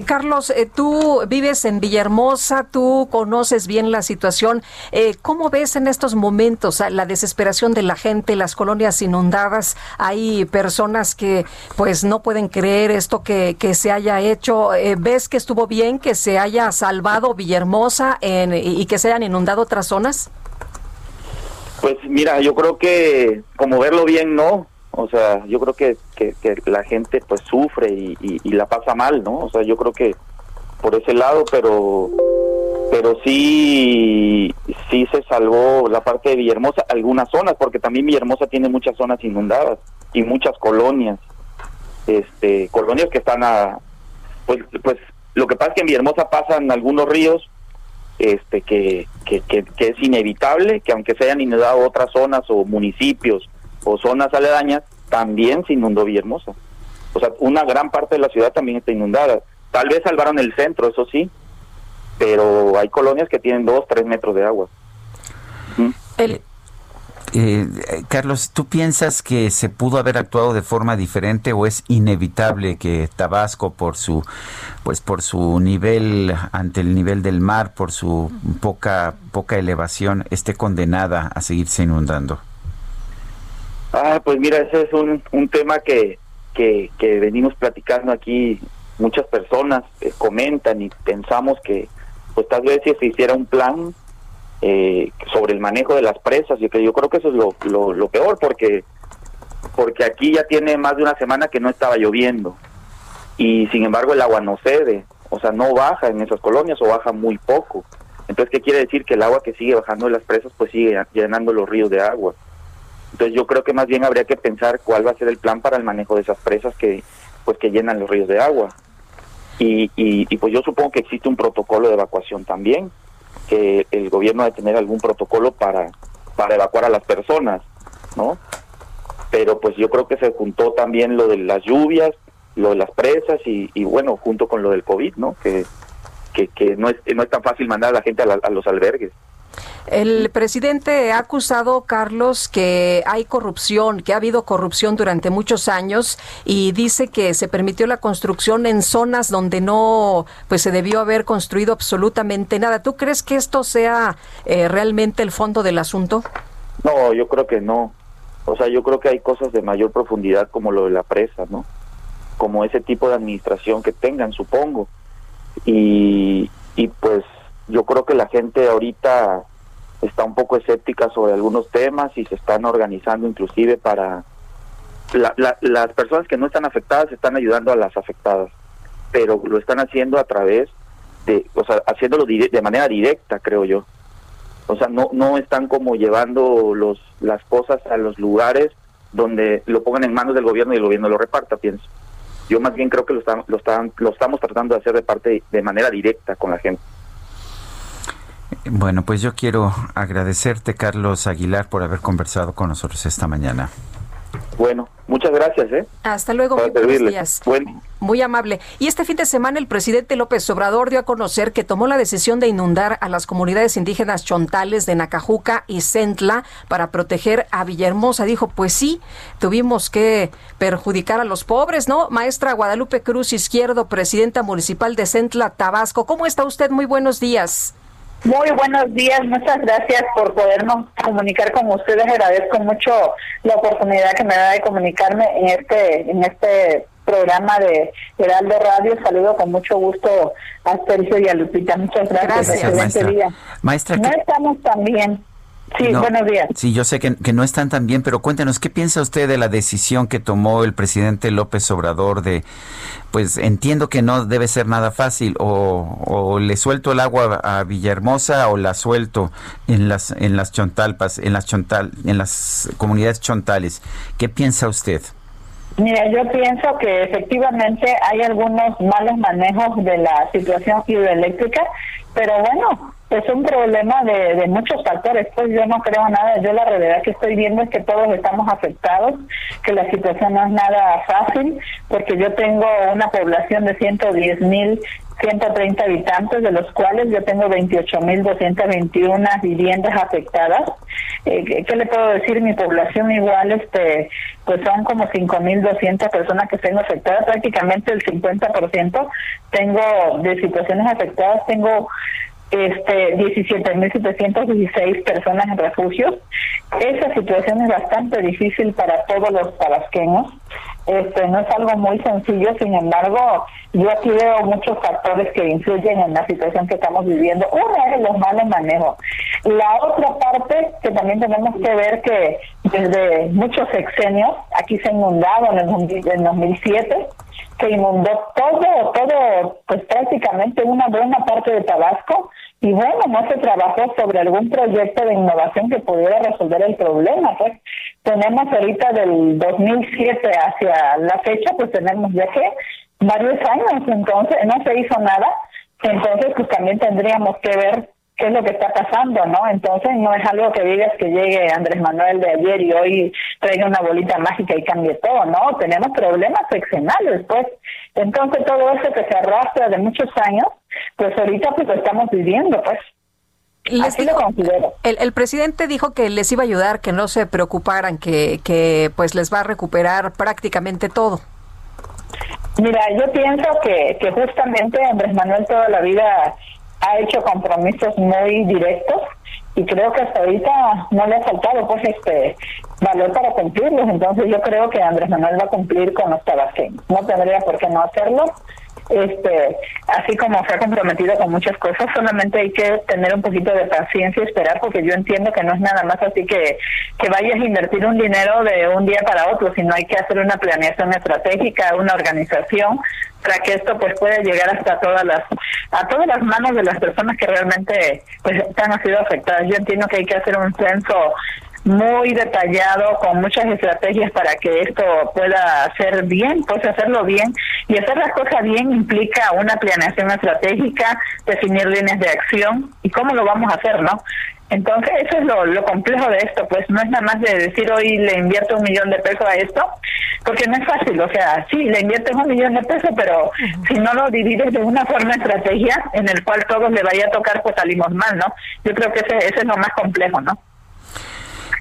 Carlos, eh, tú vives en Villahermosa, tú conoces bien la situación. Eh, ¿Cómo ves en estos momentos la desesperación de la gente, las colonias inundadas? Hay personas que pues no pueden creer esto que, que se haya hecho. Eh, ¿Ves que estuvo bien que se haya salvado Villahermosa en, y que se hayan inundado otras zonas? Pues mira, yo creo que como verlo bien, no. O sea, yo creo que, que, la gente pues sufre y, y, la pasa mal, ¿no? O sea, yo creo que por ese lado, pero pero sí sí se salvó la parte de Villahermosa, algunas zonas, porque también Villahermosa tiene muchas zonas inundadas y muchas colonias, este colonias que están a pues pues lo que pasa es que en Villahermosa pasan algunos ríos este que, que, que, que es inevitable que aunque se hayan inundado otras zonas o municipios o zonas aledañas, también se inundó Villahermosa. O sea, una gran parte de la ciudad también está inundada. Tal vez salvaron el centro, eso sí, pero hay colonias que tienen dos, tres metros de agua. Eh, Carlos, ¿tú piensas que se pudo haber actuado de forma diferente o es inevitable que Tabasco por su pues por su nivel ante el nivel del mar, por su poca poca elevación esté condenada a seguirse inundando? Ah, pues mira, ese es un, un tema que, que, venimos platicando aquí. Muchas personas eh, comentan y pensamos que, pues tal vez si se hiciera un plan eh, sobre el manejo de las presas, y que yo creo que eso es lo, lo, peor, porque porque aquí ya tiene más de una semana que no estaba lloviendo y sin embargo el agua no cede, o sea, no baja en esas colonias o baja muy poco. Entonces, ¿qué quiere decir? Que el agua que sigue bajando de las presas pues sigue llenando los ríos de agua. Entonces yo creo que más bien habría que pensar cuál va a ser el plan para el manejo de esas presas que pues que llenan los ríos de agua. Y, y, pues yo supongo que existe un protocolo de evacuación también, que el gobierno debe tener algún protocolo para, para evacuar a las personas, ¿no? Pero pues yo creo que se juntó también lo de las lluvias, lo de las presas y, y bueno, junto con lo del COVID, ¿no? Que, que, que no, es, no es tan fácil mandar a la gente a los albergues. El presidente ha acusado, Carlos, que hay corrupción, que ha habido corrupción durante muchos años y dice que se permitió la construcción en zonas donde no pues se debió haber construido absolutamente nada. ¿Tú crees que esto sea eh, realmente el fondo del asunto? No, yo creo que no. O sea, yo creo que hay cosas de mayor profundidad como lo de la presa, ¿no? Como ese tipo de administración que tengan, supongo. Y, y pues yo creo que la gente ahorita está un poco escéptica sobre algunos temas y se están organizando inclusive para... las personas que no están afectadas están ayudando a las afectadas, pero lo están haciendo a través de, o sea, haciéndolo de manera directa, creo yo. O sea, no, no están como llevando los, las cosas a los lugares donde lo pongan en manos del gobierno y el gobierno lo reparta, pienso. Yo más bien creo que lo, están, lo, están, lo estamos tratando de hacer de parte de manera directa con la gente. Bueno, pues yo quiero agradecerte, Carlos Aguilar, por haber conversado con nosotros esta mañana. Bueno, muchas gracias. ¿eh? Hasta luego, muy buenos días. Muy amable. Y este fin de semana el presidente López Obrador dio a conocer que tomó la decisión de inundar a las comunidades indígenas chontales de Nacajuca y Centla para proteger a Villahermosa. Dijo, pues sí, tuvimos que perjudicar a los pobres, ¿no? Maestra Guadalupe Cruz Izquierdo, presidenta municipal de Centla, Tabasco. ¿Cómo está usted? Muy buenos días. Muy buenos días, muchas gracias por podernos comunicar con ustedes. Agradezco mucho la oportunidad que me da de comunicarme en este en este programa de Heraldo Radio. Saludo con mucho gusto a Sergio y a Lupita. Muchas gracias. Gracias, maestra. Maestra, no estamos tan bien. Sí, buenos días. Sí, yo sé que, que, no están tan bien, pero cuéntenos, ¿qué piensa usted de la decisión que tomó el presidente López Obrador de, pues entiendo que no debe ser nada fácil, o, o le suelto el agua a Villahermosa o la suelto en las, en las chontalpas, en las chontal, en las comunidades chontales? ¿Qué piensa usted? Mira, yo pienso que efectivamente hay algunos malos manejos de la situación hidroeléctrica, pero bueno, es un problema de, de, muchos factores, pues yo no creo nada, yo la realidad que estoy viendo es que todos estamos afectados, que la situación no es nada fácil, porque yo tengo una población de 110 mil 130 habitantes, de los cuales yo tengo 28.221 viviendas afectadas. Eh, ¿Qué le puedo decir? Mi población igual, este, pues son como 5.200 personas que tengo afectadas, prácticamente el 50% tengo de situaciones afectadas, tengo este 17.716 personas en refugios. Esa situación es bastante difícil para todos los tabasqueños. Este, no es algo muy sencillo, sin embargo, yo aquí veo muchos factores que influyen en la situación que estamos viviendo. Uno es los malos manejos. La otra parte que también tenemos que ver que desde muchos sexenios, aquí se ha inundado en el, en 2007, se inundó todo, todo, pues prácticamente una buena parte de Tabasco y bueno, no se trabajó sobre algún proyecto de innovación que pudiera resolver el problema. Pues tenemos ahorita del 2007 hacia la fecha, pues tenemos ya que varios años, entonces no se hizo nada, entonces pues también tendríamos que ver qué es lo que está pasando, ¿no? Entonces no es algo que digas que llegue Andrés Manuel de ayer y hoy traiga una bolita mágica y cambie todo, ¿no? Tenemos problemas seccionales, pues. Entonces todo eso que se arrastra de muchos años, pues ahorita pues lo estamos viviendo, pues. Así lo considero. El, el, presidente dijo que les iba a ayudar, que no se preocuparan, que, que pues les va a recuperar prácticamente todo. Mira, yo pienso que, que justamente Andrés Manuel toda la vida ha hecho compromisos muy directos y creo que hasta ahorita no le ha faltado pues este valor para cumplirlos entonces yo creo que Andrés Manuel va a cumplir con los tabasqueños no tendría por qué no hacerlo este así como se ha comprometido con muchas cosas solamente hay que tener un poquito de paciencia y esperar porque yo entiendo que no es nada más así que que vayas a invertir un dinero de un día para otro sino hay que hacer una planeación estratégica una organización para que esto pues pueda llegar hasta todas las a todas las manos de las personas que realmente pues han sido afectadas. Yo entiendo que hay que hacer un censo muy detallado con muchas estrategias para que esto pueda hacer bien, pues hacerlo bien y hacer las cosas bien implica una planeación estratégica, definir líneas de acción y cómo lo vamos a hacer, ¿no? Entonces, eso es lo, lo complejo de esto, pues no es nada más de decir hoy le invierto un millón de pesos a esto, porque no es fácil, o sea, sí, le inviertes un millón de pesos, pero si no lo divides de una forma estrategia en el cual todos le vaya a tocar, pues salimos mal, ¿no? Yo creo que ese, ese es lo más complejo, ¿no?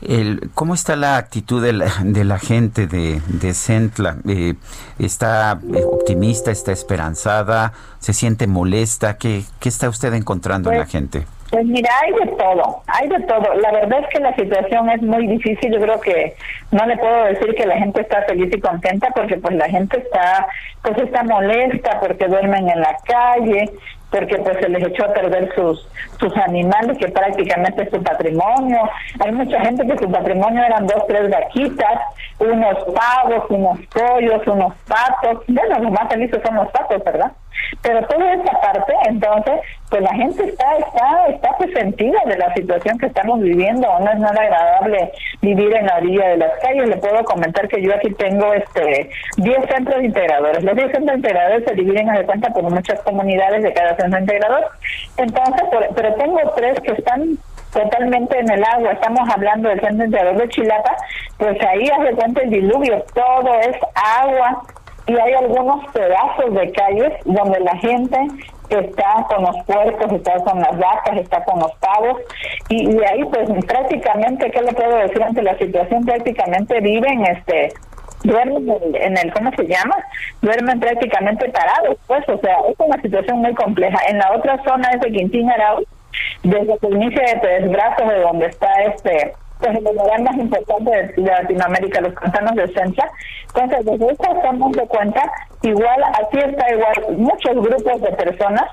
El, ¿Cómo está la actitud de la, de la gente de, de Centla? Eh, ¿Está eh, optimista? ¿Está esperanzada? ¿Se siente molesta? ¿Qué, qué está usted encontrando en la Pues, gente? Pues mira, hay de todo, hay de todo. La verdad es que la situación es muy difícil. Yo creo que no le puedo decir que la gente está feliz y contenta porque pues la gente está, pues está molesta porque duermen en la calle, porque pues se les echó a perder sus sus animales que prácticamente es su patrimonio. Hay mucha gente que su patrimonio eran dos, tres vaquitas, unos pavos, unos pollos, unos patos. Bueno, los más felices son los patos, ¿verdad? Pero toda esa parte, entonces, pues la gente está, está, está pues sentida de la situación que estamos viviendo. No es nada agradable vivir en la orilla de las calles. Le puedo comentar que yo aquí tengo este 10 centros integradores. Los 10 centros integradores se dividen a cuenta por muchas comunidades de cada centro integrador. Entonces, pero tengo tres que están totalmente en el agua. Estamos hablando del centro integrador de Chilapa, pues ahí hace cuenta el diluvio, todo es agua y hay algunos pedazos de calles donde la gente está con los puercos, está con las vacas, está con los pavos y, ahí pues prácticamente, ¿qué le puedo decir ante la situación? Prácticamente viven este duermen en el, en el ¿cómo se llama? Duermen prácticamente parados, pues, o sea, es una situación muy compleja. En la otra zona es de Quintín Arau, desde que inicia de Tres Brazos, de donde está este pues el lugar más importante de, Latinoamérica, los pantanos de Esencia. Entonces, desde esto estamos de cuenta, igual, aquí está igual muchos grupos de personas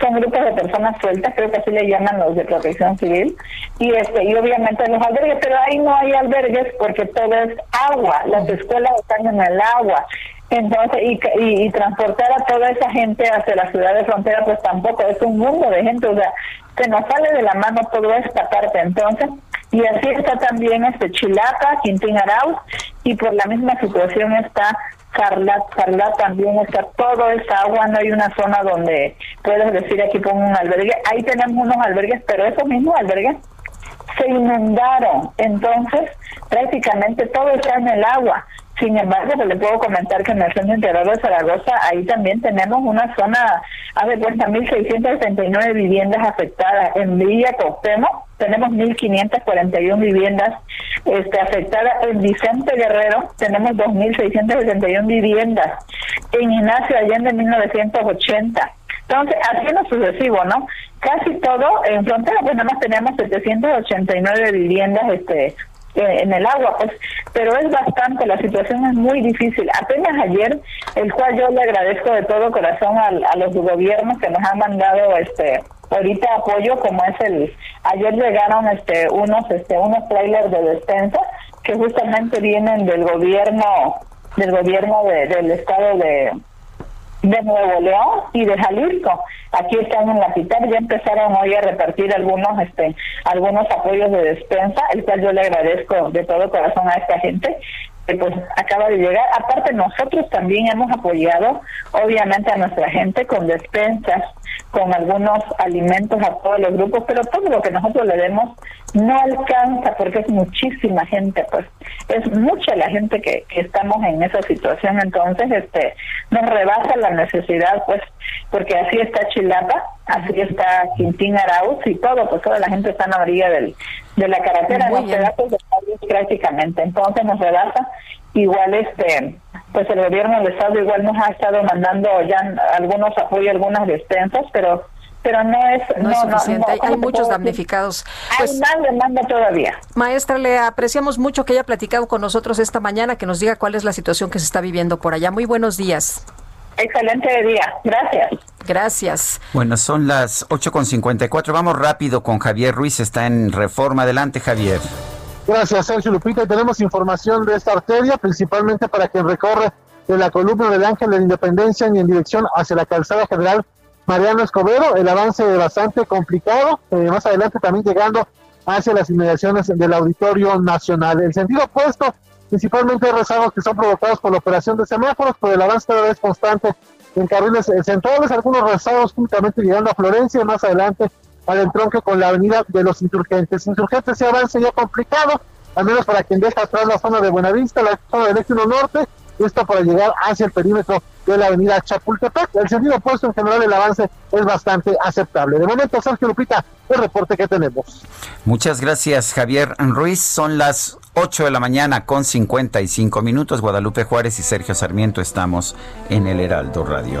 son grupos de personas sueltas, creo que así le llaman los de protección civil, y este y obviamente los albergues, pero ahí no hay albergues porque todo es agua, las escuelas están en el agua, entonces, y, y, transportar a toda esa gente hacia la ciudad de frontera, pues tampoco, es un mundo de gente, o sea, se nos sale de la mano toda esta parte, entonces, y así está también este Chilapa, Quintín Arauz, y por la misma situación está Carla, Carla también está todo esa agua, no hay una zona donde puedes decir aquí pongo un albergue, ahí tenemos unos albergues, pero esos mismos albergues se inundaron, entonces prácticamente todo está en el agua. Sin embargo, pues le puedo comentar que en el Centro Interior de Zaragoza, ahí también tenemos una zona, a ver, cuenta, 1.669 viviendas afectadas. En Villa Costemo tenemos 1.541 viviendas este, afectadas. En Vicente Guerrero tenemos 2.661 viviendas. En Ignacio Allende, 1980. Entonces, así no sucesivo, ¿no? Casi todo, en frontera, pues nada más tenemos 789 viviendas este, en el agua, pues, pero es bastante, la situación es muy difícil. Apenas ayer, el cual yo le agradezco de todo corazón a, a los gobiernos que nos han mandado este ahorita apoyo como es el ayer llegaron este unos este unos trailers de despensa que justamente vienen del gobierno del gobierno del estado de de Nuevo León y de Jalisco. Aquí están en la CITAR, ya empezaron hoy a repartir algunos este algunos apoyos de despensa, el cual yo le agradezco de todo corazón a esta gente que pues acaba de llegar. Aparte nosotros también hemos apoyado obviamente a nuestra gente con despensas, con algunos alimentos a todos los grupos, pero todo lo que nosotros le demos no alcanza porque es muchísima gente, pues es mucha la gente que, que estamos en esa situación, entonces este nos rebasa la necesidad, pues porque así está Chilapa, así está Quintín Arauz y todo, pues toda la gente está en la orilla del, de la carretera, en los pedazos de prácticamente, entonces nos rebasa igual este pues el gobierno del estado igual nos ha estado mandando ya algunos apoyos algunas despensas pero pero no es, no, es suficiente. hay, muchos damnificados. Pues, hay más demanda todavía. Maestra, le apreciamos mucho que haya platicado con nosotros esta mañana, que nos diga cuál es la situación que se está viviendo por allá. Muy buenos días. Excelente día. Gracias. Gracias. Bueno, son las 8.54. Vamos rápido con Javier Ruiz. Está en reforma. Adelante, Javier. Gracias, Sergio Lupita. Y tenemos información de esta arteria, principalmente para quien recorre de la columna del Ángel de la Independencia y en dirección hacia la calzada general Mariano Escobedo. El avance bastante complicado. Eh, más adelante también llegando hacia las inmediaciones del Auditorio Nacional. El sentido opuesto, principalmente rezagos que son provocados por la operación de semáforos, por el avance cada vez constante en carriles centrales, algunos rezagos únicamente llegando a Florencia y más adelante al entronque con la avenida de los insurgentes. Insurgentes se avance ya complicado, al menos para quien deja atrás la zona de Buenavista, la zona del eje norte, esto para llegar hacia el perímetro de la avenida Chapultepec. El sentido opuesto en general el avance es bastante aceptable. De momento, Sergio Lupita, el reporte que tenemos. Muchas gracias, Javier Ruiz. Son las 8 de la mañana con 55 minutos. Guadalupe Juárez y Sergio Sarmiento estamos en el Heraldo Radio.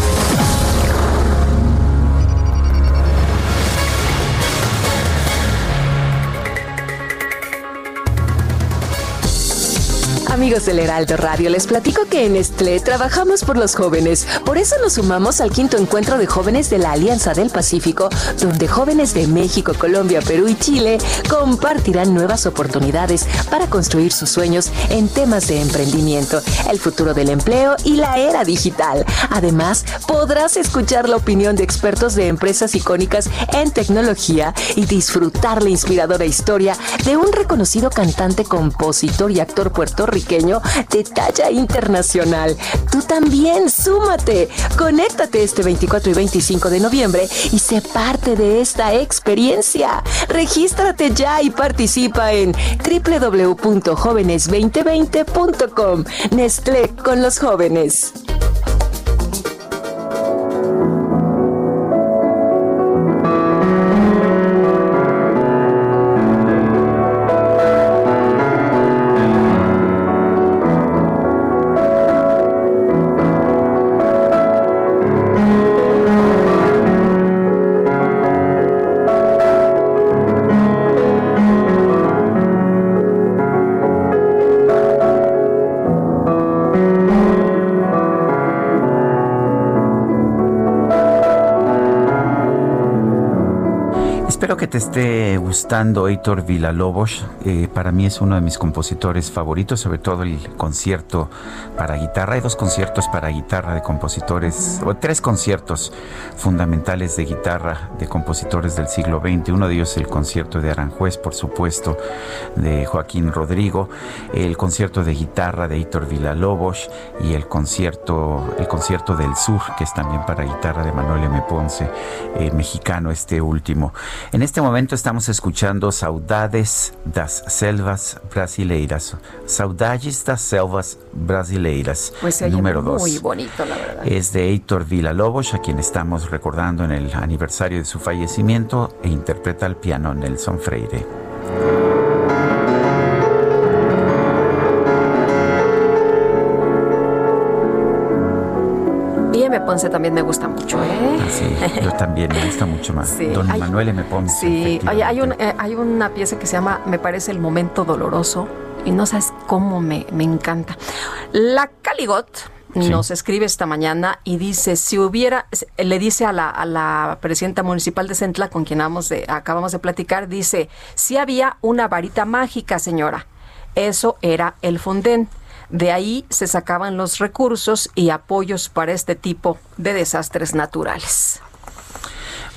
Amigos del Heraldo Radio, les platico que en Estlé trabajamos por los jóvenes. Por eso nos sumamos al quinto encuentro de jóvenes de la Alianza del Pacífico, donde jóvenes de México, Colombia, Perú y Chile compartirán nuevas oportunidades para construir sus sueños en temas de emprendimiento, el futuro del empleo y la era digital. Además, podrás escuchar la opinión de expertos de empresas icónicas en tecnología y disfrutar la inspiradora historia de un reconocido cantante, compositor y actor puertorriqueño pequeño de talla internacional. Tú también, súmate. Conéctate este 24 y 25 de noviembre y sé parte de esta experiencia. Regístrate ya y participa en www.jóvenes2020.com. Nestlé con los jóvenes. Te esté gustando Heitor Villalobos. Eh, para mí es uno de mis compositores favoritos, sobre todo el concierto para guitarra. Hay dos conciertos para guitarra de compositores, o tres conciertos fundamentales de guitarra de compositores del siglo XX. Uno de ellos el concierto de Aranjuez, por supuesto, de Joaquín Rodrigo, el concierto de guitarra de Heitor Villalobos y el concierto, el concierto del Sur, que es también para guitarra de Manuel M. Ponce, eh, mexicano este último. En este momento estamos escuchando Saudades das Selvas Brasileiras. Saudades das Selvas Brasileiras. Pues número dos. Muy bonito, la verdad. Es de Heitor Villalobos, a quien estamos recordando en el aniversario de su fallecimiento, e interpreta al piano Nelson Freire. Ponce también me gusta mucho, ¿eh? Ah, sí, yo también me gusta mucho más. (laughs) Don Manuel M. Ponce. Sí, hay, eh, hay, una pieza que se llama Me parece el momento doloroso y no sabes cómo me, me encanta. La Caligot nos escribe esta mañana y dice, si hubiera, le dice a la, a la presidenta municipal de Centla, con quien de, acabamos de platicar, dice, si había una varita mágica, señora. Eso era el Fonden. De ahí se sacaban los recursos y apoyos para este tipo de desastres naturales.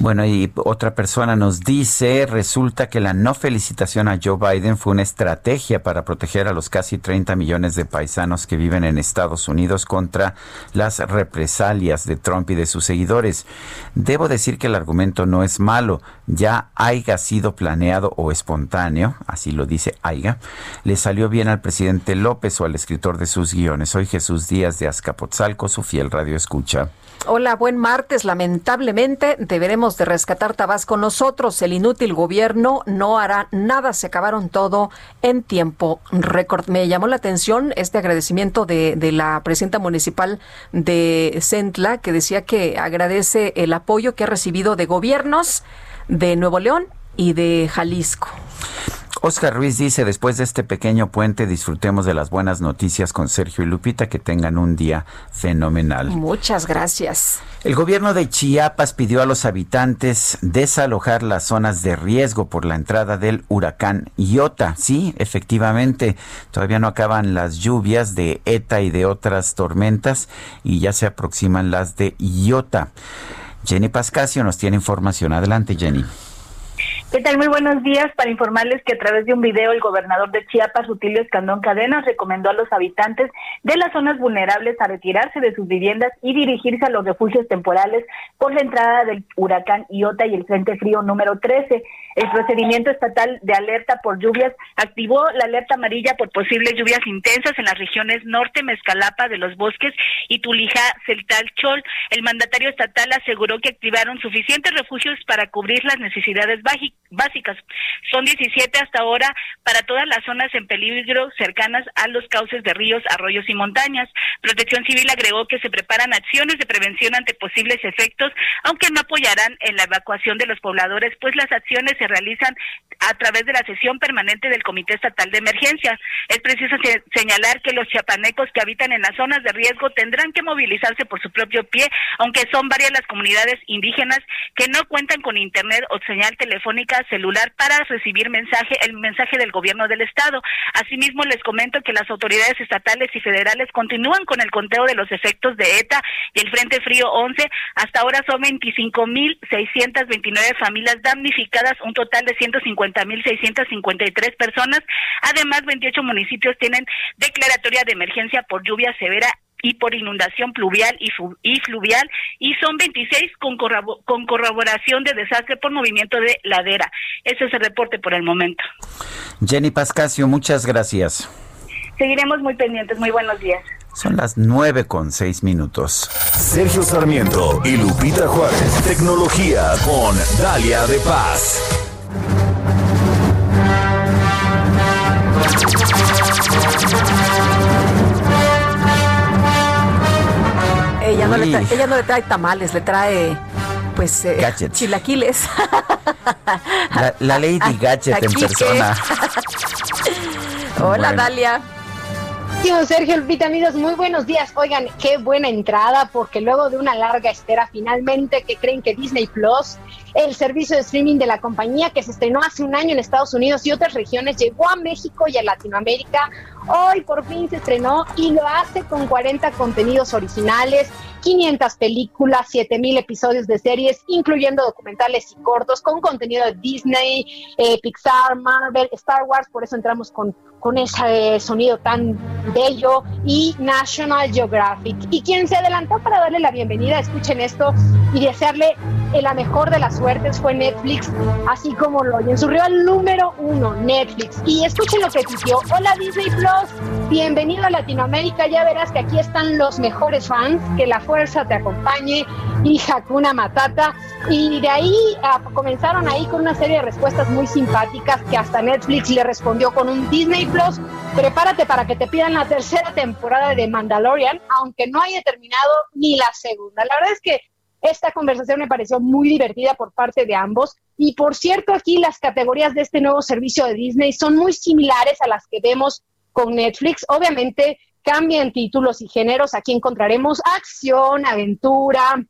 Bueno, y otra persona nos dice, resulta que la no felicitación a Joe Biden fue una estrategia para proteger a los casi 30 millones de paisanos que viven en Estados Unidos contra las represalias de Trump y de sus seguidores. Debo decir que el argumento no es malo, ya haya sido planeado o espontáneo, así lo dice Aiga, le salió bien al presidente López o al escritor de sus guiones. Soy Jesús Díaz de Azcapotzalco, su fiel radio escucha. Hola, buen martes. Lamentablemente deberemos de rescatar Tabasco nosotros. El inútil gobierno no hará nada. Se acabaron todo en tiempo récord. Me llamó la atención este agradecimiento de, de la presidenta municipal de Centla que decía que agradece el apoyo que ha recibido de gobiernos de Nuevo León y de Jalisco. Oscar Ruiz dice, después de este pequeño puente, disfrutemos de las buenas noticias con Sergio y Lupita, que tengan un día fenomenal. Muchas gracias. El gobierno de Chiapas pidió a los habitantes desalojar las zonas de riesgo por la entrada del huracán Iota. Sí, efectivamente, todavía no acaban las lluvias de ETA y de otras tormentas y ya se aproximan las de Iota. Jenny Pascasio nos tiene información. Adelante, Jenny. ¿Qué tal? Muy buenos días. Para informarles que a través de un video el gobernador de Chiapas, Rutilio Escandón Cadenas, recomendó a los habitantes de las zonas vulnerables a retirarse de sus viviendas y dirigirse a los refugios temporales por la entrada del huracán Iota y el Frente Frío número 13. El procedimiento estatal de alerta por lluvias activó la alerta amarilla por posibles lluvias intensas en las regiones norte, Mezcalapa de los Bosques y Tulijá, Celtal, Chol. El mandatario estatal aseguró que activaron suficientes refugios para cubrir las necesidades básicas. Son 17 hasta ahora para todas las zonas en peligro cercanas a los cauces de ríos, arroyos y montañas. Protección Civil agregó que se preparan acciones de prevención ante posibles efectos, aunque no apoyarán en la evacuación de los pobladores, pues las acciones se realizan a través de la sesión permanente del Comité Estatal de Emergencia. Es preciso señalar que los chiapanecos que habitan en las zonas de riesgo tendrán que movilizarse por su propio pie, aunque son varias las comunidades indígenas que no cuentan con internet o señal telefónica celular para recibir mensaje, el mensaje del gobierno del estado. Asimismo, les comento que las autoridades estatales y federales continúan con el conteo de los efectos de ETA y el Frente Frío 11. Hasta ahora son 25.629 familias damnificadas, un total de 150.653 personas. Además, 28 municipios tienen declaratoria de emergencia por lluvia severa y por inundación pluvial y, fluvial y son 26 con, con corroboración de desastre por movimiento de ladera. Ese es el reporte por el momento. Jenny Pascasio, muchas gracias. Seguiremos muy pendientes. Muy buenos días. Son las nueve con seis minutos. Sergio Sarmiento y Lupita Juárez. Tecnología con Dalia de Paz. No, le trae, ella no le trae tamales, le trae pues eh, chilaquiles. La, Lady (laughs) Gadget en persona. Hola Dalia. Sergio Lupita, amigos, muy buenos días. Oigan, qué buena entrada, porque luego de una larga espera, finalmente que creen que Disney Plus, el servicio de streaming de la compañía que se estrenó hace un año en Estados Unidos y otras regiones, llegó a México y a Latinoamérica. Hoy por fin se estrenó y lo hace con 40 contenidos originales, 500 películas, 7000 episodios de series, incluyendo documentales y cortos, con contenido de Disney, eh, Pixar, Marvel, Star Wars, por eso entramos con, con ese sonido tan bello, y National Geographic. Y quien se adelantó para darle la bienvenida, escuchen esto, y desearle la mejor de las suertes fue Netflix, así como lo oyen. Su rival número uno, Netflix. Y escuchen lo que pidió. Hola Disney Plus, bienvenido a Latinoamérica. Ya verás que aquí están los mejores fans, que la fuerza te acompañe y Hakuna Matata. Y de ahí ah, comenzaron ahí con una serie de respuestas muy simpáticas que hasta Netflix le respondió con un Disney Prepárate para que te pidan la tercera temporada de Mandalorian, aunque no haya terminado ni la segunda. La verdad es que esta conversación me pareció muy divertida por parte de ambos. Y por cierto, aquí las categorías de este nuevo servicio de Disney son muy similares a las que vemos con Netflix. Obviamente cambian títulos y géneros. Aquí encontraremos acción, aventura,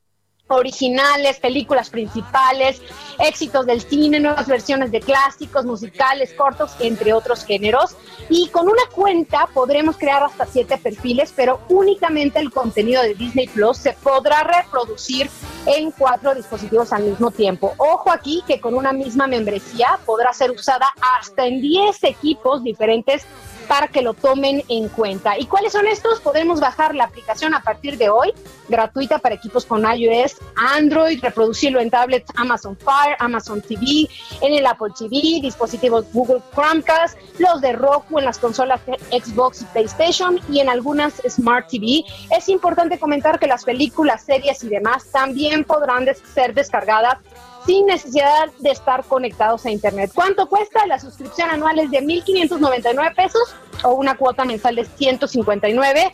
originales, películas principales, éxitos del cine, nuevas versiones de clásicos, musicales, cortos, entre otros géneros. Y con una cuenta podremos crear hasta siete perfiles, pero únicamente el contenido de Disney Plus se podrá reproducir en cuatro dispositivos al mismo tiempo. Ojo aquí que con una misma membresía podrá ser usada hasta en 10 equipos diferentes para que lo tomen en cuenta. ¿Y cuáles son estos? Podemos bajar la aplicación a partir de hoy, gratuita para equipos con iOS, Android, reproducirlo en tablets Amazon Fire, Amazon TV, en el Apple TV, dispositivos Google Chromecast, los de Roku en las consolas Xbox y PlayStation y en algunas Smart TV. Es importante comentar que las películas, series y demás también podrán ser descargadas sin necesidad de estar conectados a Internet. ¿Cuánto cuesta? La suscripción anual es de 1.599 pesos o una cuota mensual de 159.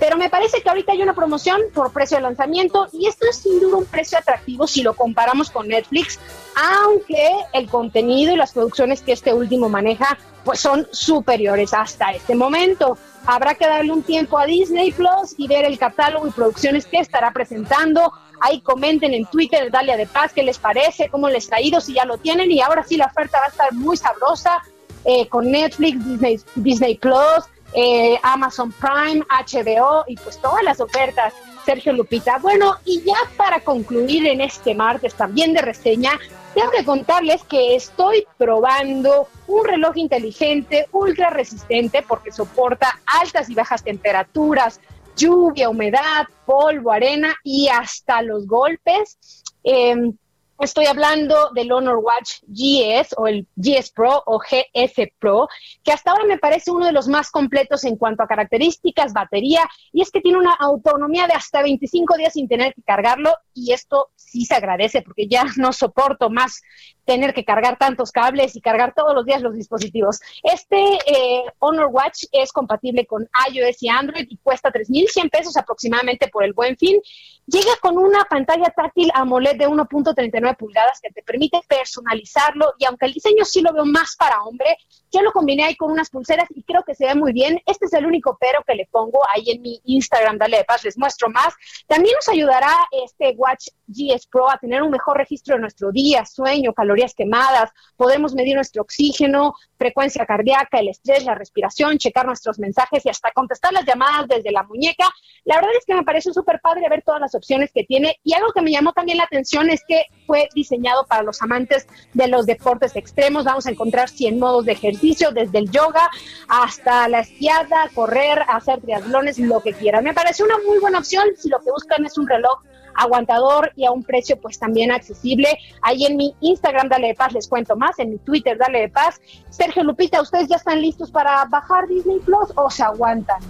Pero me parece que ahorita hay una promoción por precio de lanzamiento y esto es sin duda un precio atractivo si lo comparamos con Netflix, aunque el contenido y las producciones que este último maneja pues son superiores hasta este momento. Habrá que darle un tiempo a Disney Plus y ver el catálogo y producciones que estará presentando Ahí comenten en Twitter, Dalia de Paz, qué les parece, cómo les ha ido, si ya lo tienen. Y ahora sí, la oferta va a estar muy sabrosa eh, con Netflix, Disney, Disney Plus, eh, Amazon Prime, HBO y pues todas las ofertas. Sergio Lupita. Bueno, y ya para concluir en este martes también de reseña, tengo que contarles que estoy probando un reloj inteligente ultra resistente porque soporta altas y bajas temperaturas, lluvia, humedad, polvo, arena y hasta los golpes. Em, Estoy hablando del Honor Watch GS o el GS Pro o GS Pro, que hasta ahora me parece uno de los más completos en cuanto a características, batería, y es que tiene una autonomía de hasta 25 días sin tener que cargarlo, y esto sí se agradece porque ya (laughs) no soporto más tener que cargar tantos cables y cargar todos los días los dispositivos. Este eh, Honor Watch es compatible con iOS y Android y cuesta 3.100 pesos aproximadamente por el buen fin. Llega con una pantalla táctil AMOLED de 1.39 pulgadas que te permite personalizarlo y aunque el diseño sí lo veo más para hombre, yo lo combiné ahí con unas pulseras y creo que se ve muy bien. Este es el único pero que le pongo ahí en mi Instagram, dale de paz, les muestro más. También nos ayudará este Watch GS Pro a tener un mejor registro de nuestro día, sueño, calor calorías quemadas, podemos medir nuestro oxígeno, frecuencia cardíaca, el estrés, la respiración, checar nuestros mensajes y hasta contestar las llamadas desde la muñeca. La verdad es que me parece súper padre ver todas las opciones que tiene y algo que me llamó también la atención es que fue diseñado para los amantes de los deportes extremos. Vamos a encontrar 100 modos de ejercicio, desde el yoga hasta la esquiada, correr, hacer triatlones, lo que quieran. Me parece una muy buena opción si lo que buscan es un reloj aguantador y a un precio pues también accesible. Ahí en mi Instagram, Dale de Paz, les cuento más, en mi Twitter, Dale de Paz. Sergio Lupita, ¿ustedes ya están listos para bajar Disney Plus o se aguantan?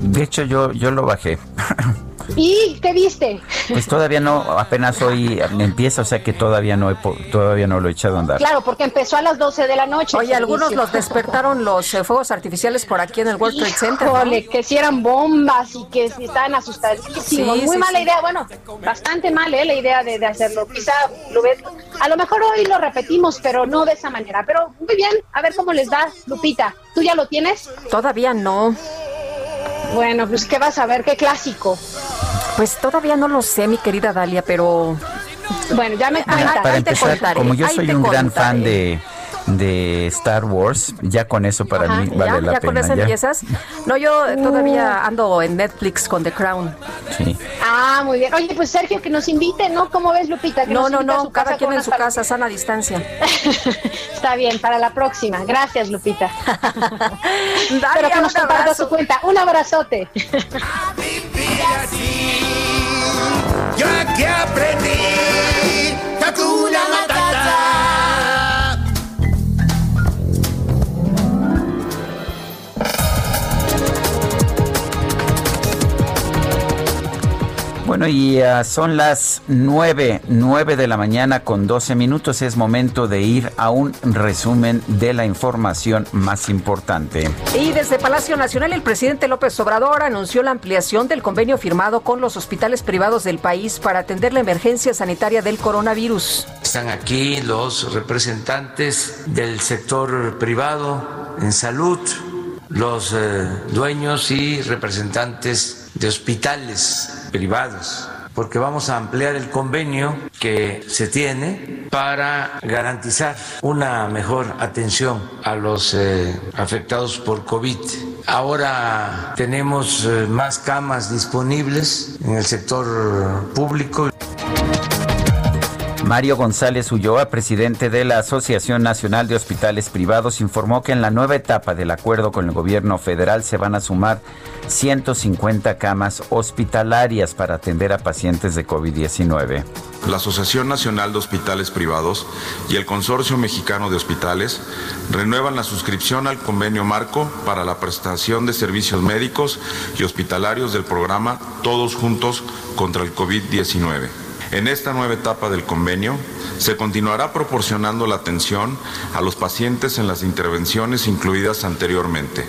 De hecho, yo, yo lo bajé. ¿Y qué viste? Pues todavía no, apenas hoy empieza, o sea que todavía no he, todavía no lo he echado a andar. Claro, porque empezó a las 12 de la noche. Oye, algunos los despertaron los eh, fuegos artificiales por aquí en el World Trade Center. Híjole, que si eran bombas y que si estaban asustados. Sí, Muy mala idea, bueno, bastante mal ¿eh? la idea de, de hacerlo. Quizá lo ves, a lo mejor hoy lo repetimos, pero no de esa manera. Pero muy bien, a ver cómo les da, Lupita. ¿Tú ya lo tienes? Todavía no. Bueno, pues ¿qué vas a ver? ¿Qué clásico? Pues todavía no lo sé, mi querida Dalia, pero... Bueno, ya me cuentas. Para empezar, como yo soy un gran fan de de Star Wars, ya con eso para mí vale la pena. ¿Ya con eso empiezas? No, yo todavía ando en Netflix con The Crown. Sí. Ah, muy bien. Oye, pues Sergio, que nos invite, ¿no? ¿Cómo ves, Lupita? no, no, no, cada quien en su casa, sana distancia. (laughs) Está bien, para la próxima. Gracias, Lupita. (laughs) Pero que nos comparta su cuenta. Un abrazote. Yo aquí aprendí Bueno, y uh, son las nueve, nueve de la mañana con 12 minutos. Es momento de ir a un resumen de la información más importante. Y desde Palacio Nacional, el presidente López Obrador anunció la ampliación del convenio firmado con los hospitales privados del país para atender la emergencia sanitaria del coronavirus. Están aquí los representantes del sector privado en salud, los eh, dueños y representantes de hospitales privados porque vamos a ampliar el convenio que se tiene para garantizar una mejor atención a los eh, afectados por COVID. Ahora tenemos eh, más camas disponibles en el sector público. Mario González Ulloa, presidente de la Asociación Nacional de Hospitales Privados, informó que en la nueva etapa del acuerdo con el gobierno federal se van a sumar 150 camas hospitalarias para atender a pacientes de COVID-19. La Asociación Nacional de Hospitales Privados y el Consorcio Mexicano de Hospitales renuevan la suscripción al convenio marco para la prestación de servicios médicos y hospitalarios del programa Todos Juntos contra el COVID-19. En esta nueva etapa del convenio se continuará proporcionando la atención a los pacientes en las intervenciones incluidas anteriormente.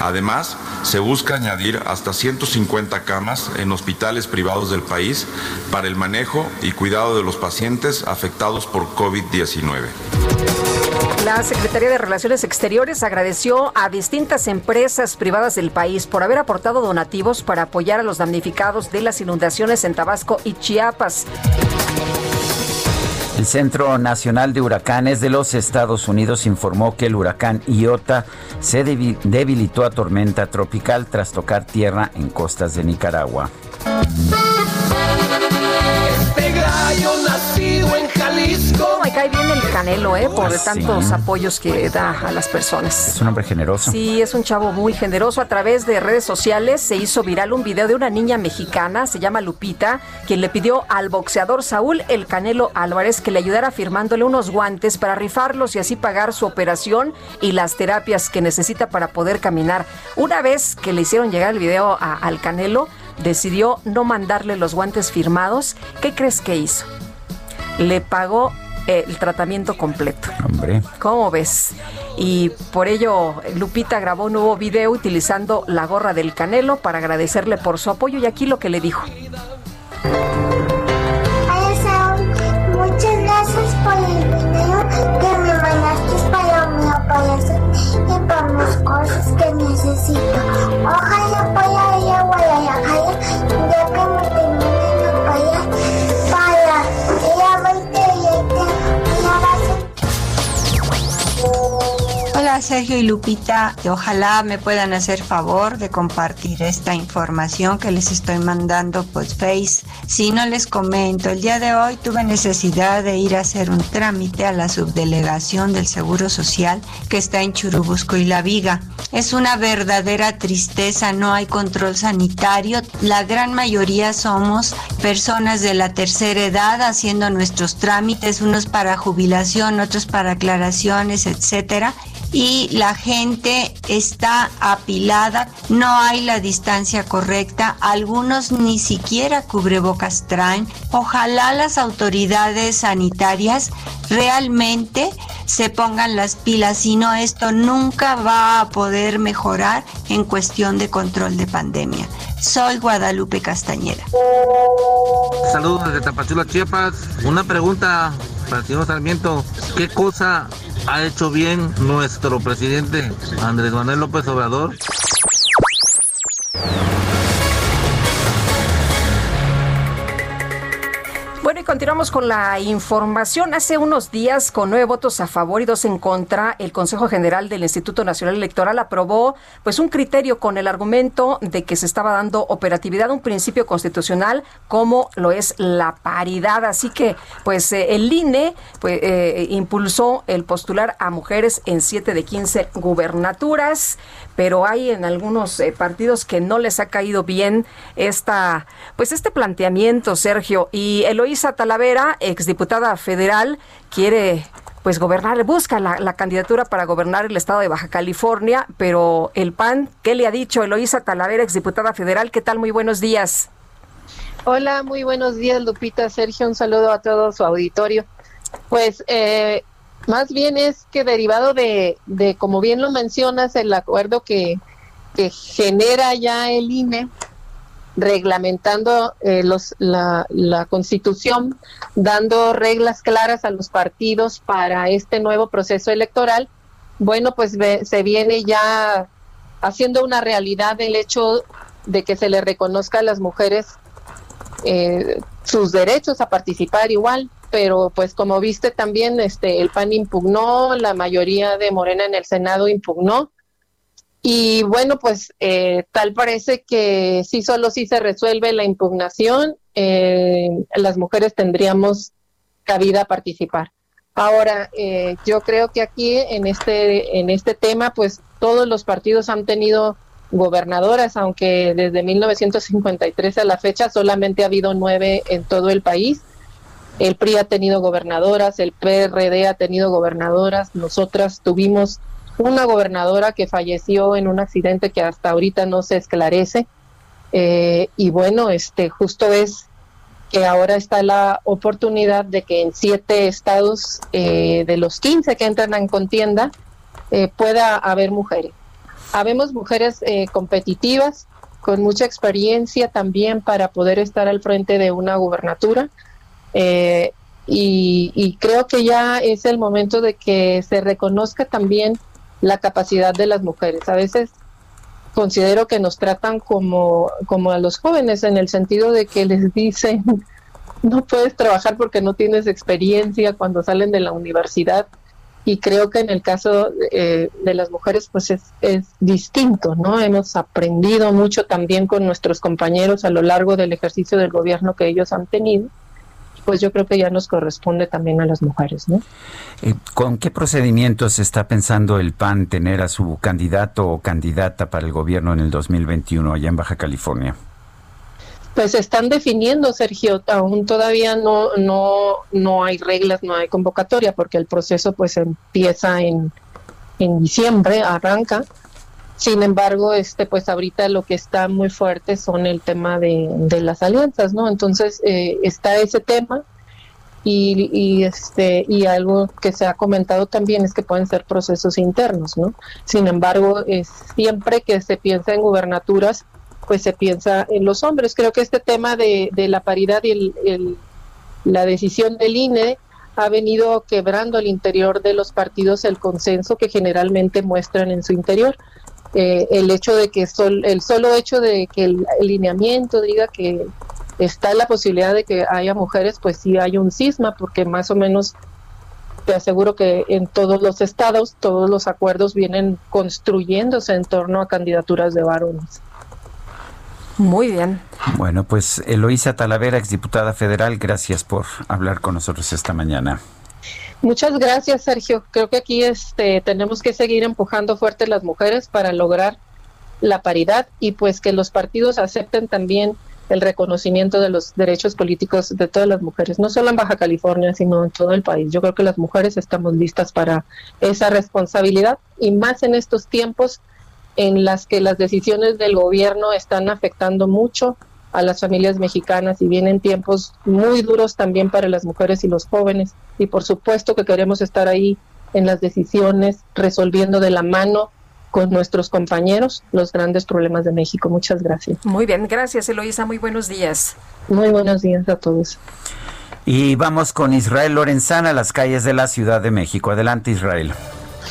Además, se busca añadir hasta 150 camas en hospitales privados del país para el manejo y cuidado de los pacientes afectados por COVID-19. La Secretaría de Relaciones Exteriores agradeció a distintas empresas privadas del país por haber aportado donativos para apoyar a los damnificados de las inundaciones en Tabasco y Chiapas. El Centro Nacional de Huracanes de los Estados Unidos informó que el huracán Iota se debilitó a tormenta tropical tras tocar tierra en costas de Nicaragua. Cae bien el Canelo, ¿eh? Por ah, tantos apoyos que da a las personas. Es un hombre generoso. Sí, es un chavo muy generoso. A través de redes sociales se hizo viral un video de una niña mexicana, se llama Lupita, quien le pidió al boxeador Saúl El Canelo Álvarez que le ayudara firmándole unos guantes para rifarlos y así pagar su operación y las terapias que necesita para poder caminar. Una vez que le hicieron llegar el video al Canelo, decidió no mandarle los guantes firmados. ¿Qué crees que hizo? Le pagó el tratamiento completo. Hombre. ¿Cómo ves? Y por ello Lupita grabó un nuevo video utilizando la gorra del Canelo para agradecerle por su apoyo y aquí lo que le dijo. muchas gracias por el video que me mandaste para mi operación y por las cosas que necesito. Ojalá pueda ir a Guadalajara Hola Sergio y Lupita, ojalá me puedan hacer favor de compartir esta información que les estoy mandando por Face. Si no les comento, el día de hoy tuve necesidad de ir a hacer un trámite a la subdelegación del Seguro Social que está en Churubusco y La Viga. Es una verdadera tristeza, no hay control sanitario. La gran mayoría somos personas de la tercera edad haciendo nuestros trámites, unos para jubilación, otros para aclaraciones, etcétera y la gente está apilada, no hay la distancia correcta, algunos ni siquiera cubrebocas traen. Ojalá las autoridades sanitarias realmente se pongan las pilas, si no esto nunca va a poder mejorar en cuestión de control de pandemia. Soy Guadalupe Castañera. Saludos desde Tapachula, Chiapas. Una pregunta para el señor Sarmiento. ¿Qué cosa ha hecho bien nuestro presidente Andrés Manuel López Obrador. Continuamos con la información. Hace unos días, con nueve votos a favor y dos en contra, el Consejo General del Instituto Nacional Electoral aprobó pues un criterio con el argumento de que se estaba dando operatividad a un principio constitucional como lo es la paridad. Así que, pues, eh, el INE pues, eh, impulsó el postular a mujeres en siete de quince gubernaturas pero hay en algunos eh, partidos que no les ha caído bien esta, pues este planteamiento, Sergio. Y Eloísa Talavera, exdiputada federal, quiere pues gobernar, busca la, candidatura para gobernar el estado de Baja California, pero el PAN, ¿qué le ha dicho Eloísa Talavera, exdiputada federal? ¿Qué tal? Muy buenos días. Hola, muy buenos días, Lupita, Sergio, un saludo a todo su auditorio. Pues eh, más bien es que derivado de, de como bien lo mencionas, el acuerdo que, que genera ya el INE reglamentando eh, los, la, la, constitución, dando reglas claras a los partidos para este nuevo proceso electoral, bueno, pues se viene ya haciendo una realidad el hecho de que se le reconozca a las mujeres eh, sus derechos a participar igual pero pues como viste también este el PAN impugnó, la mayoría de Morena en el Senado impugnó y bueno pues eh, tal parece que si solo si se resuelve la impugnación eh, las mujeres tendríamos cabida a participar. Ahora eh, yo creo que aquí en este en este tema pues todos los partidos han tenido gobernadoras, aunque desde 1953 a la fecha solamente ha habido nueve en todo el país el PRI ha tenido gobernadoras, el PRD ha tenido gobernadoras, nosotras tuvimos una gobernadora que falleció en un accidente que hasta ahorita no se esclarece. Eh, y bueno, este justo es que ahora está la oportunidad de que en siete estados eh, de los 15 que entran en contienda eh, pueda haber mujeres. Habemos mujeres competitivas, con mucha experiencia también para poder estar al frente de una gubernatura. Eh, y, creo que ya es el momento de que se reconozca también la capacidad de las mujeres. A veces considero que nos tratan como, como a los jóvenes en el sentido de que les dicen no puedes trabajar porque no tienes experiencia cuando salen de la universidad y creo que en el caso eh, de las mujeres pues es, es distinto, ¿no? Hemos aprendido mucho también con nuestros compañeros a lo largo del ejercicio del gobierno que ellos han tenido pues yo creo que ya nos corresponde también a las mujeres, ¿no? Eh, ¿Con qué procedimientos está pensando el PAN tener a su candidato o candidata para el gobierno en el 2021 allá en Baja California? Pues están definiendo, Sergio, aún todavía no, no, no hay reglas, no hay convocatoria, porque el proceso pues empieza en, en diciembre, arranca, sin embargo, este, pues ahorita lo que está muy fuerte son el tema de, las alianzas, ¿no? Entonces eh, está ese tema y, este y algo que se ha comentado también es que pueden ser procesos internos, ¿no? Sin embargo, siempre que se piensa en gubernaturas, pues se piensa en los hombres. Creo que este tema de, la paridad y la decisión del INE ha venido quebrando al interior de los partidos el consenso que generalmente muestran en su interior. Eh, el hecho de que sol, el solo hecho de que el, lineamiento diga que está la posibilidad de que haya mujeres, pues sí hay un cisma, porque más o menos te aseguro que en todos los estados todos los acuerdos vienen construyéndose en torno a candidaturas de varones. Muy bien. Bueno, pues Eloísa Talavera, exdiputada federal, gracias por hablar con nosotros esta mañana. Muchas gracias, Sergio. Creo que aquí este, tenemos que seguir empujando fuerte las mujeres para lograr la paridad y pues que los partidos acepten también el reconocimiento de los derechos políticos de todas las mujeres, no solo en Baja California, sino en todo el país. Yo creo que las mujeres estamos listas para esa responsabilidad y más en estos tiempos en las que las decisiones del gobierno están afectando mucho a las familias mexicanas y vienen tiempos muy duros también para las mujeres y los jóvenes. Y por supuesto que queremos estar ahí en las decisiones, resolviendo de la mano con nuestros compañeros los grandes problemas de México. Muchas gracias. Muy bien, gracias Eloisa, muy buenos días. Muy buenos días a todos. Y vamos con Israel Lorenzana a las calles de la Ciudad de México. Adelante Israel.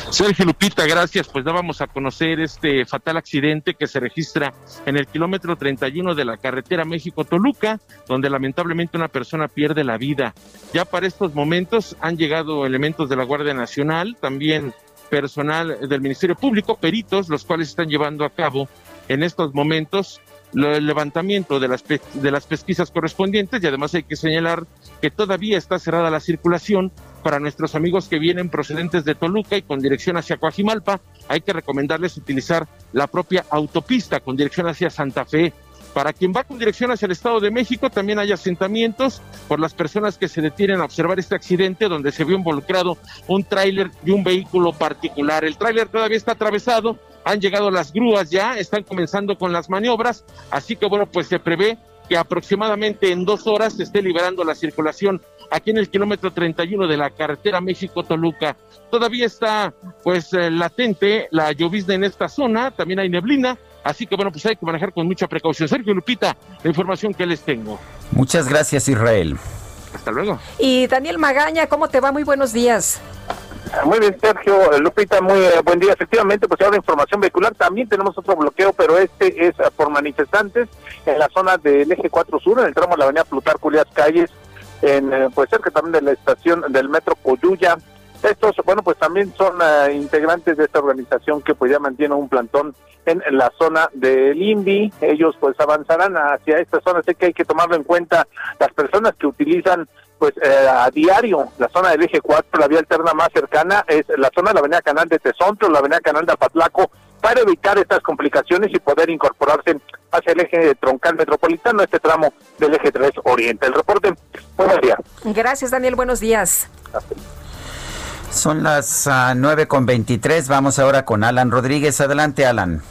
Sergio Lupita, gracias. Pues dábamos a conocer este fatal accidente que se registra en el kilómetro 31 de la carretera México-Toluca, donde lamentablemente una persona pierde la vida. Ya para estos momentos han llegado elementos de la Guardia Nacional, también personal del Ministerio Público, peritos, los cuales están llevando a cabo en estos momentos el levantamiento de las, de las pesquisas correspondientes y además hay que señalar que todavía está cerrada la circulación para nuestros amigos que vienen procedentes de Toluca y con dirección hacia Coajimalpa. Hay que recomendarles utilizar la propia autopista con dirección hacia Santa Fe. Para quien va con dirección hacia el Estado de México, también hay asentamientos por las personas que se detienen a observar este accidente donde se vio involucrado un tráiler y un vehículo particular. El tráiler todavía está atravesado, han llegado las grúas ya, están comenzando con las maniobras, así que bueno, pues se prevé que aproximadamente en dos horas se esté liberando la circulación aquí en el kilómetro 31 de la carretera México-Toluca. Todavía está pues eh, latente la llovizna en esta zona, también hay neblina, así que bueno, pues hay que manejar con mucha precaución. Sergio Lupita, la información que les tengo. Muchas gracias Israel. Hasta luego. Y Daniel Magaña, ¿cómo te va? Muy buenos días. Muy bien, Sergio. Lupita, muy eh, buen día. Efectivamente, pues ahora información vehicular. También tenemos otro bloqueo, pero este es eh, por manifestantes en la zona del eje 4 Sur, en el tramo de la avenida Plutar, Juliás Calles, en, eh, pues cerca también de la estación del metro Coyuya. Estos, bueno, pues también son integrantes de esta organización que pues ya mantiene un plantón en, la zona del INVI. Ellos pues avanzarán hacia esta zona. Sé que hay que tomarlo en cuenta las personas que utilizan pues eh, a diario la zona del eje 4, la vía alterna más cercana es la zona de la avenida Canal de Tezontro, la avenida Canal de Apatlaco, para evitar estas complicaciones y poder incorporarse hacia el eje troncal metropolitano, este tramo del eje 3 Oriente. El reporte, buenos días. Gracias Daniel, buenos días. Son las uh, nueve con veintitrés, vamos ahora con Alan Rodríguez. Adelante Alan.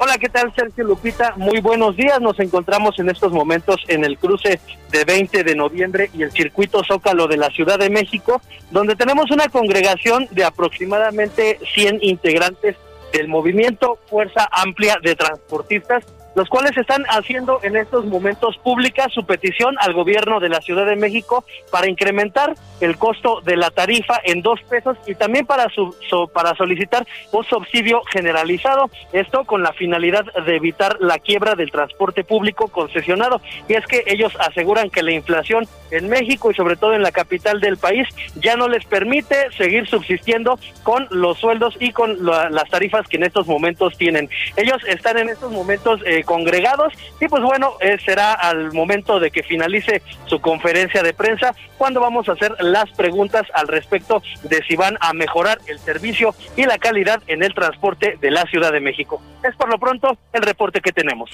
Hola, ¿qué tal Sergio Lupita? Muy buenos días. Nos encontramos en estos momentos en el cruce de 20 de noviembre y el circuito Zócalo de la Ciudad de México, donde tenemos una congregación de aproximadamente 100 integrantes del movimiento Fuerza Amplia de Transportistas los cuales están haciendo en estos momentos pública su petición al gobierno de la Ciudad de México para incrementar el costo de la tarifa en dos pesos y también para su, para solicitar un subsidio generalizado, esto con la finalidad de evitar la quiebra del transporte público concesionado. Y es que ellos aseguran que la inflación en México y sobre todo en la capital del país ya no les permite seguir subsistiendo con los sueldos y con las tarifas que en estos momentos tienen. Ellos están en estos momentos eh, congregados y pues bueno, eh, será al momento de que finalice su conferencia de prensa cuando vamos a hacer las preguntas al respecto de si van a mejorar el servicio y la calidad en el transporte de la Ciudad de México. Es por lo pronto el reporte que tenemos.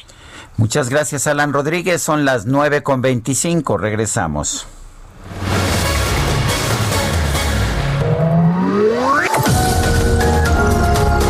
Muchas gracias, Alan Rodríguez. Son las nueve con veinticinco. Regresamos.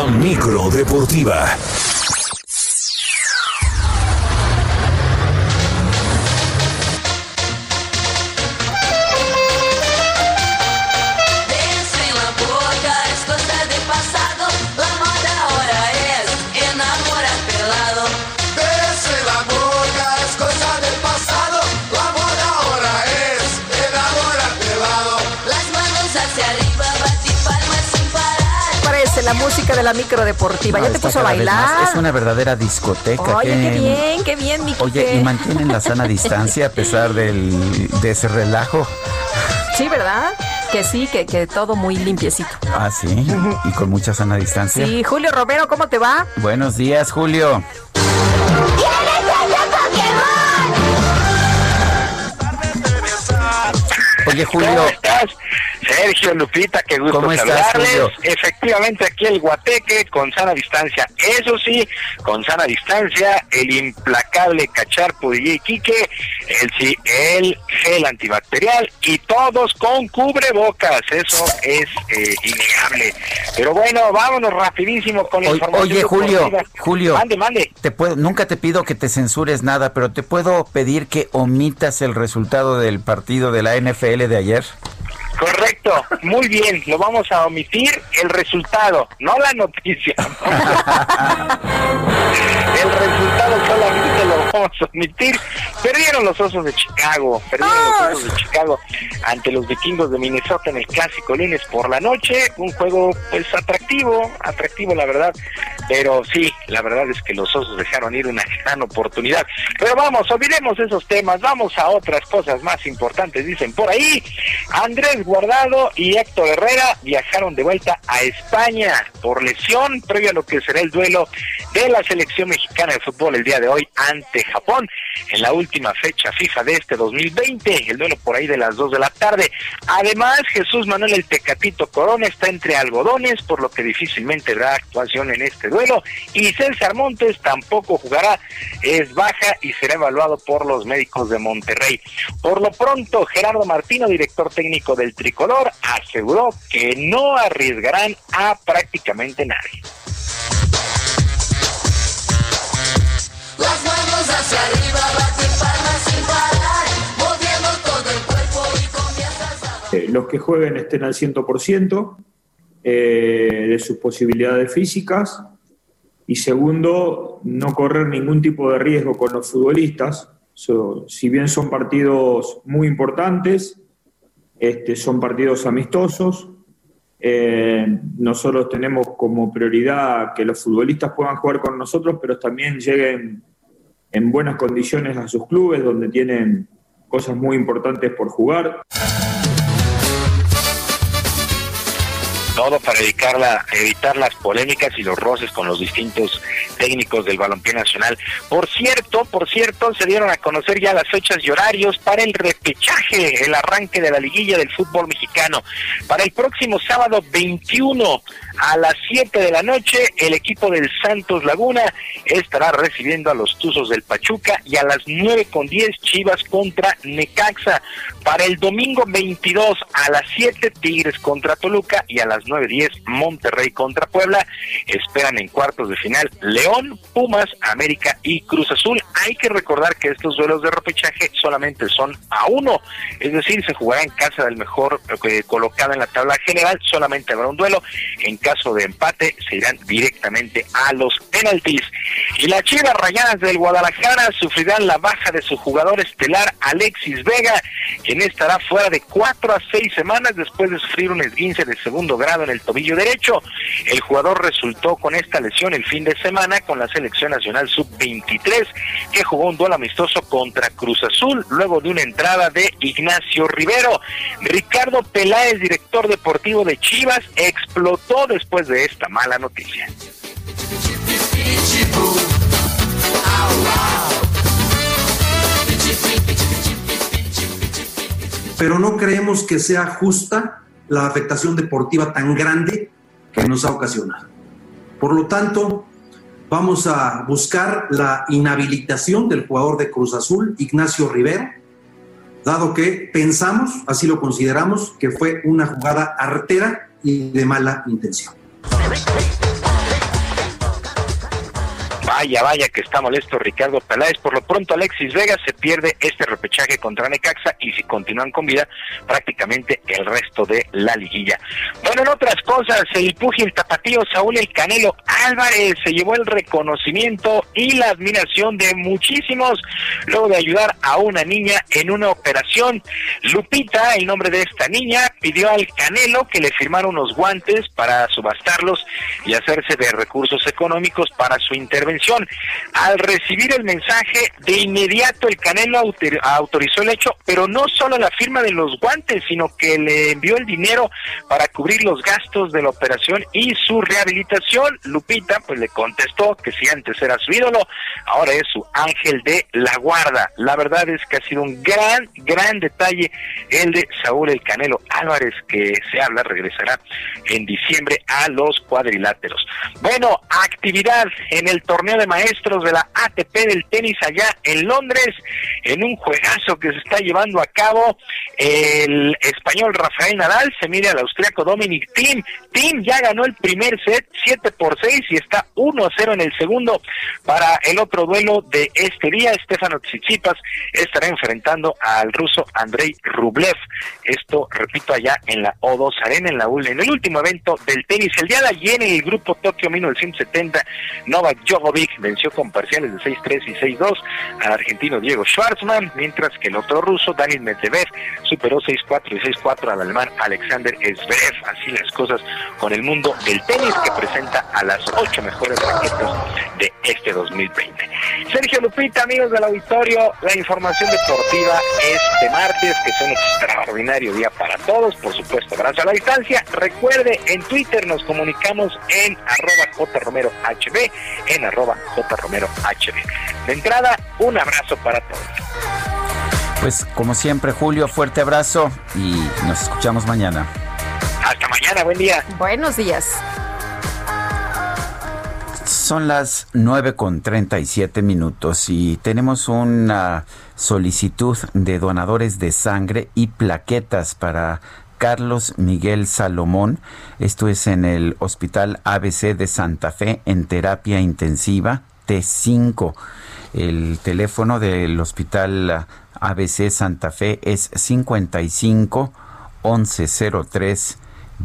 La micro deportiva. La música de la micro deportiva. No, ¿Ya te puso a bailar? Es una verdadera discoteca. Oye, qué bien, qué bien, mi Oye, Quique. y mantienen la sana (laughs) distancia a pesar del, de ese relajo. Sí, ¿verdad? Que sí, que, que todo muy limpiecito. Ah, sí. Y con mucha sana distancia. Sí, Julio Romero, ¿cómo te va? Buenos días, Julio. Oye, Julio. ¿Cómo estás? Sergio Lupita, qué gusto ¿Cómo estás, saludarles. Efectivamente, aquí el Guateque con sana distancia. Eso sí, con sana distancia, el implacable Cacharpo DJ Quique, el sí, el gel antibacterial y todos con cubrebocas. Eso es eh, innegable. Pero bueno, vámonos rapidísimo con la información. oye, Julio. Julio. Mande, mande. Te puedo, nunca te pido que te censures nada, pero te puedo pedir que omitas el resultado del partido de la NFL de ayer. Correcto, muy bien, lo vamos a omitir el resultado, no la noticia. el resultado solamente lo vamos a omitir. Perdieron los Osos de Chicago, perdieron los Osos de Chicago ante los Vikingos de Minnesota en el clásico lunes por la noche, un juego pues atractivo, atractivo la verdad, pero sí, la verdad es que los Osos dejaron ir una gran oportunidad. Pero vamos, olvidemos esos temas, vamos a otras cosas más importantes, dicen por ahí. Andrés Guardado y Héctor Herrera viajaron de vuelta a España por lesión previo a lo que será el duelo de la selección mexicana de fútbol el día de hoy ante Japón en la última fecha FIFA de este 2020, el duelo por ahí de las 2 de la tarde. Además, Jesús Manuel el Tecatito Corona está entre algodones, por lo que difícilmente dará actuación en este duelo y César Montes tampoco jugará, es baja y será evaluado por los médicos de Monterrey. Por lo pronto, Gerardo Martino, director técnico del Tricolor, aseguró que no arriesgarán a prácticamente nadie. Las manos hacia arriba, bate palmas sin parar, moviendo todo el cuerpo y comienzas a Eh, los que jueguen estén al 100% eh, de sus posibilidades físicas y segundo, no correr ningún tipo de riesgo con los futbolistas. So, si bien son partidos muy importantes, este, son partidos amistosos, eh, nosotros tenemos como prioridad que los futbolistas puedan jugar con nosotros, pero también lleguen en buenas condiciones a sus clubes donde tienen cosas muy importantes por jugar. Todo para evitarla- evitar las polémicas y los roces con los distintos técnicos del balompié nacional. Por cierto, por cierto, se dieron a conocer ya las fechas y horarios para el repechaje, el arranque de la liguilla del fútbol mexicano. Para el próximo sábado 21 a las 7 de la noche, el equipo del Santos Laguna estará recibiendo a los Tuzos del Pachuca y a las 9 con 10 Chivas contra Necaxa. Para el domingo 22 a las 7 Tigres contra Toluca y a las 9.10 Monterrey contra Puebla. Esperan en cuartos de final León, Pumas, América y Cruz Azul. Hay que recordar que estos duelos de repechaje solamente son a uno, es decir, se jugará en casa del mejor eh, colocado en la tabla general, solamente habrá un duelo. En caso de empate se irán directamente a los penaltis. Y las Chivas Rayadas del Guadalajara sufrirán la baja de su jugador estelar Alexis Vega, quien estará fuera de cuatro a seis semanas después de sufrir un esguince de segundo grado en el tobillo derecho. El jugador resultó con esta lesión el fin de semana con la selección nacional sub-23, que jugó un duelo amistoso contra Cruz Azul luego de una entrada de Ignacio Rivero. Ricardo Peláez, director deportivo de Chivas, explotó después de esta mala noticia. pero no creemos que sea justa la afectación deportiva tan grande que nos ha ocasionado. Por lo tanto, vamos a buscar la inhabilitación del jugador de Cruz Azul, Ignacio Rivero, dado que pensamos, así lo consideramos, que fue una jugada artera y de mala intención. Vaya, vaya que está molesto Ricardo Peláez. Por lo pronto Alexis Vega se pierde este repechaje contra Necaxa y si continúan con vida prácticamente el resto de la liguilla. Bueno, en otras cosas, el pugil tapatío Saúl El Canelo Álvarez se llevó el reconocimiento y la admiración de muchísimos luego de ayudar a una niña en una operación. Lupita, el nombre de esta niña, pidió al Canelo que le firmara unos guantes para subastarlos y hacerse de recursos económicos para su intervención. Al recibir el mensaje, de inmediato el Canelo autor- autorizó el hecho, pero no solo la firma de los guantes, sino que le envió el dinero para cubrir los gastos de la operación y su rehabilitación. Lupita pues le contestó que si antes era su ídolo, ahora es su ángel de la guarda. La verdad es que ha sido un gran, gran detalle el de Saúl El Canelo Álvarez, que se habla regresará en diciembre a los cuadriláteros. Bueno, actividad en el torneo de maestros de la ATP del tenis allá en Londres, en un juegazo que se está llevando a cabo. El español Rafael Nadal se mide al austriaco Dominic Thiem. Thiem ya ganó el primer set 7 por 6 y está 1 a 0 en el segundo. Para el otro duelo de este día, Stefano Tsitsipas estará enfrentando al ruso Andrei Rublev. Esto, repito, allá en la O2 Arena, en, la, ul- en el último evento del tenis. El día de ayer en el grupo Tokio 1970, Novak Djokovic venció con parciales de 6-3 y 6-2 al argentino Diego Schwartzman, mientras que el otro ruso, Daniel Medvedev, superó 6-4 y 6-4 al alemán Alexander Zverev. Así las cosas con el mundo del tenis que presenta a las ocho mejores raquetas de este 2020. Sergio Lupita, amigos del auditorio, la información deportiva este martes, que es un extraordinario día para todos. Por supuesto, abrazo a la distancia. Recuerde, en Twitter nos comunicamos en arroba jromerohb, en arroba jromerohb. De entrada, un abrazo para todos. Pues como siempre, Julio, fuerte abrazo y nos escuchamos mañana. Hasta mañana, buen día. Buenos días. Son las 9 con 37 minutos y tenemos una solicitud de donadores de sangre y plaquetas para Carlos Miguel Salomón. Esto es en el Hospital ABC de Santa Fe en terapia intensiva T5. El teléfono del Hospital ABC Santa Fe es 55 1103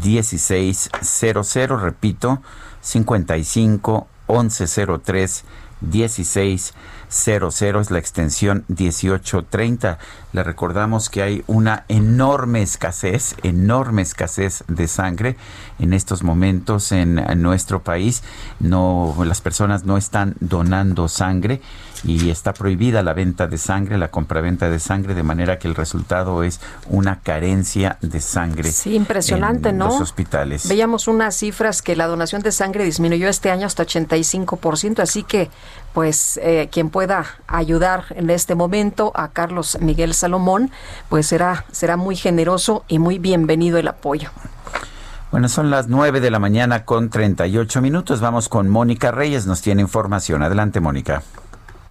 1600. Repito, 55 1103 1600 es la extensión 1830. Le recordamos que hay una enorme escasez, enorme escasez de sangre en estos momentos en, en nuestro país. No, las personas no están donando sangre y está prohibida la venta de sangre, la compraventa de sangre, de manera que el resultado es una carencia de sangre. Sí, impresionante, en ¿no? Los hospitales. Veíamos unas cifras que la donación de sangre disminuyó este año hasta 85%, así que pues eh, quien pueda ayudar en este momento a Carlos Miguel Salomón, pues será será muy generoso y muy bienvenido el apoyo. Bueno, son las 9 de la mañana con 38 minutos. Vamos con Mónica Reyes, nos tiene información. Adelante, Mónica.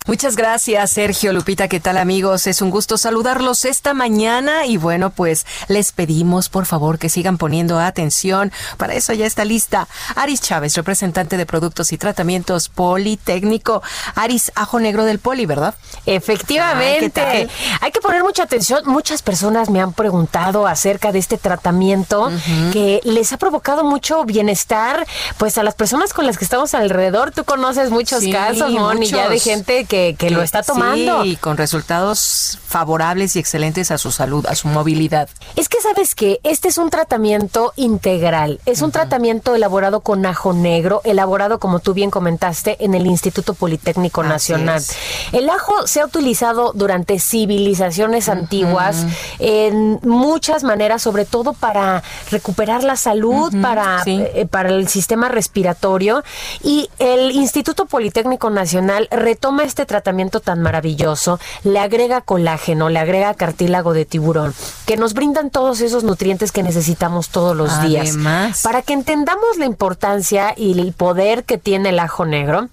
Muchas gracias, Sergio Lupita. ¿Qué tal, amigos? Es un gusto saludarlos esta mañana y bueno, pues les pedimos por favor que sigan poniendo atención. Para eso ya está lista Aris Chávez, representante de productos y tratamientos Politécnico. Aris, ajo negro del Poli, ¿verdad? Efectivamente. Ay, ¿qué Hay que poner mucha atención. Muchas personas me han preguntado acerca de este tratamiento que les ha provocado mucho bienestar, pues a las personas con las que estamos alrededor. Tú conoces muchos Sí, casos, Moni, ya de gente que, que lo está tomando. Sí, con resultados favorables y excelentes a su salud, a su movilidad. Es que sabes que este es un tratamiento integral, es un tratamiento elaborado con ajo negro, elaborado como tú bien comentaste en el Instituto Politécnico Así Nacional. es. El ajo se ha utilizado durante civilizaciones antiguas en muchas maneras, sobre todo para recuperar la salud, para, eh, para el sistema respiratorio y el Instituto Politécnico Nacional retoma este tratamiento tan maravilloso, le agrega colágeno, le agrega cartílago de tiburón, que nos brindan todos esos nutrientes que necesitamos todos los días. Además. Para que entendamos la importancia y el poder que tiene el ajo negro,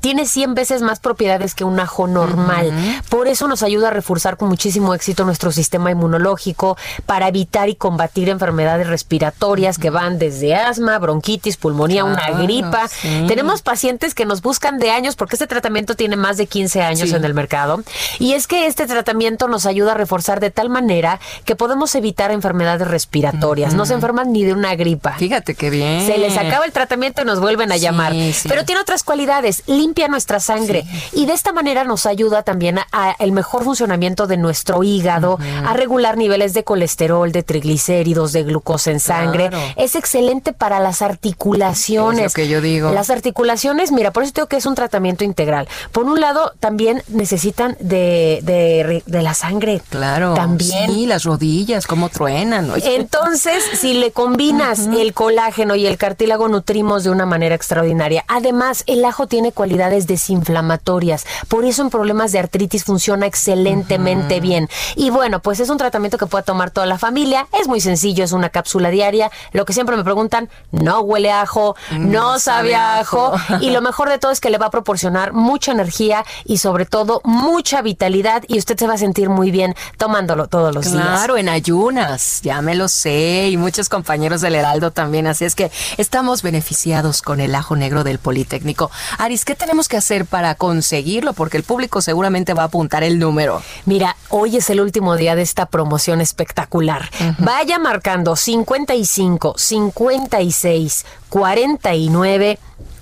tiene 100 veces más propiedades que un ajo normal. Por eso nos ayuda a reforzar con muchísimo éxito nuestro sistema inmunológico para evitar y combatir enfermedades respiratorias que van desde asma, bronquitis, pulmonía, una gripa. sí. Tenemos pacientes que nos buscan de años porque este tratamiento tiene más de 15 años Sí. en el mercado. Y es que este tratamiento nos ayuda a reforzar de tal manera que podemos evitar enfermedades respiratorias. No se enferman ni de una gripa. Fíjate qué bien. Se les acaba el tratamiento y nos vuelven a Sí, llamar. Pero tiene otras cualidades. Limpia nuestra sangre y de esta manera nos ayuda también a, a el mejor funcionamiento de nuestro hígado, a regular niveles de colesterol, de triglicéridos, de glucosa en sangre. Claro. Es excelente para las articulaciones. Es lo que yo digo. Las articulaciones, mira, por eso digo que es un tratamiento integral. Por un lado, también necesitan de, de, de la sangre. Claro. También. Sí, las rodillas, cómo truenan. oye. Entonces, (laughs) si le combinas el colágeno y el cartílago, nutrimos de una manera extraordinaria. Además, el ajo tiene cualidades desinflamatorias. Por eso en problemas de artritis funciona excelentemente bien. Y bueno, pues es un tratamiento que puede tomar toda la familia. Es muy sencillo, es una cápsula diaria. Lo que siempre me preguntan, no huele a ajo, no sabe a ajo. Y lo mejor de todo es que le va a proporcionar mucha energía y sobre todo mucha vitalidad y usted se va a sentir muy bien tomándolo todos los días. Claro, en ayunas, ya me lo sé, y muchos compañeros del Heraldo también, así es que estamos beneficiados con el ajo negro del Politécnico. Aris, ¿qué tenemos que hacer para conseguirlo? Porque el público seguramente va a apuntar el número. Mira, hoy es el último día de esta promoción espectacular. Vaya marcando 55, 56, 49.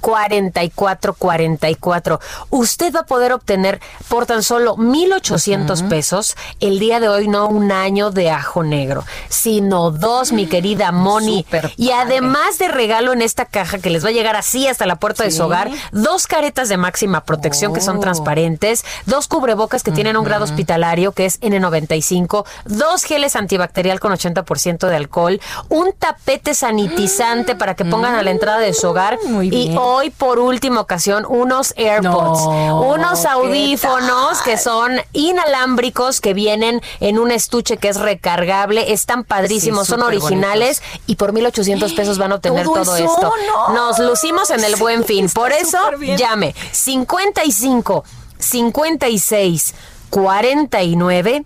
44 44. Usted va a poder obtener por tan solo 1800 pesos el día de hoy no un año de ajo negro, sino dos, mi querida Moni. Súper Y además de regalo en esta caja que les va a llegar así hasta la puerta de su hogar, dos caretas de máxima protección que son Oh. transparentes, dos cubrebocas que tienen un grado hospitalario que es N95, dos geles antibacterial con 80% de alcohol, un tapete sanitizante para que pongan a la entrada de su hogar Muy y bien. Hoy por última ocasión unos AirPods, No, unos ¿qué audífonos que son inalámbricos que vienen en un estuche que es recargable, están padrísimos, Sí, son originales y por 1800 pesos van a obtener Todo esto. no. Nos lucimos en el buen fin. Por eso bien. llame 55 56 49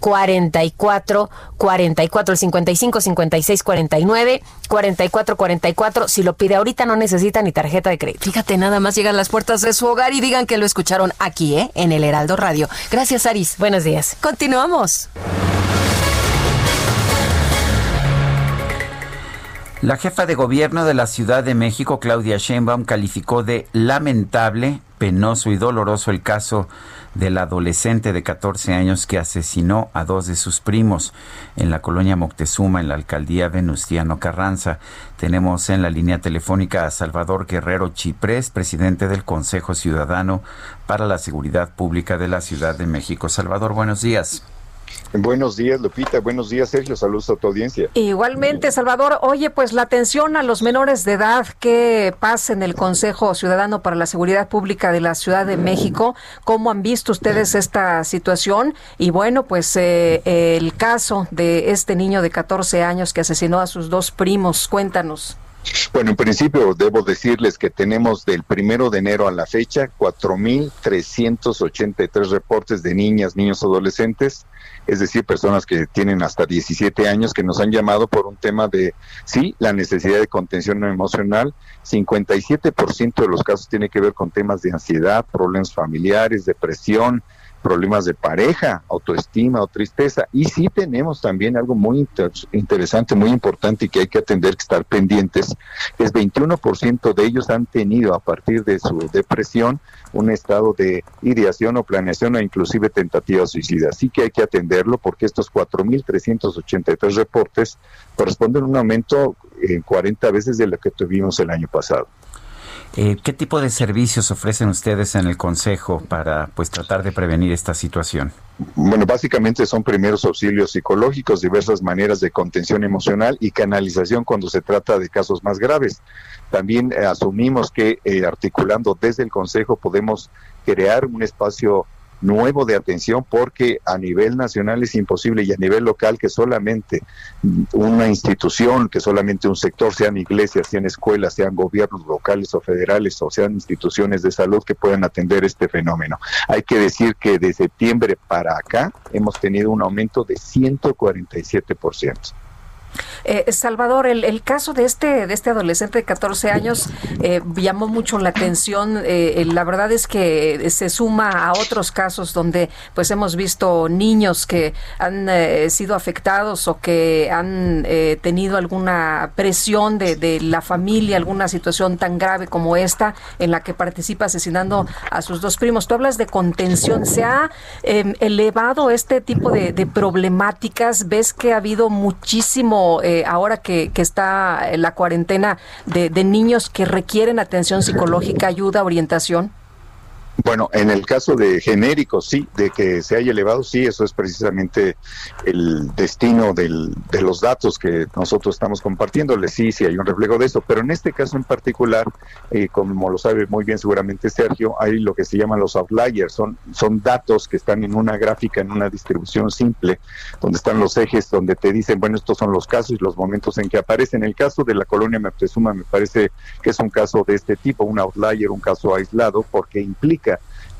44 44 el 55 56 49 44 44 si lo pide ahorita no necesita ni tarjeta de crédito. Fíjate, nada más llegan las puertas de su hogar y digan que lo escucharon aquí, ¿eh? En el Heraldo Radio. Gracias, Aris. Buenos días. Continuamos. La jefa de gobierno de la Ciudad de México, Claudia Sheinbaum, calificó de lamentable, penoso y doloroso el caso del adolescente de 14 años que asesinó a dos de sus primos en la colonia Moctezuma, en la alcaldía Venustiano Carranza. Tenemos en la línea telefónica a Salvador Guerrero Chiprés, presidente del Consejo Ciudadano para la Seguridad Pública de la Ciudad de México. Salvador, buenos días. Buenos días, Lupita. Buenos días, Sergio. Saludos a tu audiencia. Igualmente, Salvador, oye, pues la atención a los menores de edad que pasa en el Consejo Ciudadano para la Seguridad Pública de la Ciudad de México, ¿cómo han visto ustedes esta situación? Y bueno, pues eh, el caso de este niño de 14 años que asesinó a sus dos primos, cuéntanos. Bueno, en principio debo decirles que tenemos del primero de enero a la fecha 4.383 reportes de niñas, niños, adolescentes, es decir, personas que tienen hasta 17 años que nos han llamado por un tema de, sí, la necesidad de contención emocional. 57% de los casos tiene que ver con temas de ansiedad, problemas familiares, depresión, problemas de pareja, autoestima o tristeza. Y sí tenemos también algo muy inter- interesante, muy importante y que hay que atender, que estar pendientes, es 21% de ellos han tenido a partir de su depresión un estado de ideación o planeación o inclusive tentativa suicida. Así que hay que atenderlo porque estos 4.383 reportes corresponden a un aumento en 40 veces de lo que tuvimos el año pasado. Eh, ¿Qué tipo de servicios ofrecen ustedes en el Consejo para pues tratar de prevenir esta situación? Bueno, básicamente son primeros auxilios psicológicos, diversas maneras de contención emocional y canalización cuando se trata de casos más graves. También eh, asumimos que eh, articulando desde el Consejo podemos crear un espacio nuevo de atención porque a nivel nacional es imposible y a nivel local que solamente una institución, que solamente un sector, sean iglesias, sean escuelas, sean gobiernos locales o federales o sean instituciones de salud que puedan atender este fenómeno. Hay que decir que de septiembre para acá hemos tenido un aumento de 147%. Eh, Salvador, el, el, caso de este, de este adolescente de 14 años eh, llamó mucho la atención. Eh, la verdad es que se suma a otros casos donde pues hemos visto niños que han eh, sido afectados o que han eh, tenido alguna presión de, de, la familia, alguna situación tan grave como esta en la que participa asesinando a sus dos primos. Tú hablas de contención. ¿Se ha em, elevado este tipo de, de problemáticas? ¿Ves que ha habido muchísimo eh, ahora que, que, está la cuarentena de, de niños que requieren atención psicológica, ayuda, orientación? Bueno, en el caso de genéricos, sí, de que se haya elevado, sí, eso es precisamente el destino del, de los datos que nosotros estamos compartiéndoles, sí, sí hay un reflejo de eso, pero en este caso en particular, eh, como lo sabe muy bien seguramente Sergio, hay lo que se llaman los outliers, son, son datos que están en una gráfica, en una distribución simple, donde están los ejes, donde te dicen, bueno, estos son los casos y los momentos en que aparecen. En el caso de la colonia Meptezuma, me parece que es un caso de este tipo, un outlier, un caso aislado, porque implica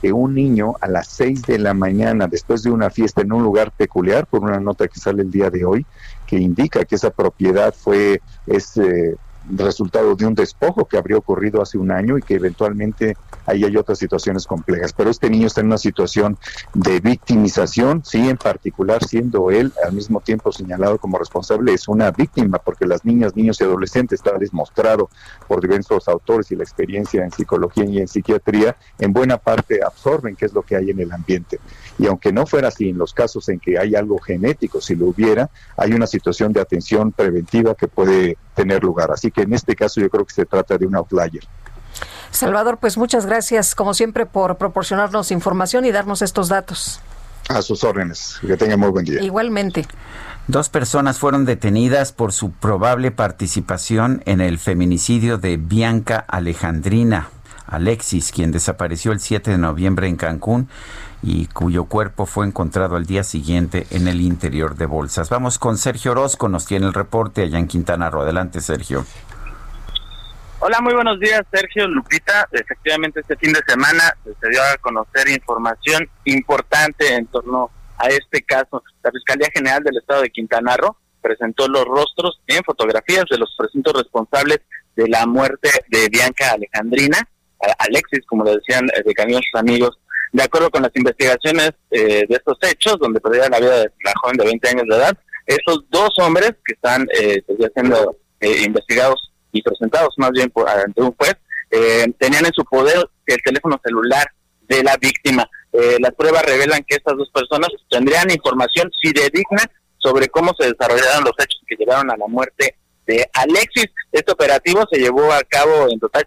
que un niño a las 6 de la mañana, después de una fiesta en un lugar peculiar, por una nota que sale el día de hoy, que indica que esa propiedad fue ese resultado de un despojo que habría ocurrido hace un año y que eventualmente ahí hay otras situaciones complejas. Pero este niño está en una situación de victimización, sí, en particular siendo él al mismo tiempo señalado como responsable, es una víctima porque las niñas, niños y adolescentes, está demostrado por diversos autores y la experiencia en psicología y en psiquiatría, en buena parte absorben qué es lo que hay en el ambiente. Y aunque no fuera así, en los casos en que hay algo genético, si lo hubiera, hay una situación de atención preventiva que puede tener lugar. Así que en este caso yo creo que se trata de un outlier. Salvador, pues muchas gracias, como siempre, por proporcionarnos información y darnos estos datos. A sus órdenes. Que tengan muy buen día. Igualmente. Dos personas fueron detenidas por su probable participación en el feminicidio de Bianca Alejandrina Alexis, quien desapareció el 7 de noviembre en Cancún y cuyo cuerpo fue encontrado al día siguiente en el interior de bolsas. Vamos con Sergio Orozco, nos tiene el reporte allá en Quintana Roo. Adelante, Sergio. Hola, muy buenos días, Sergio Lupita. Efectivamente, este fin de semana se dio a conocer información importante en torno a este caso. La Fiscalía General del Estado de Quintana Roo presentó los rostros en fotografías de los presuntos responsables de la muerte de Bianca Alejandrina, Alexis, como le decían de camino sus amigos. De acuerdo con las investigaciones eh, de estos hechos, donde perdía la vida de la joven de 20 años de edad, estos dos hombres que están eh, pues, siendo eh, investigados y presentados más bien por, ante un juez, eh, tenían en su poder el teléfono celular de la víctima. Eh, las pruebas revelan que estas dos personas tendrían información fidedigna sobre cómo se desarrollaron los hechos que llevaron a la muerte de Alexis. Este operativo se llevó a cabo en total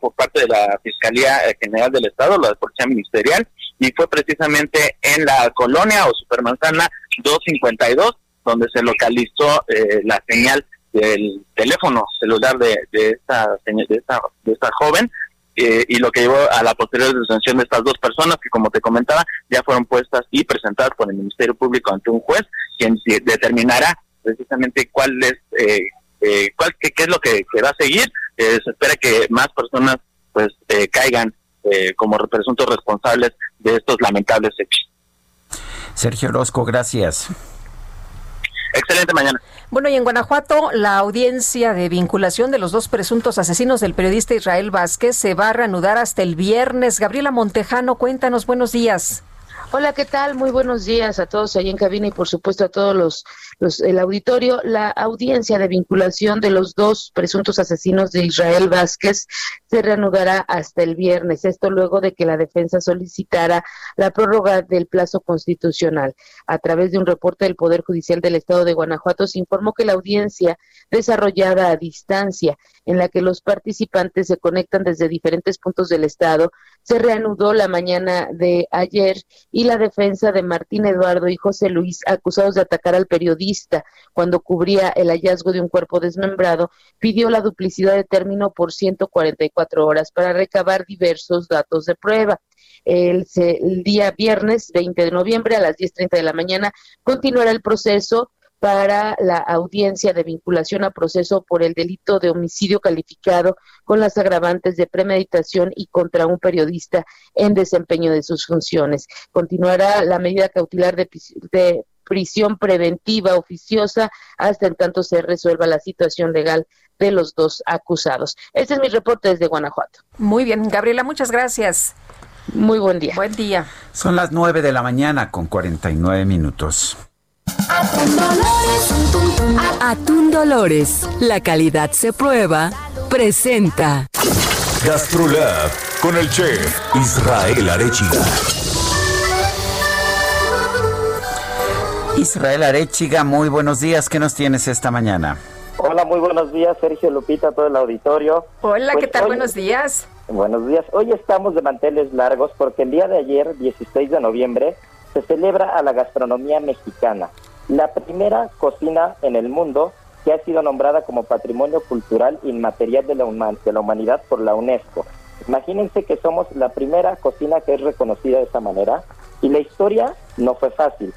por parte de la Fiscalía General del Estado, la Policía Ministerial, y fue precisamente en la colonia o supermanzana 252 donde se localizó eh, la señal del teléfono celular de, de, esta, de, esta, de esta joven eh, y lo que llevó a la posterior detención de estas dos personas que como te comentaba ya fueron puestas y presentadas por el Ministerio Público ante un juez quien determinará precisamente cuál es eh, eh, cuál qué, qué, es lo que, que, va a seguir eh, se espera que más personas pues eh, caigan eh, como presuntos responsables de estos lamentables hechos Sergio Orozco gracias Excelente mañana. Bueno, y en Guanajuato, la audiencia de vinculación de los dos presuntos asesinos del periodista Israel Vázquez se va a reanudar hasta el viernes. Gabriela Montejano, cuéntanos, buenos días. Hola, ¿qué tal? Muy buenos días a todos ahí en cabina y por supuesto a todos los, el auditorio. La audiencia de vinculación de los dos presuntos asesinos de Israel Vázquez se reanudará hasta el viernes. Esto luego de que la defensa solicitara la prórroga del plazo constitucional. A través de un reporte del Poder Judicial del Estado de Guanajuato se informó que la audiencia desarrollada a distancia, en la que los participantes se conectan desde diferentes puntos del Estado, se reanudó la mañana de ayer y la defensa de Martín Eduardo y José Luis, acusados de atacar al periodista cuando cubría el hallazgo de un cuerpo desmembrado, pidió la duplicidad de término por 144 horas para recabar diversos datos de prueba. El, día viernes 20 de noviembre a las 10.30 de la mañana continuará el proceso para la audiencia de vinculación a proceso por el delito de homicidio calificado con las agravantes de premeditación y contra un periodista en desempeño de sus funciones. Continuará la medida cautelar de prisión preventiva oficiosa hasta en tanto se resuelva la situación legal de los dos acusados. Este es mi reporte desde Guanajuato. Muy bien, Gabriela, muchas gracias. Muy buen día. Buen día. Son las 9 de la mañana con 49 minutos. Atún Dolores, la calidad se prueba, presenta. Gastrolab con el chef Israel Arechiga. Israel Arechiga, muy buenos días. ¿Qué nos tienes esta mañana? Hola, muy buenos días, Sergio Lupita, todo el auditorio. Hola, Pues ¿qué tal? hoy- Buenos días. Buenos días. Hoy estamos de manteles largos porque el día de ayer, 16 de noviembre, se celebra a la gastronomía mexicana, la primera cocina en el mundo que ha sido nombrada como Patrimonio Cultural Inmaterial de la, Huma- de la Humanidad por la UNESCO. Imagínense que somos la primera cocina que es reconocida de esa manera y la historia no fue fácil.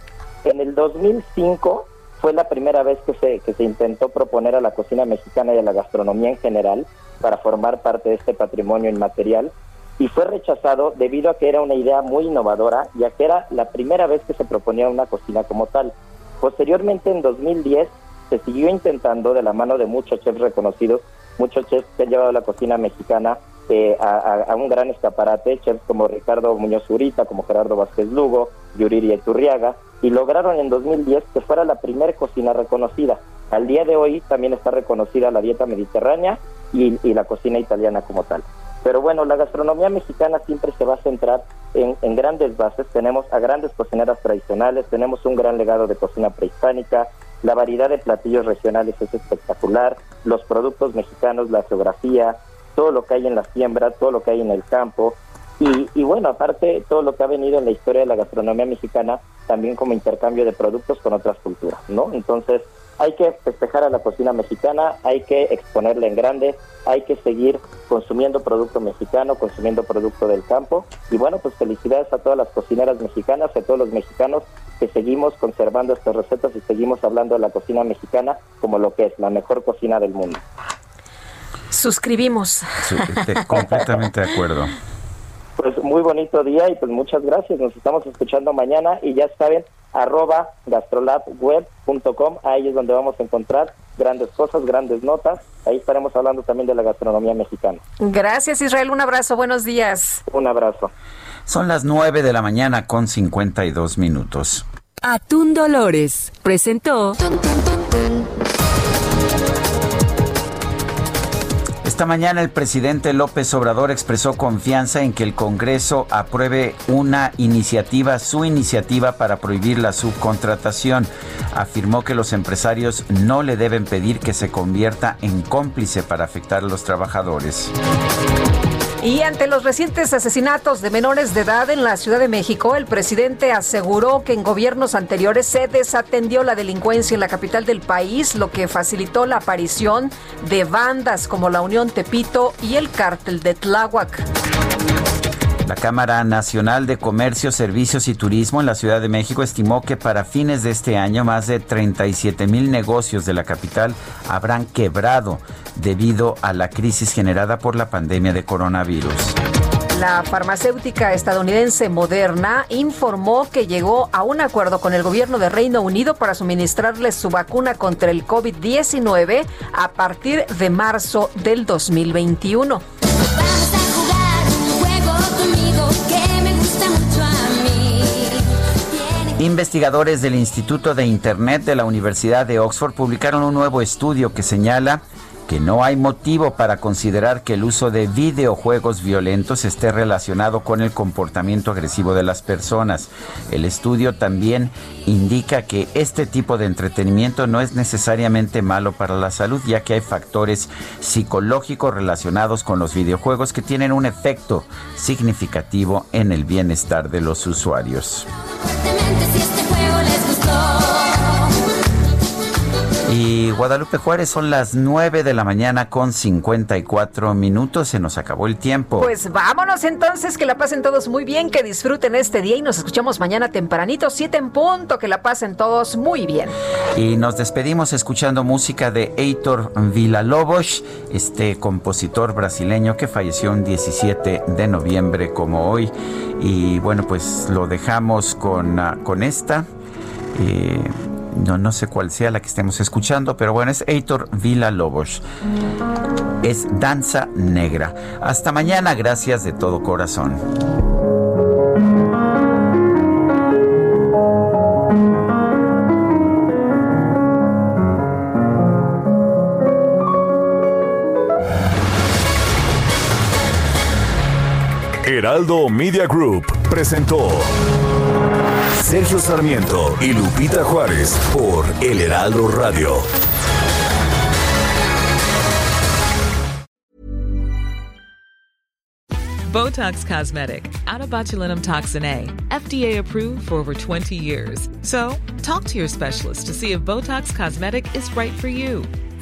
En el 2005 fue la primera vez que se, que se intentó proponer a la cocina mexicana y a la gastronomía en general para formar parte de este patrimonio inmaterial y fue rechazado debido a que era una idea muy innovadora, ya que era la primera vez que se proponía una cocina como tal. Posteriormente, en 2010, se siguió intentando de la mano de muchos chefs reconocidos, muchos chefs que han llevado la cocina mexicana eh, a, un gran escaparate, chefs como Ricardo Muñoz Zurita, como Gerardo Vázquez Lugo, Yuriri Eturriaga, y lograron en 2010 que fuera la primera cocina reconocida. Al día de hoy también está reconocida la dieta mediterránea y, la cocina italiana como tal. Pero bueno, la gastronomía mexicana siempre se va a centrar en, en grandes bases. Tenemos a grandes cocineras tradicionales, tenemos un gran legado de cocina prehispánica, la variedad de platillos regionales es espectacular, los productos mexicanos, la geografía, todo lo que hay en la siembra, todo lo que hay en el campo. Y, y bueno, aparte, todo lo que ha venido en la historia de la gastronomía mexicana, también como intercambio de productos con otras culturas, ¿no? Entonces, hay que festejar a la cocina mexicana, hay que exponerla en grande, hay que seguir consumiendo producto mexicano, consumiendo producto del campo. Y bueno, pues felicidades a todas las cocineras mexicanas, a todos los mexicanos que seguimos conservando estas recetas y seguimos hablando de la cocina mexicana como lo que es la mejor cocina del mundo. Suscribimos. Sí, te- completamente de acuerdo. (laughs) Pues muy bonito día y pues muchas gracias. Nos estamos escuchando mañana y ya saben, arroba gastrolabweb.com, ahí es donde vamos a encontrar grandes cosas, grandes notas. Ahí estaremos hablando también de la gastronomía mexicana. Gracias, Israel. Un abrazo. Buenos días. Un abrazo. Son las 9 de la mañana con 52 minutos. Atún Dolores presentó. Esta mañana el presidente López Obrador expresó confianza en que el Congreso apruebe una iniciativa, su iniciativa para prohibir la subcontratación. Afirmó que los empresarios no le deben pedir que se convierta en cómplice para afectar a los trabajadores. Y ante los recientes asesinatos de menores de edad en la Ciudad de México, el presidente aseguró que en gobiernos anteriores se desatendió la delincuencia en la capital del país, lo que facilitó la aparición de bandas como la Unión Tepito y el Cártel de Tláhuac. La Cámara Nacional de Comercio, Servicios y Turismo en la Ciudad de México estimó que para fines de este año más de 37 mil negocios de la capital habrán quebrado debido a la crisis generada por la pandemia de coronavirus. La farmacéutica estadounidense Moderna informó que llegó a un acuerdo con el gobierno de Reino Unido para suministrarles su vacuna contra el COVID-19 a partir de marzo del 2021. Investigadores del Instituto de Internet de la Universidad de Oxford publicaron un nuevo estudio que señala que no hay motivo para considerar que el uso de videojuegos violentos esté relacionado con el comportamiento agresivo de las personas. El estudio también indica que este tipo de entretenimiento no es necesariamente malo para la salud, ya que hay factores psicológicos relacionados con los videojuegos que tienen un efecto significativo en el bienestar de los usuarios. Y Guadalupe Juárez son las 9 de la mañana con 54 minutos. Se nos acabó el tiempo. Pues vámonos entonces, que la pasen todos muy bien, que disfruten este día y nos escuchamos mañana tempranito, 7 en punto, que la pasen todos muy bien. Y nos despedimos escuchando música de Heitor Villa-Lobos, este compositor brasileño que falleció el 17 de noviembre como hoy. Y bueno, pues lo dejamos con, ah, con esta. Eh, no, no sé cuál sea la que estemos escuchando, pero bueno, es Heitor Villa Lobos. Es Danza Negra. Hasta mañana, gracias de todo corazón. Heraldo Media Group presentó Sergio Sarmiento y Lupita Juárez por El Heraldo Radio. Botox Cosmetic, out of botulinum toxin A, FDA approved for over 20 years. So, talk to your specialist to see if Botox Cosmetic is right for you.